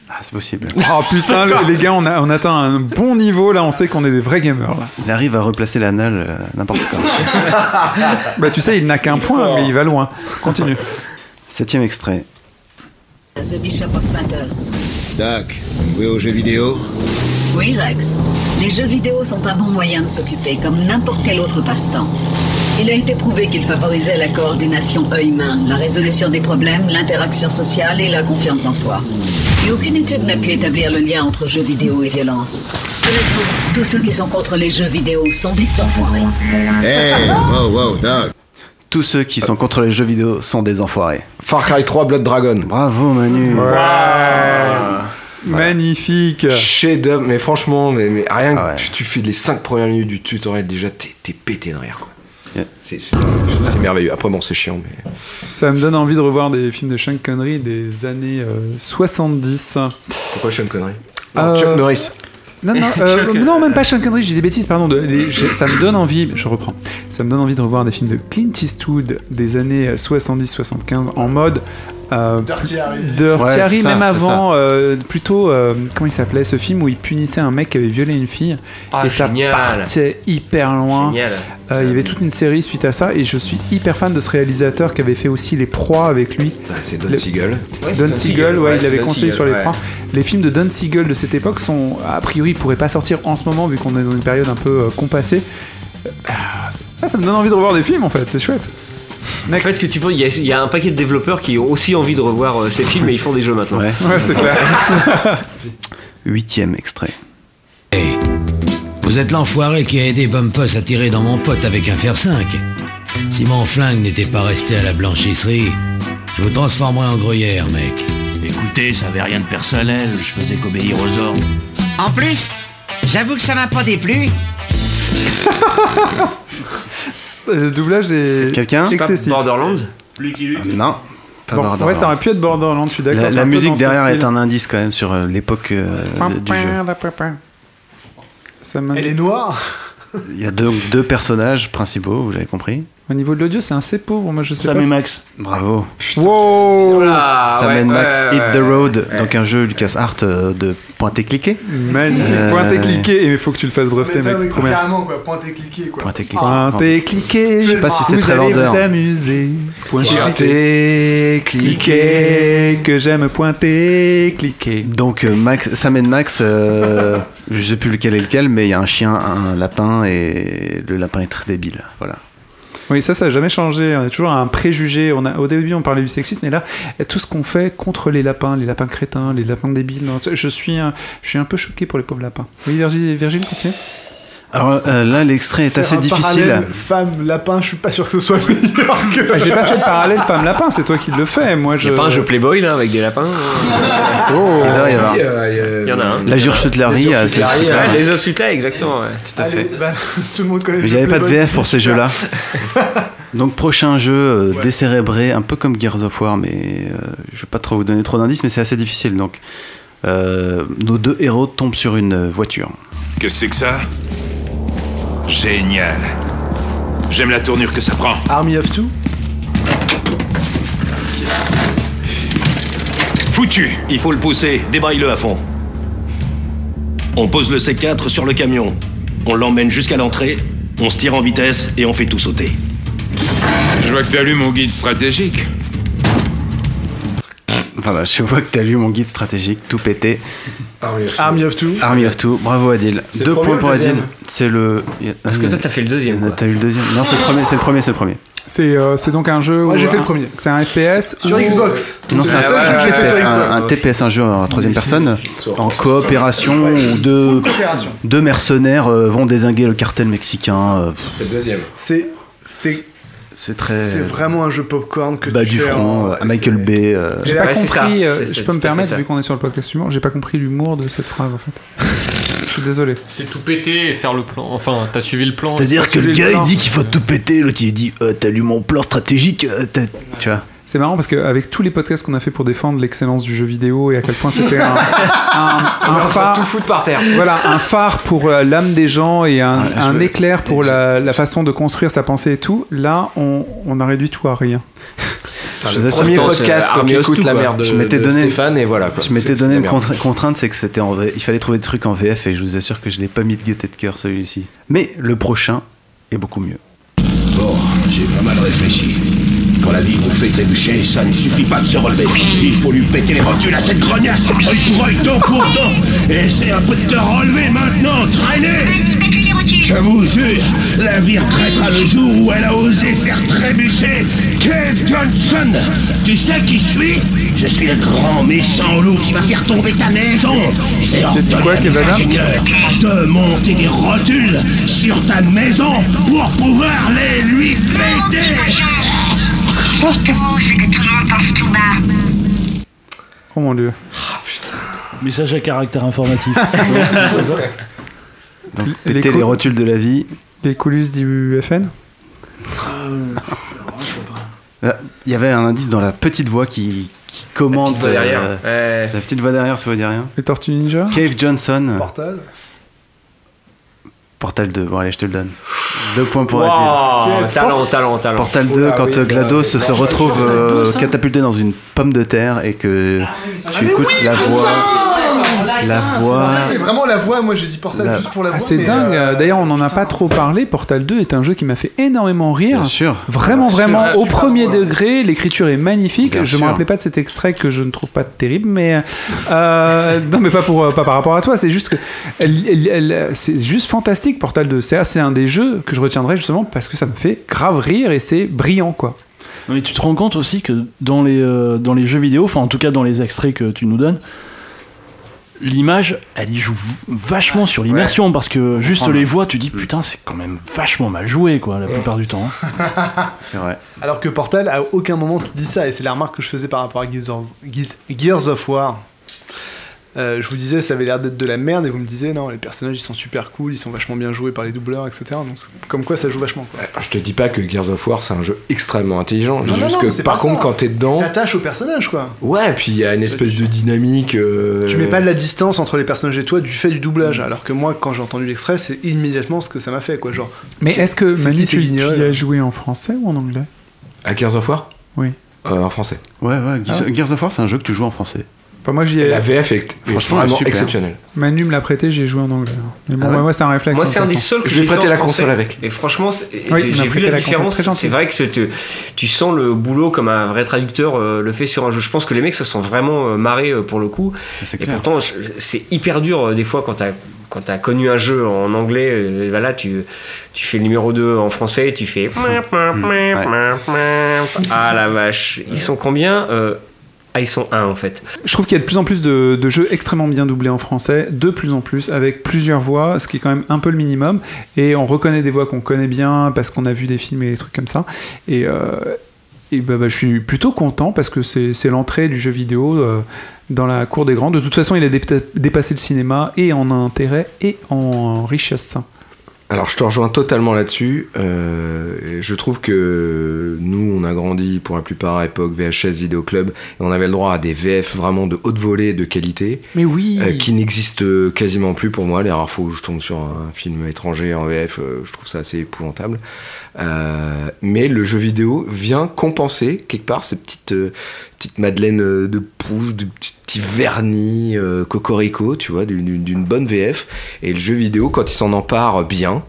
Ah, c'est possible. Oh putain, le- les gars, on a, on atteint un bon niveau là, on sait qu'on est des vrais gamers là. Il arrive à replacer l'anal euh, n'importe quand. Bah tu sais, il n'a qu'un point, mais il va loin. Continue. Septième extrait. The Bishop of Battle. Doc, jouer aux jeux vidéo? Oui, Rex. Les jeux vidéo sont un bon moyen de s'occuper, comme n'importe quel autre passe-temps. Il a été prouvé qu'ils favorisaient la coordination œil-main, la résolution des problèmes, l'interaction sociale et la confiance en soi. Et aucune étude n'a pu établir le lien entre jeux vidéo et violence. Honnêtement, tous ceux qui sont contre les jeux vidéo sont des enfoirés. Hey, wow, wow, Doc. Tous ceux qui sont contre les jeux vidéo sont des enfoirés. Far Cry 3 Blood Dragon. Bravo Manu. Magnifique. Chef d'œuvre, mais franchement, mais, mais rien que Ah ouais. tu, tu fais les 5 premières minutes du tutoriel, déjà t'es pété de rire quoi. Yeah. C'est c'est un- c'est merveilleux. Après, bon, c'est chiant, mais. Ça me donne envie de revoir des films de Sean Connery des années euh, 70. Pourquoi Sean Connery? Euh, Chuck Norris. Non, non, euh, non, même pas Sean Connery, j'ai des bêtises, pardon. de- les- j'ai- ça me donne envie, je reprends, ça me donne envie de revoir des films de Clint Eastwood des années 70-75 en mode. Euh, Dirty Harry. Dirty Ouais, Harry, c'est ça, même avant, euh, plutôt, euh, comment il s'appelait ce film où il punissait un mec qui avait violé une fille Ah, et ça partait hyper loin. Euh, il y avait toute une série suite à ça et je suis hyper fan de ce réalisateur qui avait fait aussi Les Proies avec lui. Bah, c'est Don Le- Siegel. Ouais, c'est Don Siegel, ouais, il avait Don conseillé Siegel, sur les ouais. proies. Les films de Don Siegel de cette époque sont, a priori, ils pourraient pas sortir en ce moment vu qu'on est dans une période un peu euh, compassée. Euh, ah, ça me donne envie de revoir des films en fait, c'est chouette. En fait, ce que tu penses, il y, a- il y a un paquet de développeurs qui ont aussi envie de revoir euh, ces films et ils font des jeux maintenant. Ouais. Ouais, c'est clair. Huitième extrait. Hey, vous êtes l'enfoiré qui a aidé Bumpus à tirer dans mon pote avec un fer 5. Si mon flingue n'était pas resté à la blanchisserie, Je vous transformerai en gruyère, mec. Écoutez, ça avait rien de personnel, je faisais qu'obéir aux ordres. En plus, j'avoue que ça m'a pas déplu. Le doublage est C'est quelqu'un excessif. Borderlands Non, pas Bon, Borderlands. ouais, ça aurait pu être Borderlands, je suis d'accord. La, musique derrière est un indice quand même sur euh, l'époque euh, du jeu. Ça Elle est noire Il y a deux, deux personnages principaux, vous l'avez compris. Au niveau de l'audio, c'est assez pauvre. Moi, je sais Sam pas. et Max. Bravo. Wow Ah, Sam ouais, Max ouais, Hit ouais, the. Road, Ouais. donc un jeu LucasArts euh, de pointer cliquer. Magnifique. Euh, Pointer cliquer. Et il faut que tu le fasses breveter, mec. C'est trop bien. carrément quoi, pointer cliquer quoi. Pointer cliquer. Pointer cliquer. Je sais pas si c'est vous très allez vendeur. vous amuser. Pointer cliquer. Que j'aime pointer cliquer. Donc euh, Max, Sam Max, euh, je sais plus lequel est lequel, mais il y a un chien, un lapin et le lapin est très débile. Voilà. Oui, ça, ça n'a jamais changé. On a toujours un préjugé. On a, au début, on parlait du sexisme, mais là, tout ce qu'on fait contre les lapins, les lapins crétins, les lapins débiles, je suis, un, je suis un peu choqué pour les pauvres lapins. Oui, Virgile, Virgile continue. Alors euh, là, l'extrait est assez un difficile. parallèle Femme, lapin, je suis pas sûr que ce soit meilleur que. Ah, J'ai pas fait de parallèle femme-lapin, c'est toi qui le fais. Moi, je. Il y a pas un jeu Playboy là avec des lapins Oh. Il y avoir. Il y en a un. La Jure-Chutlerie, euh, les Ossuta, exactement. Ouais. Tout à Allez, fait. bah, tout le monde connaît. Mais j'avais pas de VF pour ces jeux-là. Donc prochain jeu euh, décérébré, un peu comme Gears of War, mais euh, je vais pas trop vous donner trop d'indices, mais c'est assez difficile. Donc euh, nos deux héros tombent sur une voiture. Qu'est-ce que c'est que ça? Génial. J'aime la tournure que ça prend. Army of Two Foutu Il faut le pousser, débraille-le à fond. On pose le C4 sur le camion. On l'emmène jusqu'à l'entrée, on se tire en vitesse et on fait tout sauter. Je vois que t'as lu mon guide stratégique. Voilà, je vois que t'as lu mon guide stratégique, tout pété. Army of Two. Army of Two, bravo Adil. Deux points ou pour Adil. C'est le. Parce que toi, t'as fait le deuxième. quoi. T'as eu le deuxième Non, c'est le premier, c'est le premier, c'est le premier. C'est euh, c'est donc un jeu. Moi, j'ai fait le premier. C'est un FPS. Sur Xbox. Non, c'est un, le seul jeu que j'ai fait TPS, sur un, un. TPS, un jeu en troisième personne, en coopération où deux, mercenaires euh, vont désinguer le cartel mexicain. euh, C'est le deuxième. C'est. C'est. c'est très. C'est vraiment un jeu popcorn que bas tu du fais front, en- euh, à Michael Bay. euh, J'ai pas Ouais, compris, ça. euh, je peux me permettre, vu qu'on est sur le podcast suivant, j'ai pas compris l'humour de cette phrase en fait. je suis désolé. C'est tout péter et faire le plan. Enfin, t'as suivi le plan. C'est-à-dire que le gars il dit qu'il faut tout péter, l'autre il dit Euh, T'as lu mon plan stratégique euh, t'as- Tu vois C'est marrant parce qu'avec tous les podcasts qu'on a fait pour défendre l'excellence du jeu vidéo et à quel point c'était un, un, un phare. Tout foutre par terre. Voilà, un phare pour euh, l'âme des gens et un, je un veux- éclair pour la, la façon de construire sa pensée et tout. Là, on, on a réduit tout à rien. Le premier podcast, écoute la merde de, Je m'étais de donné- Stéphane et voilà. Quoi. Je m'étais C'est- donné c'est une contra- contrainte, c'est que c'était en il fallait trouver des trucs en VF et je vous assure que je l'ai pas mis de gaieté de cœur celui-ci. Mais le prochain est beaucoup mieux. Bon, j'ai pas mal réfléchi. Quand la vie vous fait trébucher, ça ne suffit pas de se relever. Il faut lui péter les rotules à cette grognasse, œil pour œil, dent pour dent. Et c'est un peu de te relever maintenant, traîner. Je vous jure, la vie regrettera le jour où elle a osé faire trébucher Kev Johnson. Tu sais qui je suis? Je suis le grand méchant loup qui va faire tomber ta maison. J'ai ordonné de monter des rotules sur ta maison pour pouvoir les lui péter Oh mon dieu. Message à caractère informatif. Donc Les péter les rotules de la vie. Les coulisses du FN Euh, Il y avait un indice dans la petite voix qui, qui commande. Petite voix derrière. euh, Ouais. La petite voix derrière, ça veut dire rien. Les Tortues Ninja Cave Johnson, Portal. Portal 2. Bon, allez, je te le donne. Deux points pour Adil. Wow, talent, talent, talent. Portal 2, Ah quand oui, euh, GLaDOS oui, se retrouve Portal 2, euh, catapulté dans une pomme de terre et que tu écoutes la voix. La voix. C'est vraiment la voix. Moi, j'ai dit Portal La- juste pour la voix. Ah, c'est dingue. euh, D'ailleurs, on n'en a pas trop parlé. Portal 2 est un jeu qui m'a fait énormément rire. Bien sûr. Vraiment, Bien vraiment, au premier drôle. degré, l'écriture est magnifique. Bien je me sûr. rappelais pas de cet extrait que je ne trouve pas terrible, mais euh, non, mais pas pour pas par rapport à toi. C'est juste que elle- elle- elle- c'est juste fantastique. Portal 2, c'est c'est un des jeux que je retiendrai justement parce que ça me fait grave rire et c'est brillant, quoi. Mais tu te rends compte aussi que dans les, euh, dans les jeux vidéo, enfin en tout cas dans les extraits que tu nous donnes, l'image, elle y joue vachement sur l'immersion parce que juste les voix, tu dis putain, c'est quand même vachement mal joué quoi, la plupart du temps. hein. C'est vrai. Alors que Portal, à aucun moment tu dis ça, et c'est la remarque que je faisais par rapport à Gears of, Gears- Gears of War. Euh, je vous disais, ça avait l'air d'être de la merde, et vous me disiez, non, les personnages ils sont super cool, ils sont vachement bien joués par les doubleurs, etc. Donc, comme quoi ça joue vachement. Quoi. Je te dis pas que Gears of War c'est un jeu extrêmement intelligent. Non, non, juste non, que par contre ça. quand t'es dedans, T'attaches au personnage, quoi. ouais, puis il y a une espèce de dynamique. euh, Tu mets pas de la distance entre les personnages et toi du fait du doublage, alors que moi, quand j'ai entendu l'extrait, c'est immédiatement ce que ça m'a fait, quoi. Genre, Mais est-ce que Manu, c'est tu, tu Guignol y as joué en français ou en anglais? À Gears of War? Oui. Euh, en français. Ouais, ouais. Gears, Ah. Gears of War, c'est un jeu que tu joues en français. Enfin, moi, j'y ai. La VF est Franchement, vraiment super. exceptionnelle. Manu me l'a prêté, j'ai joué en anglais. Mais bon, Ah ouais ouais, c'est un réflexe. Moi, hein, c'est un des seuls que Je lui ai prêté la français. console avec. Et franchement, c'est- Oui, j'ai vu la différence. C'est vrai que te- tu sens le boulot comme un vrai traducteur euh, le fait sur un jeu. Je pense que les mecs se sont vraiment euh, marrés euh, pour le coup. Et clair. pourtant, c'est hyper dur euh, des fois quand t'as quand t'as connu un jeu en anglais, euh, voilà, tu, tu fais le numéro 2 en français, tu fais. Ah la vache, ils sont combien Euh, Ah, ils sont 1 en fait. Je trouve qu'il y a de plus en plus de, jeux extrêmement bien doublés en français, de plus en plus, avec plusieurs voix, ce qui est quand même un peu le minimum. Et on reconnaît des voix qu'on connaît bien parce qu'on a vu des films et des trucs comme ça. Et, euh, bah, bah, je suis plutôt content parce que c'est l'entrée du jeu vidéo euh, dans la cour des grands. De toute façon, il a dé- dépassé le cinéma et en intérêt et en richesse. Alors je te rejoins totalement là-dessus. Euh, je trouve que nous, on a grandi pour la plupart à époque VHS Vidéo Club et on avait le droit à des VF vraiment de haute volée, de qualité, Mais oui euh, qui n'existent quasiment plus pour moi. Les rares fois où je tombe sur un film étranger en VF, euh, je trouve ça assez épouvantable. Mais le jeu vidéo vient compenser quelque part ces petites, madeleines euh, de Proust, de petits, petits vernis euh, cocorico, tu vois, d'une bonne VF. Et le jeu vidéo, quand il s'en empare bien,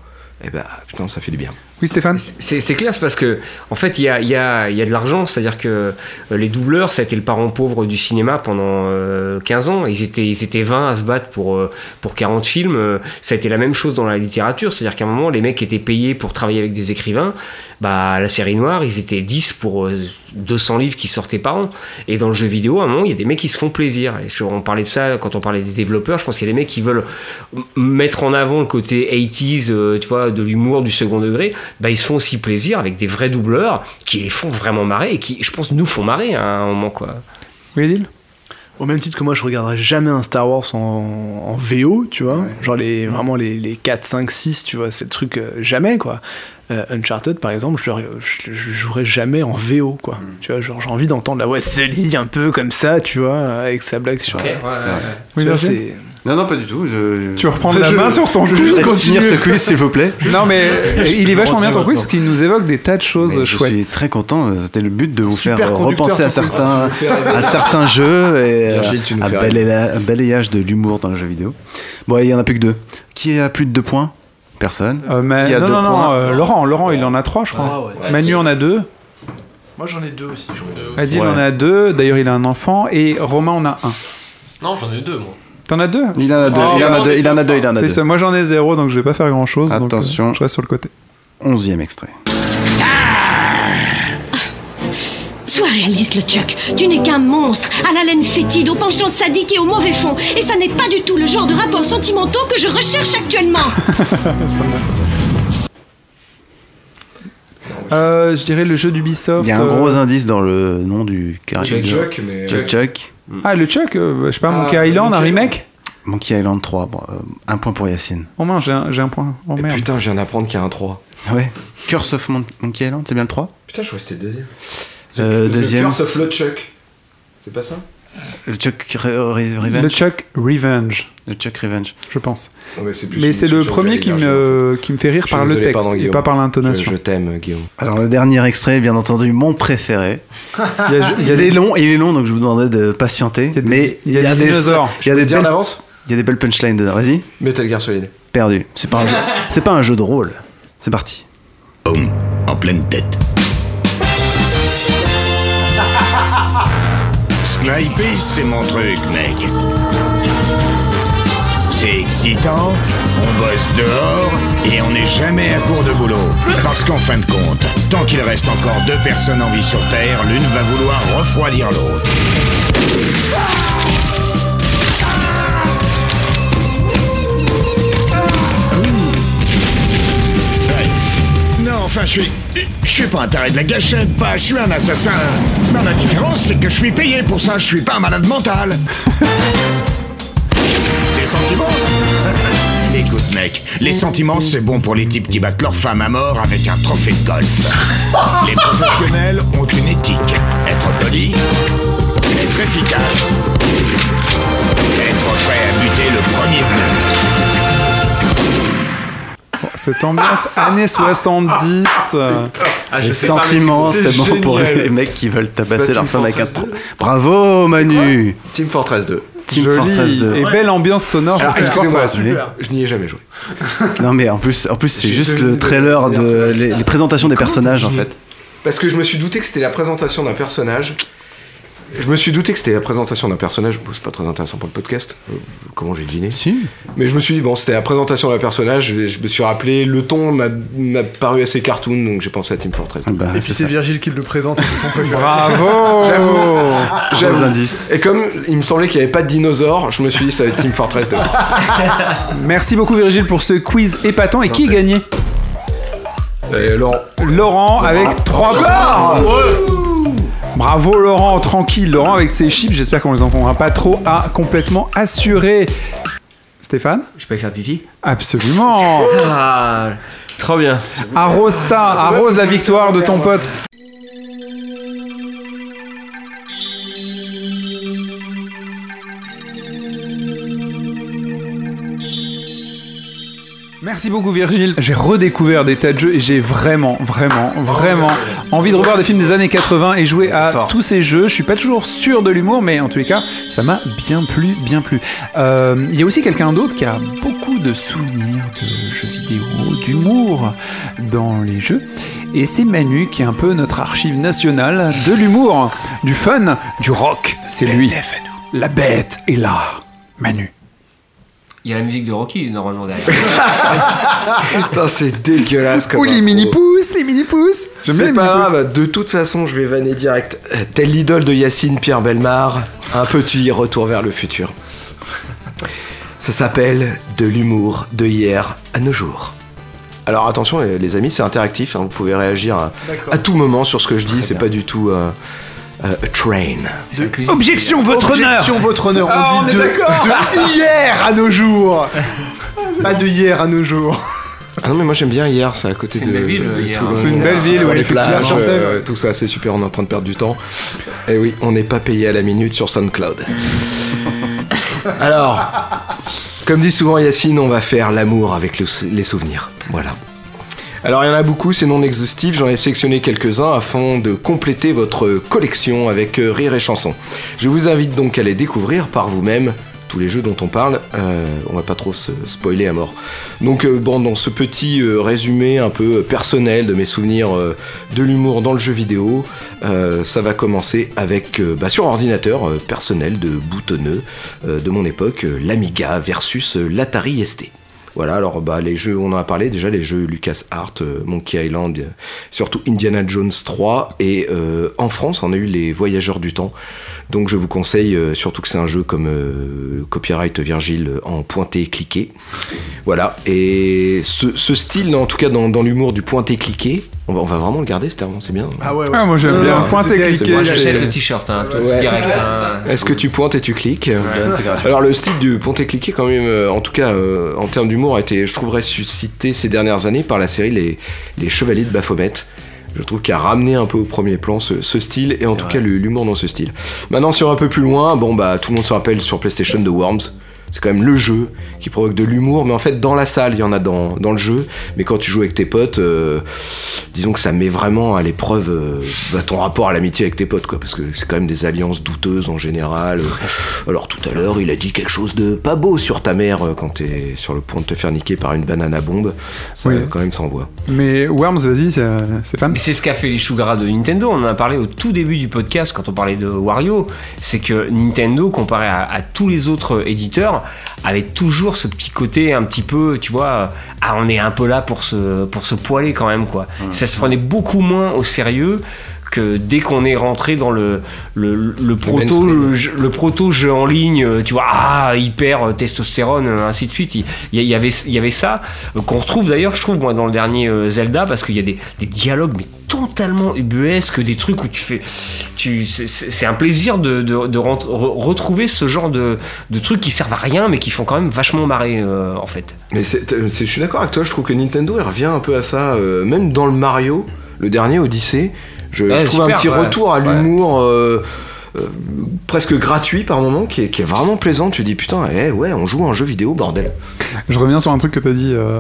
eh ben putain, ça fait du bien. Oui, Stéphane C'est clair, c'est parce que, en fait, il y a, il y a- il y a de l'argent. C'est-à-dire que euh, les doubleurs, ça a été le parent pauvre du cinéma pendant euh, 15 ans. Ils étaient, ils étaient 20 à se battre pour, pour 40 films. Ça a été la même chose dans la littérature. C'est-à-dire qu'à un moment, les mecs étaient payés pour travailler avec des écrivains. Bah, la série noire, ils étaient 10 pour euh, 200 livres qui sortaient par an. Et dans le jeu vidéo, à un moment, il y a des mecs qui se font plaisir. Et je- on parlait de ça quand on parlait des développeurs. Je pense qu'il y a des mecs qui veulent mettre en avant le côté 80s, euh, tu vois, de l'humour du second degré. Bah, ils se font aussi plaisir avec des vrais doubleurs qui les font vraiment marrer et qui, je pense, nous font marrer à un moment, quoi. Oui, Au même titre que moi, je regarderai jamais un Star Wars en, en VO, tu vois. Genre les, vraiment les, les 4, 5, 6, tu vois, c'est le truc euh, jamais, quoi. Euh, Uncharted, par exemple, je, je, je jouerai jamais en VO, quoi. Tu vois, genre j'ai envie d'entendre la voix de Sully un peu comme ça, tu vois, avec sa blague sur. Ouais. Oui, vois, c'est- Non, non, pas du tout. Je, je- Tu reprends Je- la main sur ton je- quiz. finir ce quiz, s'il vous plaît. Non, mais il est vachement bien ton quiz parce qu'il nous évoque des tas de choses Mais je chouettes. suis très content. C'était le but de vous Super faire repenser à certains, à certains jeux et euh, un balayage de l'humour dans le jeu vidéo. Bon, il y en a plus que deux. Qui a plus de deux points? Personne. Euh, mais- Qui a non, deux non, non, points euh, Laurent, Laurent, il en a trois, je crois. Ah ouais. Manu en a deux. Moi j'en ai deux aussi, je crois. Adil Ouais. en a deux. D'ailleurs, il a un enfant. Et Romain en a un. Non, j'en ai deux, moi. T'en as deux Il en a deux. Oh, il en a non, deux. mais Il en a deux. Il en a Fais deux. ça. Moi, j'en ai zéro, donc je vais pas faire grand chose. Attention. je reste sur le côté. Onzième extrait. Sois réaliste, le Chuck. Tu n'es qu'un monstre, à la laine fétide, au penchant sadique et au mauvais fond. Et ça n'est pas du tout le genre de rapports sentimentaux que je recherche actuellement. Euh, je dirais le jeu d'Ubisoft. Il y a un euh, gros indice dans le nom du caractère. Chuck, mais. Chuck. Chuck. Ah, le Chuck, euh, je sais pas, Ah, Monkey Island, un remake Monkey Island 3. Bon, euh, un point pour Yacine. Oh mince, j'ai un, point. Oh merde. putain, je viens d'apprendre qu'il y a un 3. Ouais. Curse of Mon- Monkey Island, c'est bien le 3 Putain, je crois que c'était le deuxième. Euh, The deuxième. Curse of le Chuck. C'est pas ça? Le Chuck Re- Re- Revenge. Le Chuck Revenge, Le Chuck Revenge. je pense. Non, mais c'est plus Mais une c'est le premier qui me, qui me fait rire Je par le texte pardon, et pas par l'intonation. je t'aime, Guillaume. Alors le dernier extrait, bien entendu, mon préféré. Il y a, il y a Il des est long, il est long, donc je vous demanderai de patienter. Il y a des- mais il y a des dinosaures. Il y a des Dire en belles, avance il y a des belles punchlines dedans. Vas-y. Metal Gear Solid. Perdu. C'est pas un jeu. C'est pas un jeu de rôle. C'est parti. Boum, en pleine tête. Sniper, c'est mon truc, mec. C'est excitant, on bosse dehors et on n'est jamais à court de boulot. Parce qu'en fin de compte, tant qu'il reste encore deux personnes en vie sur Terre, l'une va vouloir refroidir l'autre. Je suis. Je suis pas un taré de la gâchette, pas, je suis un assassin. Mais la différence, c'est que je suis payé pour ça, je suis pas un malade mental. Les sentiments? Écoute, mec, les sentiments, c'est bon pour les types qui battent leur femme à mort avec un trophée de golf. Les professionnels ont une éthique. Être poli, être efficace, être prêt à buter le premier venu. Cette ambiance années 70. Ah, les sentiments, c'est bon pour les mecs qui veulent tabasser leur femme avec un tro- Bravo Manu Team Fortress 2. Team Fortress 2. et belle ambiance sonore. Alors, je n'y ai jamais joué. Non mais en plus, en plus c'est juste le trailer de- de les, les présentations des personnages en fait. Parce que je me suis douté que c'était la présentation d'un personnage. Je me suis douté que c'était la présentation d'un personnage. Bon, c'est pas très intéressant pour le podcast. Euh, comment j'ai deviné Si. Mais je me suis dit, bon, c'était la présentation d'un personnage. Je, je me suis rappelé, le ton m'a m'a paru assez cartoon, donc j'ai pensé à Team Fortress. Bah, Et puis c'est Virgile qui le présente, c'est son préféré. Bravo J'avoue. J'avoue. Gros indice. Et comme il me semblait qu'il n'y avait pas de dinosaures, je me suis dit, ça va être Team Fortress 2. Merci beaucoup Virgile pour ce quiz épatant. Et qui est gagné Et Laurent. Laurent avec 3 barres Bravo Laurent, tranquille. Laurent avec ses chips, j'espère qu'on les entendra pas trop, a complètement assuré. Stéphane Je peux faire pipi? Absolument Ah, trop bien. Arrose ça, arrose la victoire de ton pote. Merci beaucoup Virgile. J'ai redécouvert des tas de jeux et j'ai vraiment, vraiment, vraiment envie de revoir des films des années 80 et jouer à tous ces jeux. Je suis pas toujours sûr de l'humour, mais en tous les cas, ça m'a bien plu, bien plu. Euh, Il y a aussi quelqu'un d'autre qui a beaucoup de souvenirs de jeux vidéo, d'humour dans les jeux. Et c'est Manu qui est un peu notre archive nationale de l'humour, du fun, du rock. C'est lui. La bête est là. Manu. Il y a la musique de Rocky normalement derrière. Putain, c'est dégueulasse comme Oh, les intro. mini-pousses, les mini-pousses. J'aime bien C'est les pas mini-pousses. grave, de toute façon, je vais vanner direct. Euh, Tel l'idole de Yacine Pierre Belmar, un petit retour vers le futur. Ça s'appelle De l'humour de hier à nos jours. Alors attention les- amis, c'est interactif, hein, vous pouvez réagir à tout moment sur ce que je dis, c'est pas du tout euh, euh, a train. Objection, votre honneur Objection, votre honneur. Ah, on dit est de, hier à nos jours. Pas de hier à nos jours. Ah non mais moi j'aime bien hier, c'est à côté C'est de, une belle ville, hein. C'est une belle ville, les plages, euh, tout ça, c'est super, on est en train de perdre du temps. Et oui, on n'est pas payé à la minute sur SoundCloud. Alors, comme dit souvent Yacine, on va faire l'amour avec le- les souvenirs. Voilà. Alors il y en a beaucoup, c'est non exhaustif, j'en ai sélectionné quelques-uns afin de compléter votre collection avec euh, rire et chanson. Je vous invite donc à les découvrir par vous-même, tous les jeux dont on parle, Euh, on va pas trop se spoiler à mort. Donc euh, bon, dans ce petit résumé un peu personnel de mes souvenirs de l'humour dans le jeu vidéo, ça va commencer avec bah, sur ordinateur personnel de boutonneux de mon époque, l'Amiga versus l'Atari ST. Voilà, alors bah, les jeux, on en a parlé déjà, les jeux LucasArts, euh, Monkey Island, surtout Indiana Jones 3, et euh, en France, on a eu les Voyageurs du Temps. Donc je vous conseille, euh, surtout que c'est un jeu comme euh, Copyright Virgile en pointé-cliqué. Voilà, et ce, ce style, en tout cas dans, dans l'humour du pointé-cliqué, on va, on va vraiment le garder, c'était vraiment, c'est bien. Ah ouais, ouais. Ah, moi, j'aime bien. Pointé c'était- cliqué, Moi j'achète le t-shirt hein, Ouais. direct. hein. Est-ce que tu pointes et tu cliques. Alors le style du pointé-cliqué quand même, euh, en tout cas euh, en termes d'humour, a été, je trouve, ressuscité ces dernières années par la série Les, les Chevaliers de Baphomet. Je trouve qu'il a ramené un peu au premier plan ce, ce style et en tout cas l'humour dans ce style. Maintenant, si on va un peu plus loin, bon bah tout le monde se rappelle sur PlayStation de Worms. C'est quand même le jeu qui provoque de l'humour, mais en fait dans la salle, il y en a dans, dans le jeu, mais quand tu joues avec tes potes, euh, disons que ça met vraiment à l'épreuve euh, bah, ton rapport à l'amitié avec tes potes, quoi, parce que c'est quand même des alliances douteuses en général. Alors tout à l'heure, il a dit quelque chose de pas beau sur ta mère euh, quand t'es sur le point de te faire niquer par une banane à bombe. Ça Oui. euh, quand même s'envoie. Mais Worms, vas-y, c'est- Stéphane. Mais c'est ce qu'a fait les Sugara de Nintendo. On en a parlé au tout début du podcast quand on parlait de Wario. C'est que Nintendo, comparé à, à tous les autres éditeurs, avait toujours ce petit côté un petit peu, tu vois, ah, on est un peu là pour se, pour se poiler quand même, quoi. Ça se prenait beaucoup moins au sérieux que dès qu'on est rentré dans le, le, le proto, mainstream. le, le proto jeu en ligne, euh, tu vois, ah, hyper euh, testostérone, euh, ainsi de suite, il, il y, avait, il y avait ça, euh, qu'on retrouve d'ailleurs, je trouve, moi, dans le dernier euh, Zelda, parce qu'il y a des, des dialogues, mais totalement ubuesques, des trucs où tu fais. Tu, c'est- un plaisir de, de, de re- retrouver ce genre de, de trucs qui servent à rien, mais qui font quand même vachement marrer, euh, en fait. Mais je suis d'accord avec toi, je trouve que Nintendo il revient un peu à ça, euh, même dans le Mario, le dernier Odyssey, je, Ouais, je trouve un petit ouais. retour à Ouais. l'humour euh, euh, presque gratuit par moment qui est, qui est vraiment plaisant. Tu te dis putain, eh ouais, on joue à un jeu vidéo, bordel. Je reviens sur un truc que tu as dit. euh,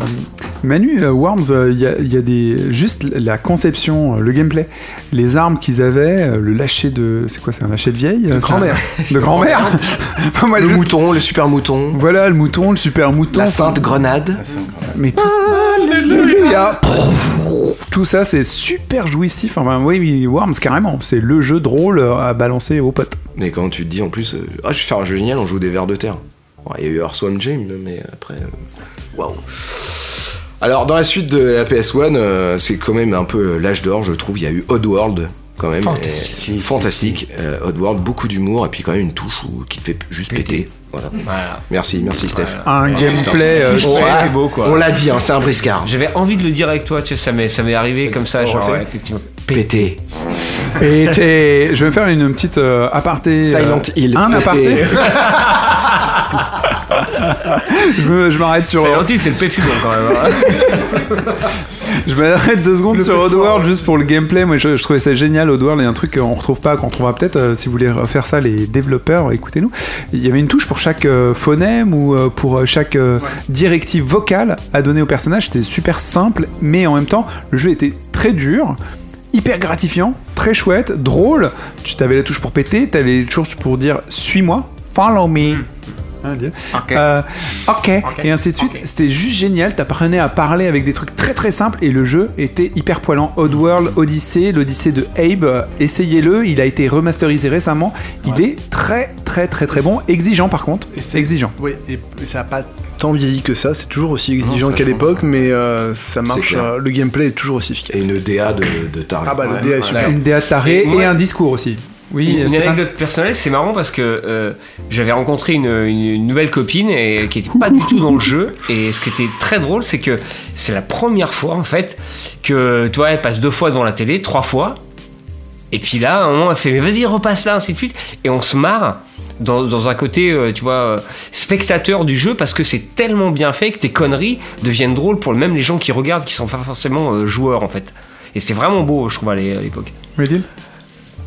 Manu, euh, Worms, euh, il y, a, il y a des. Juste la conception, le gameplay, les armes qu'ils avaient, le lâcher de. C'est quoi, c'est un lâcher de vieille De grand-mère. De grand-mère le juste- mouton, le super mouton. Voilà, le mouton, le super mouton. La sainte grenade. Mais tout Alléluia. Tout ça, c'est super jouissif. Enfin, oui, Worms, carrément. C'est le jeu drôle à balancer aux potes. Mais quand tu te dis en plus, euh, ah, je vais faire un jeu génial, on joue des vers de terre. Bon, Il y a eu Earthworm Jim, mais après, euh, waouh. Alors, dans la suite de la PS1, euh, c'est quand même un peu l'âge d'or, je trouve. Il y a eu Oddworld, quand même. Fantastique. Et- fantastique. Euh, Oddworld, beaucoup d'humour, et puis quand même une touche où- qui te fait juste péter. Voilà. Merci, merci Steph. Un gameplay, euh, Touche ouais, fait, c'est c'est beau quoi. On l'a dit, hein, c'est un briscard. J'avais envie de le dire avec toi, tu sais, ça m'est, ça m'est arrivé comme ça, genre, ouais, effectivement. Péter. Pété. Je vais faire une petite euh, aparté. euh, Silent Hill, Un pété. aparté. je me- je m'arrête sur. C'est gentil, c'est le péfumon quand même. hein. Je m'arrête deux secondes Le sur Oddworld juste pour le gameplay. Moi, je, je trouvais ça génial. Oddworld, il y a un truc qu'on retrouve pas, qu'on trouvera peut-être euh, si vous voulez refaire ça, les développeurs, écoutez-nous. Il y avait une touche pour chaque euh, phonème ou euh, pour chaque euh, directive vocale à donner au personnage. C'était super simple, mais en même temps, le jeu était très dur. Hyper gratifiant, très chouette, drôle. Tu avais la touche pour péter, tu avais les touches pour dire suis-moi, follow me. Hein, dire. Euh, ok, et ainsi de suite. C'était juste génial. T'apprenais à parler avec des trucs très très simples et le jeu était hyper poilant. Oddworld Odyssey, l'Odyssée de Abe, euh, essayez-le. Il a été remasterisé récemment. Il est très très très très bon. Exigeant par contre. Exigeant. Oui, et, et ça n'a pas tant vieilli que ça, c'est toujours aussi exigeant qu'à l'époque, mais euh, ça marche, euh, le gameplay est toujours aussi efficace. Et une DA de, de taré. Ah bah, le Ouais, DA est super. Une DA tarée Et et, moi- un discours aussi. Oui, une, anecdote personnelle, c'est marrant parce que euh, j'avais rencontré une, une- une nouvelle copine et qui était pas du tout dans le jeu. Et ce qui était très drôle, c'est que c'est la première fois en fait que toi, elle passe deux fois devant la télé, trois fois. Et puis là, à un moment, elle fait mais vas-y repasse là, ainsi de suite. Et on se marre. Dans, dans un côté, euh, tu vois, euh, spectateur du jeu, parce que c'est tellement bien fait que tes conneries deviennent drôles pour même les gens qui regardent, qui sont pas forcément euh, joueurs en fait. Et c'est vraiment beau, je trouve, à l'é- à l'époque. Médil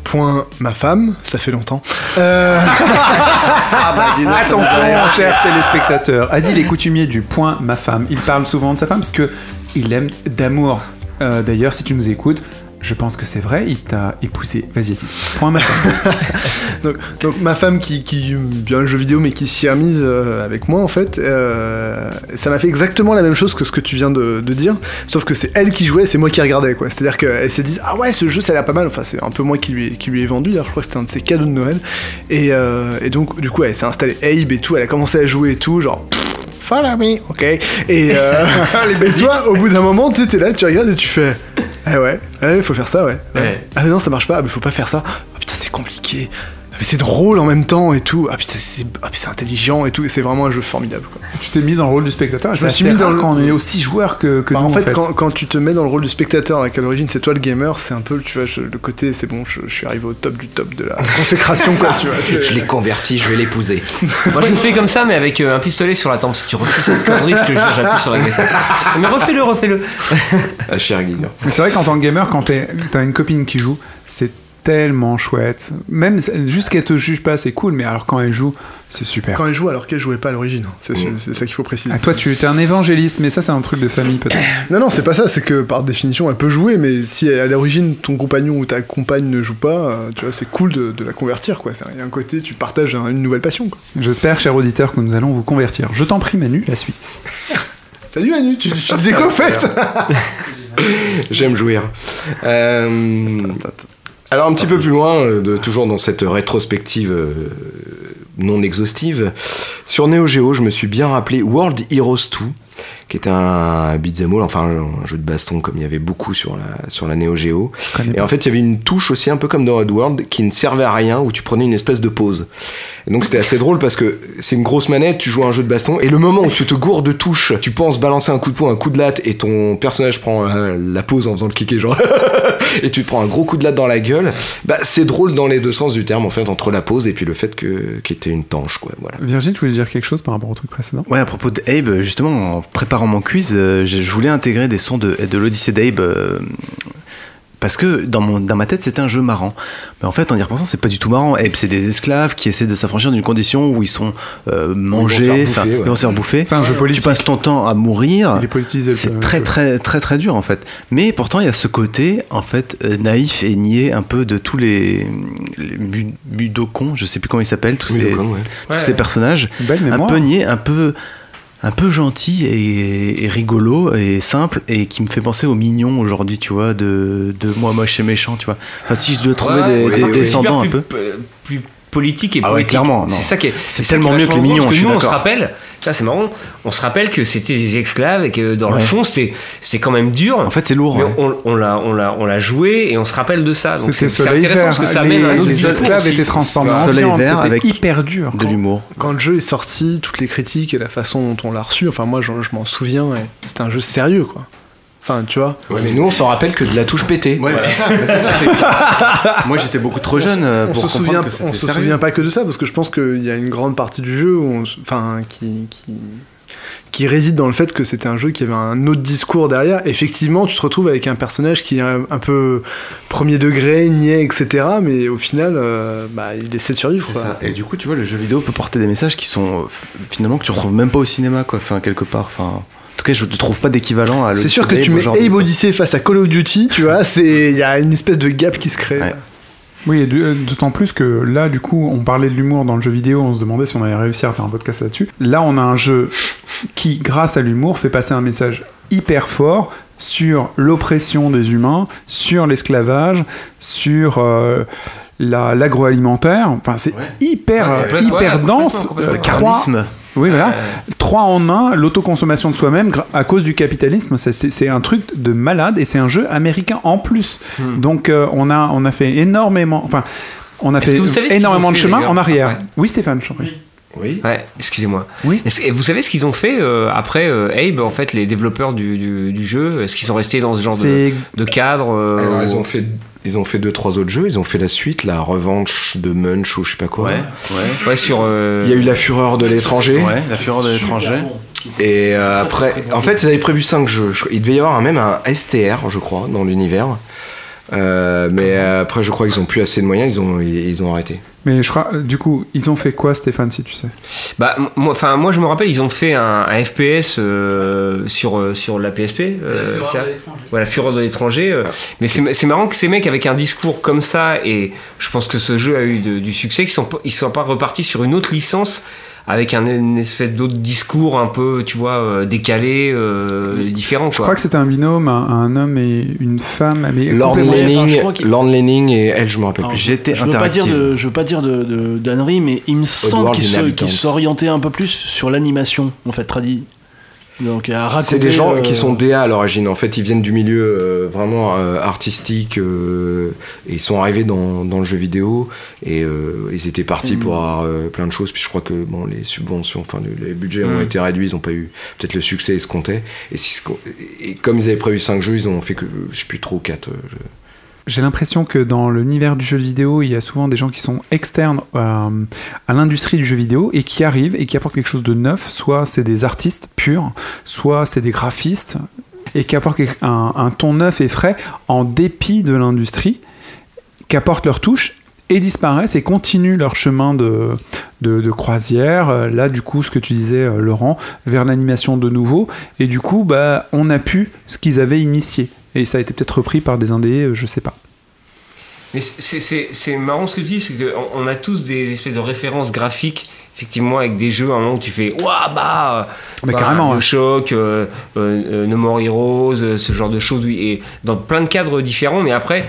Point ma femme, ça fait longtemps. Euh, Attention, chers téléspectateurs. Adil est coutumier du point ma femme. Il parle souvent de sa femme parce que il aime d'amour. Euh, D'ailleurs, si tu nous écoutes, je pense que c'est vrai. Il t'a épousé. Vas-y. Point ma donc, ma femme qui, qui bien le jeu vidéo mais qui s'y est remise euh, avec moi en fait, euh, ça m'a fait exactement la même chose que ce que tu viens de, dire, sauf que c'est elle qui jouait, c'est moi qui regardais quoi. C'est-à-dire qu'elle s'est dit ah ouais ce jeu ça a l'air pas mal, enfin c'est un peu moi qui lui ai, vendu, je crois que c'était un de ses cadeaux de Noël, et, euh, et donc du coup elle s'est installée Abe et tout, elle a commencé à jouer et tout, genre follow me, ok. Et, euh, et toi, au bout d'un moment, tu sais, t'es là, tu regardes et tu fais, ah ouais, ouais, faut faire ça, ouais. ouais. Ouais. Ah non, ça marche pas, ah, mais faut pas faire ça. Ah putain, c'est compliqué. Mais c'est drôle en même temps et tout. Ah putain, c'est ah, c'est intelligent et tout. Et c'est vraiment un jeu formidable. Quoi. Tu t'es mis dans le rôle du spectateur? Je me suis mis dans le- quand on est aussi joueur que, que Bah, nous, en fait, Quand, quand tu te mets dans le rôle du spectateur, là, qu'à l'origine c'est toi le gamer, c'est un peu, tu vois, je- le côté, c'est bon, je, je suis arrivé au top du top de la consécration, quoi, tu vois. Je l'ai converti, je vais l'épouser. Moi je le fais comme ça, mais avec euh, un pistolet sur la tempe. Si tu refais cette connerie, je te jure, j'appuie sur la glissade. Mais refais-le, refais-le. Ah, cher. Mais c'est vrai qu'en tant que gamer, quand t'es- t'as une copine qui joue, c'est tellement chouette. Même juste qu'elle te juge pas, c'est cool, mais alors quand elle joue, c'est super. Quand elle joue alors qu'elle jouait pas à l'origine, c'est sûr- Mm. c'est ça qu'il faut préciser. Ah, toi, tu es un évangéliste, mais ça, c'est un truc de famille peut-être. Non, non, c'est pas ça, c'est que par définition, elle peut jouer, mais si à l'origine ton compagnon ou ta compagne ne joue pas, euh, tu vois, c'est cool de, de la convertir, quoi. Il y a un côté, tu partages un- une nouvelle passion, quoi. J'espère, cher auditeur, que nous allons vous convertir. Je t'en prie, Manu, la suite. Salut Manu, tu, tu disais quoi en fait? J'aime jouir. Euh, alors un petit peu plus loin, euh, toujours dans cette rétrospective euh, non exhaustive. Sur Neo Geo, je me suis bien rappelé World Heroes 2 qui était un beat'em all, enfin un jeu de baston comme il y avait beaucoup sur la, sur la Neo Geo. Et en fait, il y avait une touche aussi un peu comme dans Oddworld qui ne servait à rien où tu prenais une espèce de pause. Et donc c'était assez drôle parce que c'est une grosse manette, tu joues à un jeu de baston et le moment où tu te gourdes de touche, tu penses balancer un coup de poing, un coup de latte et ton personnage prend euh, la pause en faisant le kicker genre et tu te prends un gros coup de latte dans la gueule, bah c'est drôle dans les deux sens du terme en fait entre la pause et puis le fait que qu'il était une tanche quoi, voilà. Virgile, tu voulais dire quelque chose par rapport au truc précédent? Ouais, à propos de Abe, justement, en préparant mon quiz, euh, je voulais intégrer des sons de, de l'Odyssée d'Abe. euh, parce que dans, mon, dans ma tête, c'était un jeu marrant. Mais en fait, en y repensant, c'est pas du tout marrant. Abe, c'est des esclaves qui essaient de s'affranchir d'une condition où ils sont euh, mangés, ils vont se faire bouffer. C'est un jeu politique. Tu passes ton temps à mourir. Il est politisé, le- C'est très, très, très, très dur, en fait. Mais pourtant, il y a ce côté, en fait, euh, naïf et niais un peu de tous les, les budokons, je sais plus comment ils s'appellent, tous, ces, ouais. tous Ouais, ces personnages. Belle un peu niais, un peu un peu gentil et, et rigolo et simple et qui me fait penser aux mignons aujourd'hui tu vois de, de moi moche et méchant tu vois. Enfin si je dois trouver Ouais, des, ouais, des descendants un peu. plus, plus politique et Ah ouais, clairement. C'est ça qui est. C'est tellement mieux que les mignons, parce que nous, on se rappelle. Ça, c'est marrant. On se rappelle que c'était des esclaves et que dans le fond, c'était c'était quand même dur. en fait c'est lourd Mais ouais. on, on l'a on l'a on l'a joué et on se rappelle de ça. Donc c'est c'est intéressant Vert. parce que ça amène un autre les esclaves étaient transformés en Soleil viande, vert c'était avec hyper dur. de l'humour Quand le jeu est sorti, toutes les critiques et la façon dont on l'a reçu, enfin moi je, je m'en souviens, c'était un jeu sérieux quoi. Enfin tu vois. Ouais, mais nous on s'en rappelle que de la touche pétée. ouais c'est ça, mais c'est ça, c'est ça. moi j'étais beaucoup trop jeune euh, on pour se comprendre souvient, que on se sérieux. souvient pas que de ça parce que je pense qu'il y a une grande partie du jeu, où on s- enfin qui, qui qui réside dans le fait que c'était un jeu qui avait un autre discours derrière. Effectivement, tu te retrouves avec un personnage qui est un, un peu premier degré, niais, etc. Mais au final, euh, bah, il essaie de survivre. C'est quoi. ça. Et du coup, tu vois, le jeu vidéo peut porter des messages qui sont euh, finalement que tu retrouves même pas au cinéma, quoi. Enfin, quelque part. Enfin, en tout cas, je ne trouve pas d'équivalent à C'est sûr que tu mets Abe. Odyssey face à Call of Duty, tu vois, c'est il y a une espèce de gap qui se crée. Oui, et euh, d'autant plus que là, du coup, on parlait de l'humour dans le jeu vidéo, on se demandait si on avait réussi à faire un podcast là-dessus. Là, on a un jeu qui, grâce à l'humour, fait passer un message hyper fort sur l'oppression des humains, sur l'esclavage, sur euh, la- l'agroalimentaire. Enfin, c'est hyper, Ouais, euh, hyper ouais, dense. complètement, Euh. Oui, voilà. Trois en un, l'autoconsommation de soi-même à cause du capitalisme, c'est un truc de malade et c'est un jeu américain en plus. Hmm. Donc euh, on, a, on a fait énormément, enfin, on a fait énormément de fait, chemin en arrière. après Oui, Stéphane, je t'en prie. Oui. Ouais, excusez-moi. Oui. Et vous savez ce qu'ils ont fait euh, après euh, Abe, en fait, les développeurs du, du, du jeu? Est-ce qu'ils sont restés dans ce genre de, cadre euh, Alors, ils ont fait ils ont fait deux trois autres jeux. Ils ont fait la suite, la revanche de Munch ou je sais pas quoi. Ouais, ouais. Ouais, sur. euh, Il y a eu la fureur de l'étranger. Ouais, la fureur de l'étranger. Et euh, après, en fait, ils avaient prévu 5 jeux. Je- Il devait y avoir un- même un STR, je crois, dans l'univers. Euh, mais euh, après, je crois qu'ils ont plus assez de moyens. Ils ont, ils, ils ont arrêté. Mais je crois, euh, du coup, ils ont fait quoi, Stéphane, si tu sais? Bah, moi, enfin, moi, je me rappelle, ils ont fait un, un FPS euh, sur, sur la PSP. euh, Fureur c'est ça de l'étranger. Voilà, Fureur de l'étranger. euh. Mais c'est c'est marrant que ces mecs avec un discours comme ça, et je pense que ce jeu a eu de- du succès, qu'ils sont, ils sont pas repartis sur une autre licence avec un, une espèce d'autre discours un peu, tu vois, euh, décalé, euh, différent. Je crois que c'était un binôme, un, un homme et une femme. Mais Lord enfin, Lenning, Lord et elle, je me rappelle plus. J'étais je veux pas dire interactive. de, je veux pas dire de, de- mais il me semble qu'il s'orientait un peu plus sur l'animation, en fait, tradit. Donc. C'est des gens euh, qui sont DA à l'origine. En fait, ils viennent du milieu euh, vraiment euh, artistique euh, et ils sont arrivés dans, dans le jeu vidéo et euh, ils étaient partis Mm. pour avoir euh, plein de choses. Puis je crois que bon, les subventions, enfin les budgets ont Mm. été réduits, ils n'ont pas eu peut-être le succès escompté. Et, si, et comme ils avaient prévu 5 jeux, ils ont fait que je sais plus trop 4. J'ai l'impression que dans l'univers du jeu vidéo, il y a souvent des gens qui sont externes euh, à l'industrie du jeu vidéo et qui arrivent et qui apportent quelque chose de neuf. Soit c'est des artistes purs, soit c'est des graphistes et qui apportent un, ton neuf et frais en dépit de l'industrie, qui apportent leur touche et disparaissent et continuent leur chemin de croisière. Euh, Là, du coup, ce que tu disais, euh, Laurent, vers l'animation de nouveau. Et du coup, bah, on a pu ce qu'ils avaient initié. Et ça a été peut-être repris par des indés, euh, je sais pas. Mais c'est- marrant ce que tu dis, c'est qu'on on a tous des espèces de références graphiques, effectivement, avec des jeux à un moment où tu fais Ouah, bah, Mais bah, carrément, ouais. Bioshock, euh, euh, No More Heroes, ce genre de choses, et dans plein de cadres différents, mais après,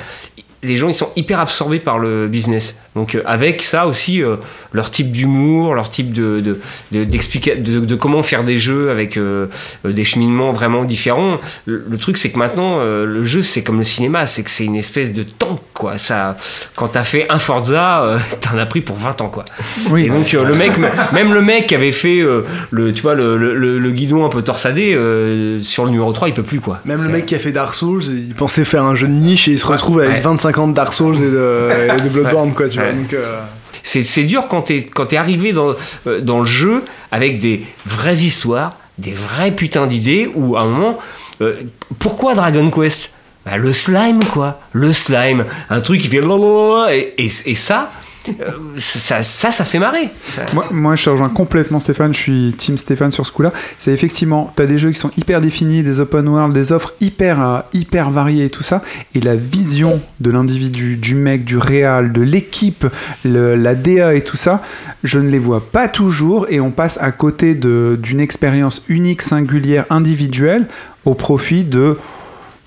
les gens ils sont hyper absorbés par le business. Donc euh, avec ça aussi euh, leur type d'humour, leur type de de, de, d'explica- de- de comment faire des jeux avec euh, des cheminements vraiment différents. Le, le truc c'est que maintenant euh, le jeu c'est comme le cinéma, c'est que c'est une espèce de tank quoi. Ça quand t'as fait un Forza, euh, t'en as pris pour 20 ans quoi. Oui. Et donc euh, le mec même le mec qui avait fait euh, le tu vois le, le, le- le guidon un peu torsadé euh, sur le numéro 3, il peut plus quoi. Même le mec qui a fait Dark Souls, il pensait faire un jeu de niche et il se retrouve avec Ouais. 25 ans de Dark Souls et de, et de Bloodborne, quoi, tu vois. Donc, euh, C'est, dur quand t'es, quand t'es arrivé dans, euh, dans le jeu avec des vraies histoires, des vrais putains d'idées, où à un moment, euh, pourquoi Dragon Quest? Bah, Le slime, quoi. Le slime. Un truc qui fait et, et, et ça, ça, ça, ça fait marrer. Ça- Moi, moi, je rejoins complètement Stéphane, je suis team Stéphane sur ce coup-là. C'est effectivement, tu as des jeux qui sont hyper définis, des open world, des offres hyper, euh, hyper variées et tout ça. Et la vision de l'individu, du mec, du réal, de l'équipe, la DA et tout ça, je ne les vois pas toujours et on passe à côté d'une expérience unique, singulière, individuelle au profit de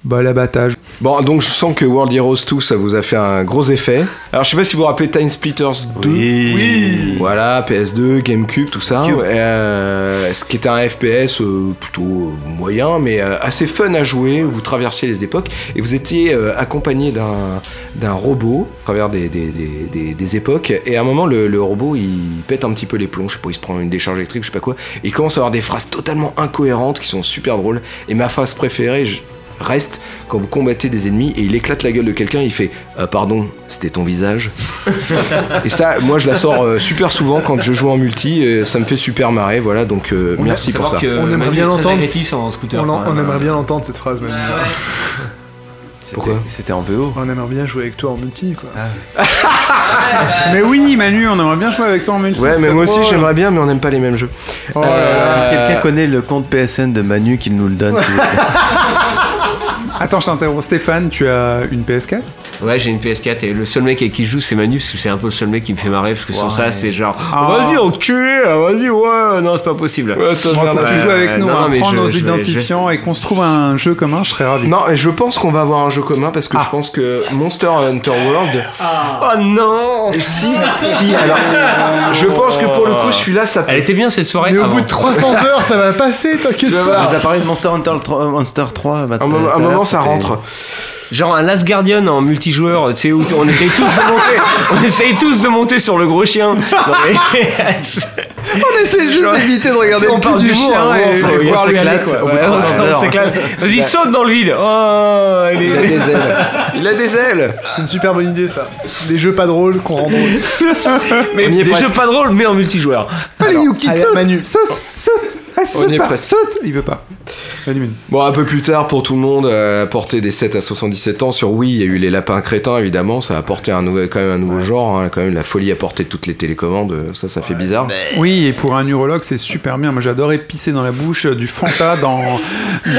bah, l'abattage. Bon, donc je sens que World Heroes 2, ça vous a fait un gros effet. Alors je sais pas si vous vous rappelez Time Splitters 2. Oui. Voilà, PS2, GameCube, tout ça. Euh, ce qui était un FPS euh, plutôt euh, moyen, mais euh, assez fun à jouer. Vous traversiez les époques et vous étiez euh, accompagné d'un d'un robot à travers des, des, des, des- des époques. Et à un moment, le, le robot il pète un petit peu les plombs. Je sais pas, il se prend une décharge électrique, je sais pas quoi. Et il commence à avoir des phrases totalement incohérentes qui sont super drôles. Et ma phrase préférée, je- reste quand vous combattez des ennemis et il éclate la gueule de quelqu'un, il fait Euh, pardon, c'était ton visage. et ça, moi je la sors euh, super souvent quand je joue en multi, et ça me fait super marrer, voilà, donc euh, merci pour ça. on aimerait bien l'entendre. On, aimerait bien l'entendre cette phrase, Manu. Pourquoi C'était en VO. On aimerait bien jouer avec toi en multi, quoi. mais oui, Manu, on aimerait bien jouer avec toi en multi. Ouais, mais moi aussi j'aimerais bien, mais on n'aime pas les mêmes jeux. Euh, Si quelqu'un connaît le compte PSN de Manu, qu'il nous le donne. Attends, je t'interromps. Stéphane, tu as une PS4 Ouais, j'ai une PS4 et le seul mec avec qui je joue, c'est Manu, parce que c'est un peu le seul mec qui me fait marrer, parce que sur Ouais. ça, c'est genre, Ah. vas-y, enculé, ah, vas-y, ouais, non, c'est pas possible. Bon, faut que tu joues avec nous, non, hein, mais prends je- nos je vais- identifiants et qu'on se trouve un jeu commun, je serais ravi. Non, et je pense qu'on va avoir un jeu commun parce que je pense que Monster Hunter World. Oh non Si, si, alors. Je pense que pour le coup, celui-là, ça Elle était bien cette soirée. Mais au avant. bout de 300 heures, ça va passer, t'inquiète On pas. nous a parlé de Monster Hunter 3, Monster 3 bah, Un moment, un tout à moment, ça rentre. Genre un Last Guardian en multijoueur, tu sais, où on essaye tous de monter, on essaye tous de monter sur le gros chien. Non, mais- On essaie juste d'éviter de regarder Si on le parle du chien hein, et, faut- voir. Vas-y, saute dans le vide. Oh, il est- Il a des ailes. Il a des ailes. C'est une super bonne idée, ça. Des jeux pas drôles qu'on rend drôles. Mais des presque. jeux pas drôles, mais en multijoueur. Allez, Yuki, allez, saute, Manu. saute, saute, Ah, On saute est pas, presque. saute Il veut pas. Bon, un peu plus tard, pour tout le monde, à la portée des 7 à 77 ans, sur Wii, il y a eu les lapins crétins, évidemment. Ça a apporté un nouvel, quand même un nouveau genre. hein. Quand même, la folie a porté toutes les télécommandes. euh, Ça, ça fait bizarre. Oui, et pour un urologue, c'est super bien. Moi, j'adorais pisser dans la bouche euh, du Fanta dans,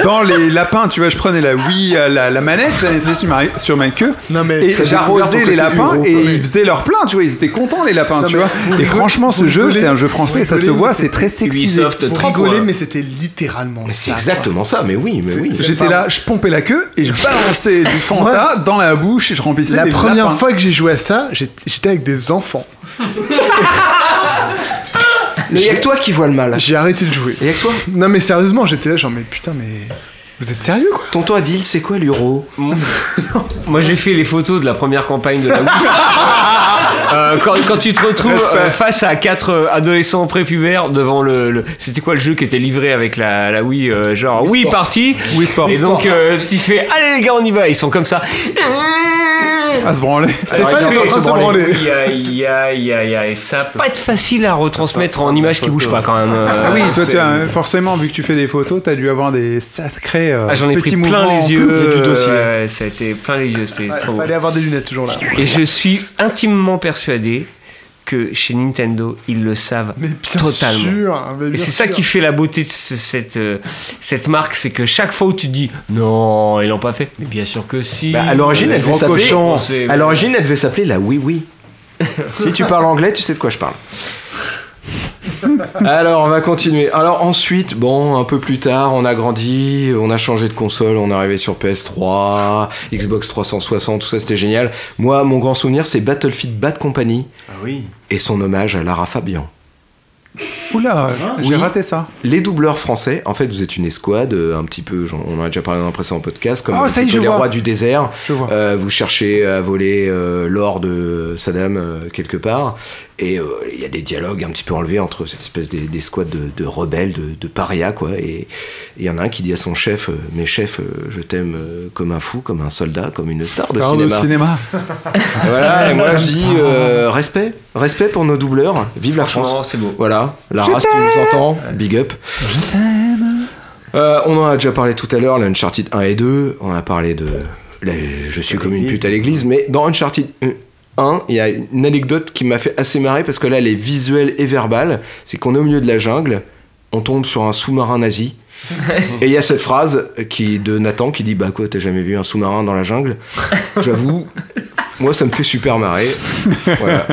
dans les lapins. Tu vois, je prenais la Wii, euh, la, la manette, je la sur ma, sur ma queue. Non, mais Et j'arrosais les lapins et ils faisaient leur plein, tu vois. Ils étaient contents, les lapins, Non, tu vois. Et franchement, ce jeu, c'est un jeu français, ça se voit, c'est très sexy. Ubisoft, Vous mais c'était littéralement Mais ça. c'est exactement ça, mais oui, mais oui. J'étais là, je pompais la queue et je balançais du Fanta dans la bouche et je remplissais La les première lapins. fois que j'ai joué à ça, j'étais avec des enfants. Mais il y a que toi qui vois le mal. J'ai arrêté de jouer. Il y a que toi. Non mais sérieusement, j'étais là genre mais putain mais vous êtes sérieux quoi? Tonton Adil, c'est quoi l'euro? Moi j'ai fait les photos de la première campagne de la Wii. Euh, quand, quand tu te retrouves euh, face à quatre euh, adolescents prépubères devant le, le- c'était quoi le jeu qui était livré avec la, la Wii euh, genre Wii party? Wii Sport. et donc euh, tu fais allez les gars on y va ils sont comme ça À se branler. Stéphane est en train de se branler. Aïe, aïe, aïe, aïe. Ça va pas être facile à retransmettre en images qui bougent pas quand même. euh, Ah oui, toi, tu as, forcément, vu que tu fais des photos, t'as dû avoir des sacrés euh, Ah, j'en ai petits pris plein mouvements les yeux. du dossier. ouais, ça a été plein les yeux, c'était Ouais, trop beau. Fallait avoir des lunettes toujours là. Et je suis intimement persuadé que chez Nintendo, ils le savent Mais bien totalement. sûr, mais Et bien c'est ça qui fait la beauté de ce- cette, euh, cette marque, c'est que chaque fois où tu te dis non, ils l'ont pas fait, mais bien sûr que si. Bah, à l'origine, elle devait s'appeler. À l'origine, elle devait s'appeler la Oui Oui. si tu parles anglais, tu sais de quoi je parle. Alors, on va continuer. Alors, ensuite, bon, un peu plus tard, on a grandi, on a changé de console, on est arrivé sur PS3, Xbox 360, tout ça, c'était génial. Moi, mon grand souvenir, c'est Battlefield Bad Company. Ah oui. Et son hommage à Lara Fabian. Oula, j'ai Oui. raté ça. Les doubleurs français, en fait, vous êtes une escouade, euh, un petit peu, on en a déjà parlé dans un précédent podcast, comme Oh, ça y je les vois. rois du désert. Je vois. Euh, vous cherchez à voler euh, l'or de Saddam euh, quelque part, et euh, il y a des dialogues un petit peu enlevés entre cette espèce d'es- d'escouade de, de rebelles, de, de parias, quoi. Et il y en a un qui dit à son chef, euh, mais chef, euh, je t'aime euh, comme un fou, comme un soldat, comme une star, Star de de cinéma. cinéma. Voilà, et moi je dis euh, respect, respect pour nos doubleurs, vive la France. c'est beau. Voilà, la Tu nous entends, big up. Je t'aime. Euh, on en a déjà parlé tout à l'heure, l'Uncharted 1 et 2, on a parlé de la- je suis comme une pute à l'église, mais dans Uncharted 1, il y a une anecdote qui m'a fait assez marrer parce que là elle est visuelle et verbale, c'est qu'on est au milieu de la jungle, on tombe sur un sous-marin nazi. Et il y a cette phrase qui, de Nathan qui dit Bah quoi, t'as jamais vu un sous-marin dans la jungle? J'avoue, moi ça me fait super marrer. Voilà.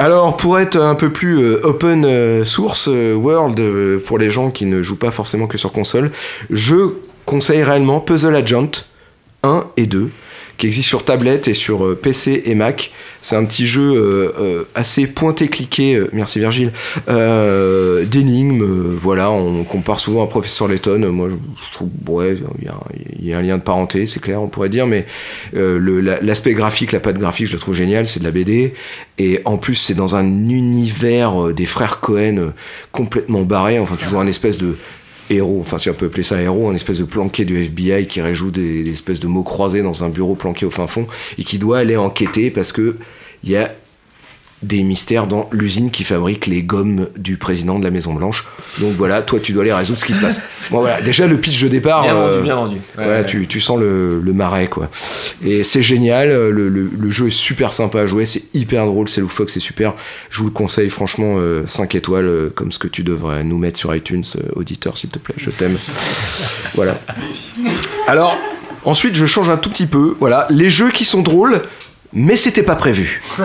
Alors, pour être un peu plus euh, open euh, source euh, world pour les gens qui ne jouent pas forcément que sur console, je conseille réellement Puzzle Agent 1 et 2 qui existe sur tablette et sur euh, PC et Mac. C'est un petit jeu euh, euh, assez pointé-cliqué, euh, merci Virgile, d'énigmes. voilà, on compare souvent à Professeur Layton. Moi, je trouve, ouais, il y, a- un lien de parenté, c'est clair, on pourrait dire, mais le- la- l'aspect graphique, la patte graphique, je la trouve géniale, c'est de la BD. Et en plus, c'est dans un univers des frères Cohen complètement barré. Enfin, tu joues un espèce de héros, enfin si on peut appeler ça héros, un espèce de planqué du FBI qui réjoue des, des espèces de mots croisés dans un bureau planqué au fin fond et qui doit aller enquêter parce que il y a des mystères dans l'usine qui fabrique les gommes du président de la Maison Blanche. Donc voilà, toi tu dois aller résoudre ce qui se passe. Bon voilà, déjà le pitch de départ. Bien euh, vendu, bien vendu. Ouais, voilà, ouais. Tu, tu sens le, le marais quoi. Et c'est génial, le, le- le jeu est super sympa à jouer, c'est hyper drôle, c'est loufoque, c'est super. Je vous le conseille franchement 5 étoiles euh, comme ce que tu devrais nous mettre sur iTunes, euh, auditeur s'il te plaît, je t'aime. voilà. Alors, ensuite je change un tout petit peu. Voilà, les jeux qui sont drôles, mais c'était pas prévu.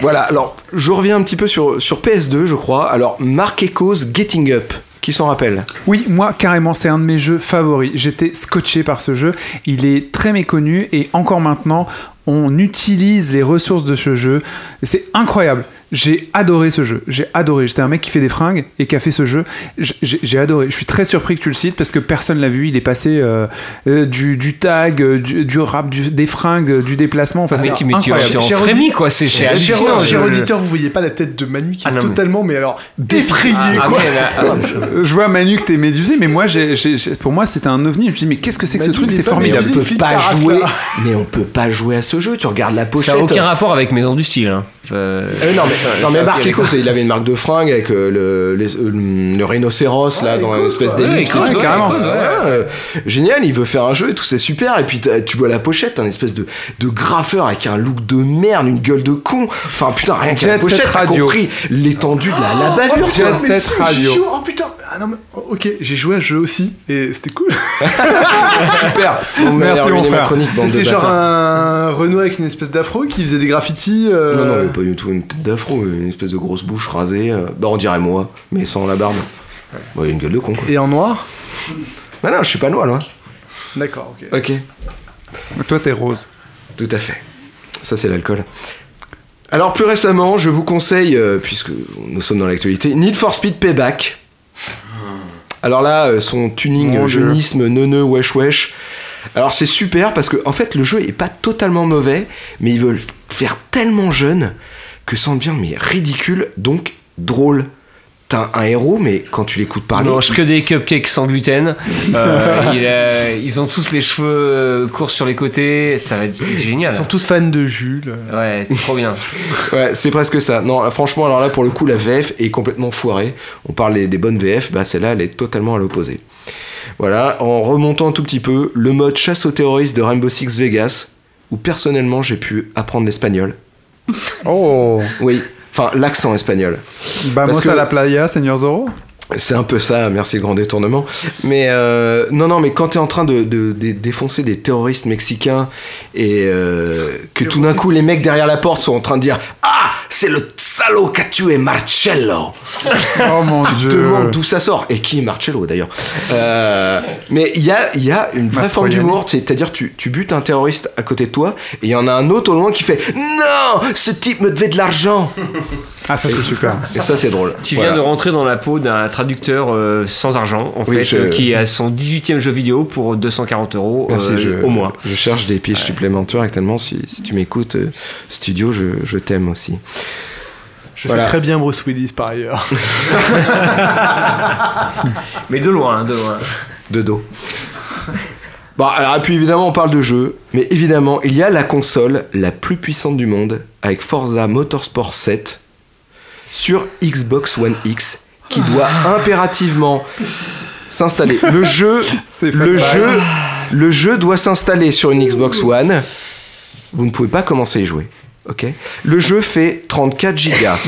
Voilà, alors je reviens un petit peu sur, sur PS2, je crois. Alors, Mark Echoes Getting Up, qui s'en rappelle? Oui, moi carrément, c'est un de mes jeux favoris. J'étais scotché par ce jeu. Il est très méconnu et encore maintenant, on utilise les ressources de ce jeu. C'est incroyable. J'ai adoré ce jeu. J'ai adoré. J'étais un mec qui fait des fringues et qui a fait ce jeu. J- J'ai adoré. Je suis très surpris que tu le cites parce que personne l'a vu. Il est passé euh, euh, du, du tag, euh, du, du rap, du- des fringues, euh, du déplacement. Enfin, Ah, mais mais tu- incroyable. tu en audi- quoi, c'est- hallucinant, Cher je- auditeur, vous voyez pas la tête de Manu qui Ah, est non, mais- totalement, mais alors, effrayé, Ah, quoi. mais elle a- Je vois Manu que t'es médusé, mais moi, j'ai- j'ai- j'ai- pour moi, c'était un ovni. Je me dis, mais qu'est-ce que c'est que ce truc? C'est formidable. on peut pas jouer, là. mais on peut pas jouer à ce jeu. Tu regardes la pochette. Ça n'a aucun rapport avec Maison du Style. Hein. Euh, non mais, non, mais Echoes, d'accord. il avait une marque de fringues avec euh, le, les- euh, le rhinocéros là dans une espèce d'ellipse et tout. ouais, carrément. Génial, il veut faire un jeu et tout, c'est super. Et puis tu vois la pochette, un espèce de, de graffeur avec un look de merde, une gueule de con. Enfin putain, rien qu'à la Jet Set pochette, t'as Radio. compris l'étendue de la, la Oh, bavure. mais si, j'ai joué- Oh putain, ah non, mais, oh, ok, j'ai joué à ce jeu aussi et c'était cool. Super. Bon, mais Merci, mon ma frère. C'était genre un Renault avec une espèce d'afro qui faisait des graffitis. euh, Non, non, mais pas du tout une tête d'afro, une espèce de grosse bouche rasée. euh, Bah, on dirait moi, mais sans la barbe. Bon, il a une gueule de con, quoi. Et en noir? Bah non, je suis pas noir, là. D'accord, ok. Ok. Toi, t'es rose. Tout à fait. Ça, c'est l'alcool. Alors, plus récemment, je vous conseille, euh, puisque nous sommes dans l'actualité, Need for Speed Payback. Alors là, euh, son tuning Mon euh, jeunisme, neuneu, wesh wesh. Alors c'est super parce que en fait le jeu est pas totalement mauvais, mais ils veulent faire tellement jeune que ça en devient mais ridicule, donc drôle. T'as un héros, mais quand tu l'écoutes Il parler, mange que des cupcakes sans gluten. Euh, il a- ils ont tous les cheveux euh, courts sur les côtés. Ça va être génial. Ils sont tous fans de Jules. Ouais, c'est trop bien. Ouais, c'est presque ça. Non, franchement, alors là, pour le coup, la VF est complètement foirée. On parle des, des bonnes VF, bah celle-là, elle est totalement à l'opposé. Voilà, en remontant un tout petit peu, le mode chasse aux terroristes de Rainbow Six Vegas, où personnellement j'ai pu apprendre l'espagnol. Oh Oui, enfin l'accent espagnol. Vamos Parce que- à la playa, Seigneur Zoro C'est un peu ça, merci le grand détournement. Mais euh, non, non, mais quand t'es en train de, de- de défoncer des terroristes mexicains et euh, que tout d'un coup les mecs derrière la porte sont en train de dire Ah c'est le salaud qui a tué Marcello. Oh mon tu te dieu. demandes d'où ça sort. Et qui est Marcello d'ailleurs Euh, Mais il y a, il y a une vraie forme d'humour, c'est-à-dire tu, tu butes un terroriste à côté de toi et il y en a un autre au loin qui fait Non Ce type me devait de l'argent Ah, ça c'est super. Et ça c'est drôle. Tu Voilà. viens de rentrer dans la peau d'un traducteur euh, sans argent, en Oui, fait, je- euh, qui a son 18e jeu vidéo pour 240 euros Merci, euh, je, au mois. Je cherche des pièges supplémentaires actuellement. Si, si tu m'écoutes, euh, studio, je, je t'aime aussi. Je Voilà. fais très bien Bruce Willis par ailleurs. Mais de loin, de loin. De dos. Bon, alors, et puis évidemment, on parle de jeux, mais évidemment, il y a la console la plus puissante du monde avec Forza Motorsport 7 sur Xbox One X qui doit impérativement s'installer. Le jeu, le Bye. jeu, le jeu doit s'installer sur une Xbox One. Vous ne pouvez pas commencer à y jouer. Ok? Le jeu fait 34 gigas.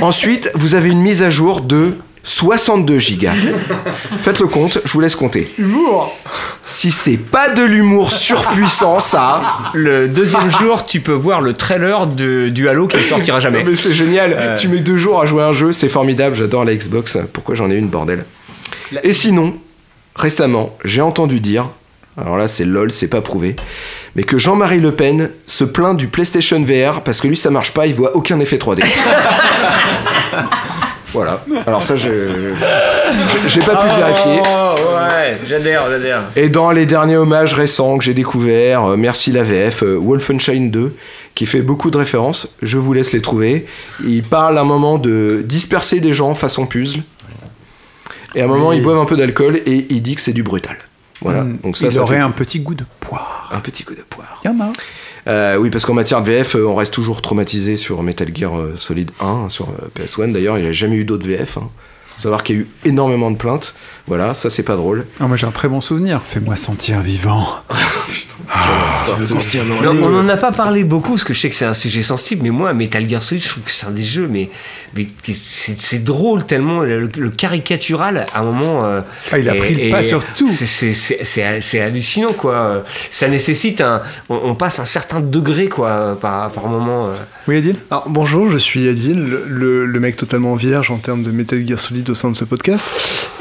Ensuite, vous avez une mise à jour de 62 gigas. Faites le compte, je vous laisse compter. Humour Si c'est pas de l'humour surpuissant, ça. Le deuxième jour, tu peux voir le trailer de, du Halo qui ne sortira jamais. Mais c'est génial. Euh. Tu mets deux jours à jouer à un jeu, c'est formidable. J'adore la Xbox. Pourquoi j'en ai une, bordel Et sinon, récemment, j'ai entendu dire, alors là c'est lol, c'est pas prouvé, mais que Jean-Marie Le Pen se plaint du PlayStation VR parce que lui ça marche pas, il voit aucun effet 3D. voilà. Alors ça, je je- j'ai pas pu le vérifier. Oh, ouais, j'adhère, j'adhère. Et dans les derniers hommages récents que j'ai découverts, euh, merci la VF, euh, Wolfenstein 2, qui fait beaucoup de références, je vous laisse les trouver. Il parle à un moment de disperser des gens façon puzzle. Et à un moment, Oui. ils boivent un peu d'alcool et il dit que c'est du brutal. Voilà. Mm, Donc ça, il ça aurait fait un petit goût de poire. un petit coup de poire. Il y en a. Euh, oui, parce qu'en matière de VF, euh, on reste toujours traumatisé sur Metal Gear euh, Solid 1, sur euh, PS1. D'ailleurs, il n'y a jamais eu d'autres VF. Hein. Faut savoir qu'il y a eu énormément de plaintes. Voilà, ça c'est pas drôle. Ah, moi j'ai un très bon souvenir. Fais-moi sentir vivant. Ah, Non, on n'en a pas parlé beaucoup parce que je sais que c'est un sujet sensible, mais moi, Metal Gear Solid, je trouve que c'est un des jeux, mais, mais c'est drôle tellement le, le caricatural à un moment. euh, Ah, il a et- pris le pas sur tout. c'est- hallucinant, quoi. Ça nécessite un. On, on passe un certain degré, quoi, par, par moment. euh. Oui, Adil? Alors bonjour, je suis Adil, le mec totalement vierge en termes de Metal Gear Solid au sein de ce podcast.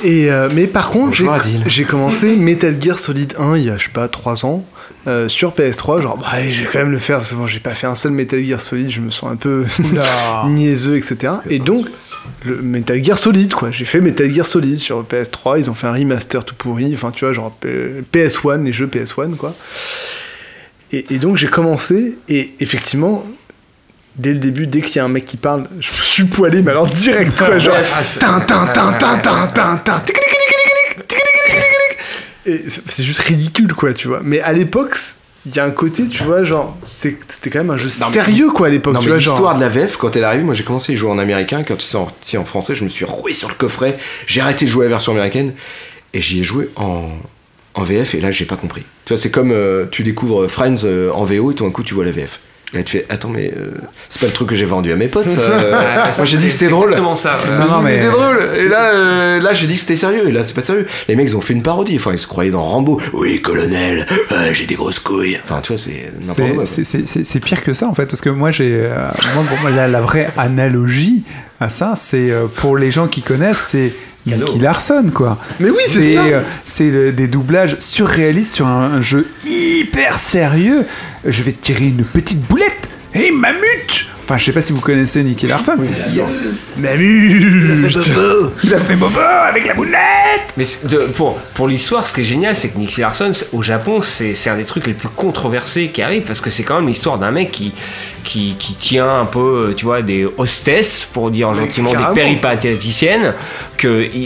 Et euh, mais par contre, j'ai commencé Metal Gear Solid 1 il y a je sais pas 3 ans euh, sur PS3. Genre bah, allez, je vais quand même le faire parce que bon, j'ai pas fait un seul Metal Gear Solid, je me sens un peu niaiseux, etc. Et donc le Metal Gear Solid quoi, j'ai fait Metal Gear Solid sur PS3. Ils ont fait un remaster tout pourri, enfin tu vois genre euh, PS1 les jeux PS1 quoi. Et, et donc j'ai commencé, et effectivement, dès le début, dès qu'il y a un mec qui parle, je me suis poilé, mais alors direct quoi, genre. Ah, c'est- tin, tin, tin, tin, tin, tin, tin, tic, Et c'est- c'est juste ridicule quoi, tu vois. Mais à l'époque, il y a un côté, tu vois, genre, c'est- c'était quand même un jeu Non, sérieux quoi à l'époque, tu mais vois, genre. l'histoire de la VF, quand elle arrive, moi j'ai commencé à y jouer en américain. Quand il est sorti en français, je me suis roué sur le coffret. J'ai arrêté de jouer à la version américaine et j'y ai joué en, en VF et là j'ai pas compris. Tu vois, c'est comme euh, tu découvres Friends euh, en VO et tout d'un coup tu vois la VF. Et là tu fais Attends, mais euh, c'est pas le truc que j'ai vendu à mes potes. euh. Ah, moi j'ai dit que c'était c'est drôle. exactement ça. ouais. Non, non, mais- C'était drôle. Et là, euh, là j'ai dit que c'était sérieux. Et là, c'est pas sérieux. Les mecs, ils ont fait une parodie. Enfin, ils se croyaient dans Rambo. Oui, colonel, euh, j'ai des grosses couilles. Enfin, tu vois, c'est n'importe C'est- quoi. C'est c'est- c'est- c'est pire que ça en fait, parce que moi j'ai. euh, moi, pour moi, la, la vraie analogie à ça, c'est euh, pour les gens qui connaissent, c'est Nicky Larson quoi. Mais oui, c'est ça. euh, C'est des doublages surréalistes sur un, un jeu hyper sérieux. Je vais te tirer une petite boulette. Hé, mamute Enfin, je sais pas si vous connaissez Nicky Larson. Mamute Ça fait bobo avec la boulette Mais de- pour, pour l'histoire, ce qui est génial, c'est que Nicky Larson, c'est- au Japon, c'est un des trucs les plus controversés qui arrive parce que c'est quand même l'histoire d'un mec qui, qui, qui tient un peu, euh, tu vois, des hostesses, pour dire gentiment, des carrément.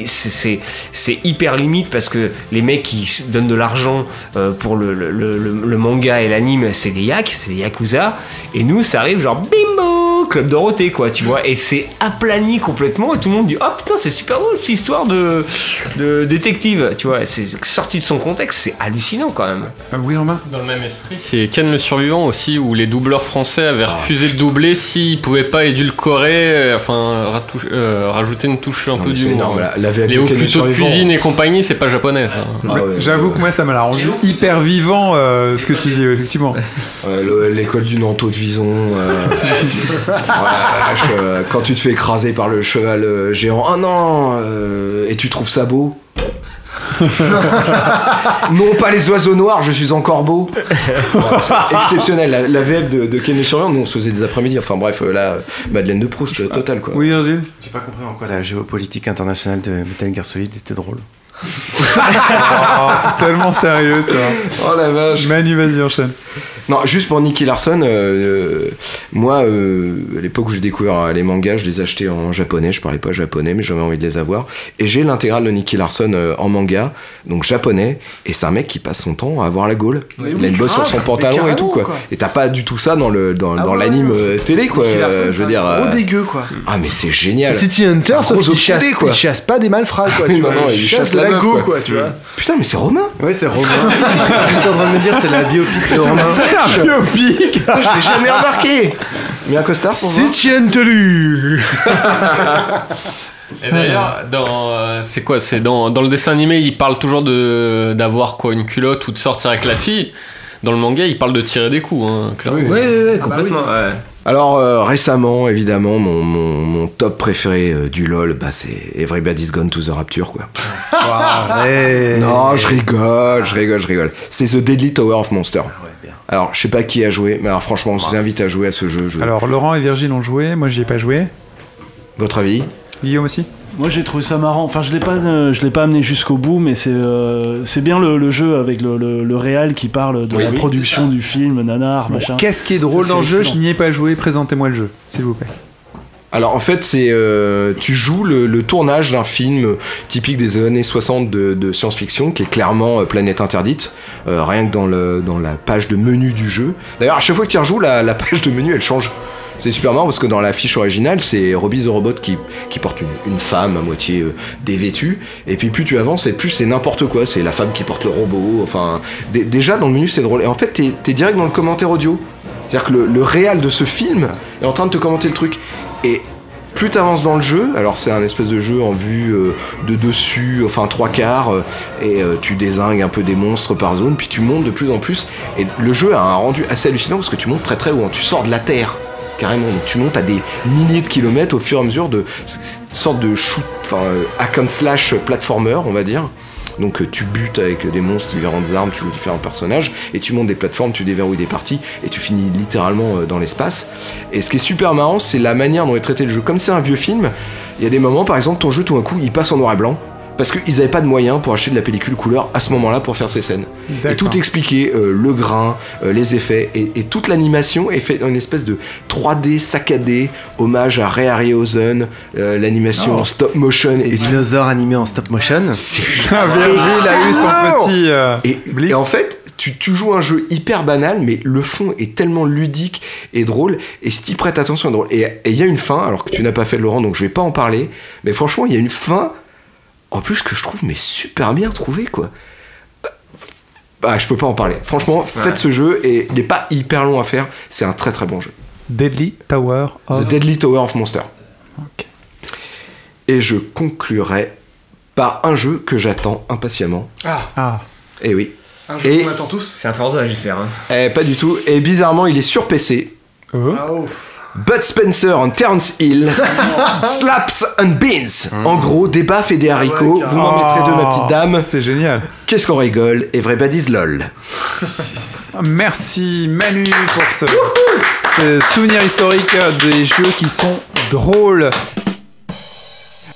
C'est- hyper limite parce que les mecs qui donnent de l'argent euh, pour le- le manga et l'anime, c'est des yaks, c'est des yakuza, et nous, ça arrive genre bimbo, Club Dorothée, quoi, tu vois, et c'est aplani complètement, et tout le monde dit, oh putain, c'est super drôle cette histoire de, de détective, tu vois, c'est sorti de son contexte, c'est hallucinant quand même. oui, Romain Dans le même esprit, c'est Ken le survivant aussi, où les doubleurs français avaient refusé de doubler s'ils pouvaient pas édulcorer, euh, enfin euh, rajouter une touche un peu d'humour. énorme, la- la Les hauts plutôt de cuisine et compagnie, c'est pas japonais. ça. Ah Ouais, J'avoue que moi ça m'a l'a rendu hyper vivant euh, ce que tu dis effectivement. L'école du Nanto de Vison. euh, quand tu te fais écraser par le cheval euh, géant, ah non, euh, et tu trouves ça beau? Non, pas les oiseaux noirs, je suis encore beau. Exceptionnel. La, la VF de, de Ken Surian, nous on se faisait des après-midi. Enfin bref, là, Madeleine de Proust, total quoi. Oui, J'ai pas compris en quoi la géopolitique internationale de Metal Gear Solid était drôle. Oh, t'es tellement sérieux, toi. Oh la vache. Manu, vas-y, enchaîne. Non, juste pour Nicky Larson, euh, euh, moi, euh, à l'époque où j'ai découvert euh, les mangas, je les achetais en japonais. Je parlais pas japonais, mais j'avais envie de les avoir. Et j'ai l'intégrale de Nicky Larson euh, en manga, donc japonais. Et c'est un mec qui passe son temps à avoir la gaule. Oui, Il a une bosse sur son pantalon et tout, quoi. Et t'as pas du tout ça dans le dans, Ah dans ouais, l'anime ouais. euh, télé, quoi. Nicky Larson, Euh, je c'est veux un dire. gros euh, dégueu, quoi. Ah, mais c'est génial. C'est City Hunter, un sauf qu'il chasse, quoi. il chasse pas des malfrats, quoi. tu non, vois. non, il il chasse la la meuf, go, quoi. quoi, tu vois. Putain, mais c'est Romain. Ouais, c'est Romain. Ce que j'étais en train de me dire, c'est la biopic de Romain. Biopic. Je l'ai jamais remarqué. Mais un costard pour. City Hunter. Et d'ailleurs, dans, euh, c'est quoi C'est dans, dans le dessin animé, il parle toujours de d'avoir quoi une culotte ou de sortir avec la fille. Dans le manga, il parle de tirer des coups, hein, clairement. Ouais, ouais, ouais, Ah bah complètement. ouais. Alors euh, récemment, évidemment, mon, mon, mon top préféré euh, du LoL, bah, c'est Everybody's Gone to the Rapture, quoi. Non, je rigole, je rigole, je rigole. C'est The Deadly Tower of Monster. Alors, je sais pas qui a joué, mais alors franchement, on vous invite à jouer à ce jeu. je- Alors, Laurent et Virgile ont joué, moi j'y ai pas joué. Votre avis Guillaume aussi Moi j'ai trouvé ça marrant. Enfin je l'ai pas, euh, je l'ai pas amené jusqu'au bout, mais c'est euh, c'est bien le, le jeu avec le, le, le réal qui parle de Oui, la oui, production du film, nanar, machin. Qu'est-ce qui est drôle Ça, dans le jeu? Je n'y ai pas joué, présentez-moi le jeu, s'il vous plaît. Alors en fait, c'est euh, tu joues le, tournage d'un film typique des années 60 de, science-fiction qui est clairement euh, Planète Interdite, euh, rien que dans, la page de menu du jeu. D'ailleurs, à chaque fois que tu rejoues, la, page de menu elle change. C'est super marrant parce que dans la fiche originale, c'est Robbie the Robot qui, qui porte une, femme à moitié dévêtue. Et puis plus tu avances, et plus c'est n'importe quoi. C'est la femme qui porte le robot. Enfin, dé- déjà dans le menu, c'est drôle. Et en fait, t'es es direct dans le commentaire audio. C'est-à-dire que le, le de ce film est en train de te commenter le truc. Et plus tu avances dans le jeu, alors c'est un espèce de jeu en vue euh, de dessus, enfin trois quarts, euh, et euh, tu désingues un peu des monstres par zone, puis tu montes de plus en plus. Et le jeu a un rendu assez hallucinant parce que tu montes très très haut, hein. tu sors de la terre. Carrément, donc tu montes à des milliers de kilomètres au fur et à mesure de sorte de shoot, enfin hack and slash platformer, on va dire. Donc euh, tu butes avec des monstres, différentes armes, tu joues différents personnages, et tu montes des plateformes, tu déverrouilles des parties, et tu finis littéralement euh, dans l'espace. Et ce qui est super marrant, c'est la manière dont est traité le jeu. Comme c'est un vieux film, il y a des moments, par exemple, ton jeu tout d'un coup, il passe en noir et blanc. Parce qu'ils n'avaient pas de moyens pour acheter de la pellicule couleur à ce moment-là pour faire ces scènes. Et tout expliqué, euh, le grain, euh, les effets, et, et toute l'animation est faite dans une espèce de 3D saccadé, hommage à Ray Harryhausen, euh, l'animation Oh. en stop motion. Les Et dinosaures animés en stop motion. Ah, Virgile a eu son petit. euh, et, et en fait, tu, tu joues un jeu hyper banal, mais le fond est tellement ludique et drôle. Et si tu prêtes attention, est drôle. Et et il y a une fin, alors que tu n'as pas fait Laurent, donc je vais pas en parler. Mais franchement, il y a une fin, en plus que je trouve mais super bien trouvée, quoi. Bah, je peux pas en parler. Franchement, faites ce jeu et il n'est pas hyper long à faire. C'est un très très bon jeu. Deadly Tower of. The Deadly Tower of Monster. Et je conclurai par un jeu que j'attends impatiemment. Ah, Ah. Et oui. un jeu Et qu'on attend tous. C'est un Forza, j'espère. hein. Eh, pas du tout. Et bizarrement, il est sur PC. Ah, oh. Bud Spencer and Terence Hill. Slaps and Beans. En gros, des baffes et des haricots. Vous m'en mettrez deux, ma petite dame. C'est génial. Qu'est-ce qu'on rigole Everybody's lol. Merci Manu pour ce, ce souvenir historique des jeux qui sont drôles.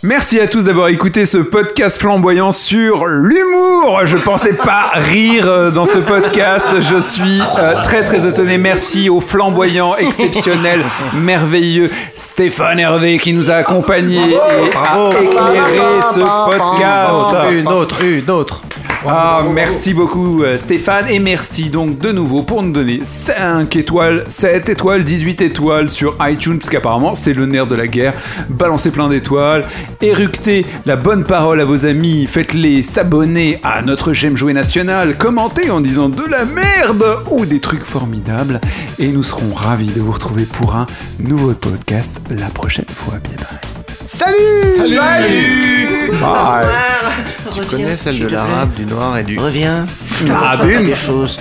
Merci à tous d'avoir écouté ce podcast flamboyant sur l'humour. Je pensais pas rire euh, dans ce podcast. Je suis euh, très très étonné. Merci au flamboyant, exceptionnel, merveilleux Stéphane Hervé qui nous a accompagnés et a éclairé ce podcast. Une autre, une autre. Ah, merci beaucoup euh, Stéphane et merci donc de nouveau pour nous donner 5 étoiles, 7 étoiles, 18 étoiles sur iTunes parce qu'apparemment c'est le nerf de la guerre. Balancez plein d'étoiles, éructez la bonne parole à vos amis, faites-les s'abonner à notre J'aime jouer national, commentez en disant de la merde ou des trucs formidables et nous serons ravis de vous retrouver pour un nouveau podcast la prochaine fois. Bien bye. Salut Salut Bye Tu connais celle de l'arabe, du noir et du... Reviens. Ah, Montre-moi bim. des choses.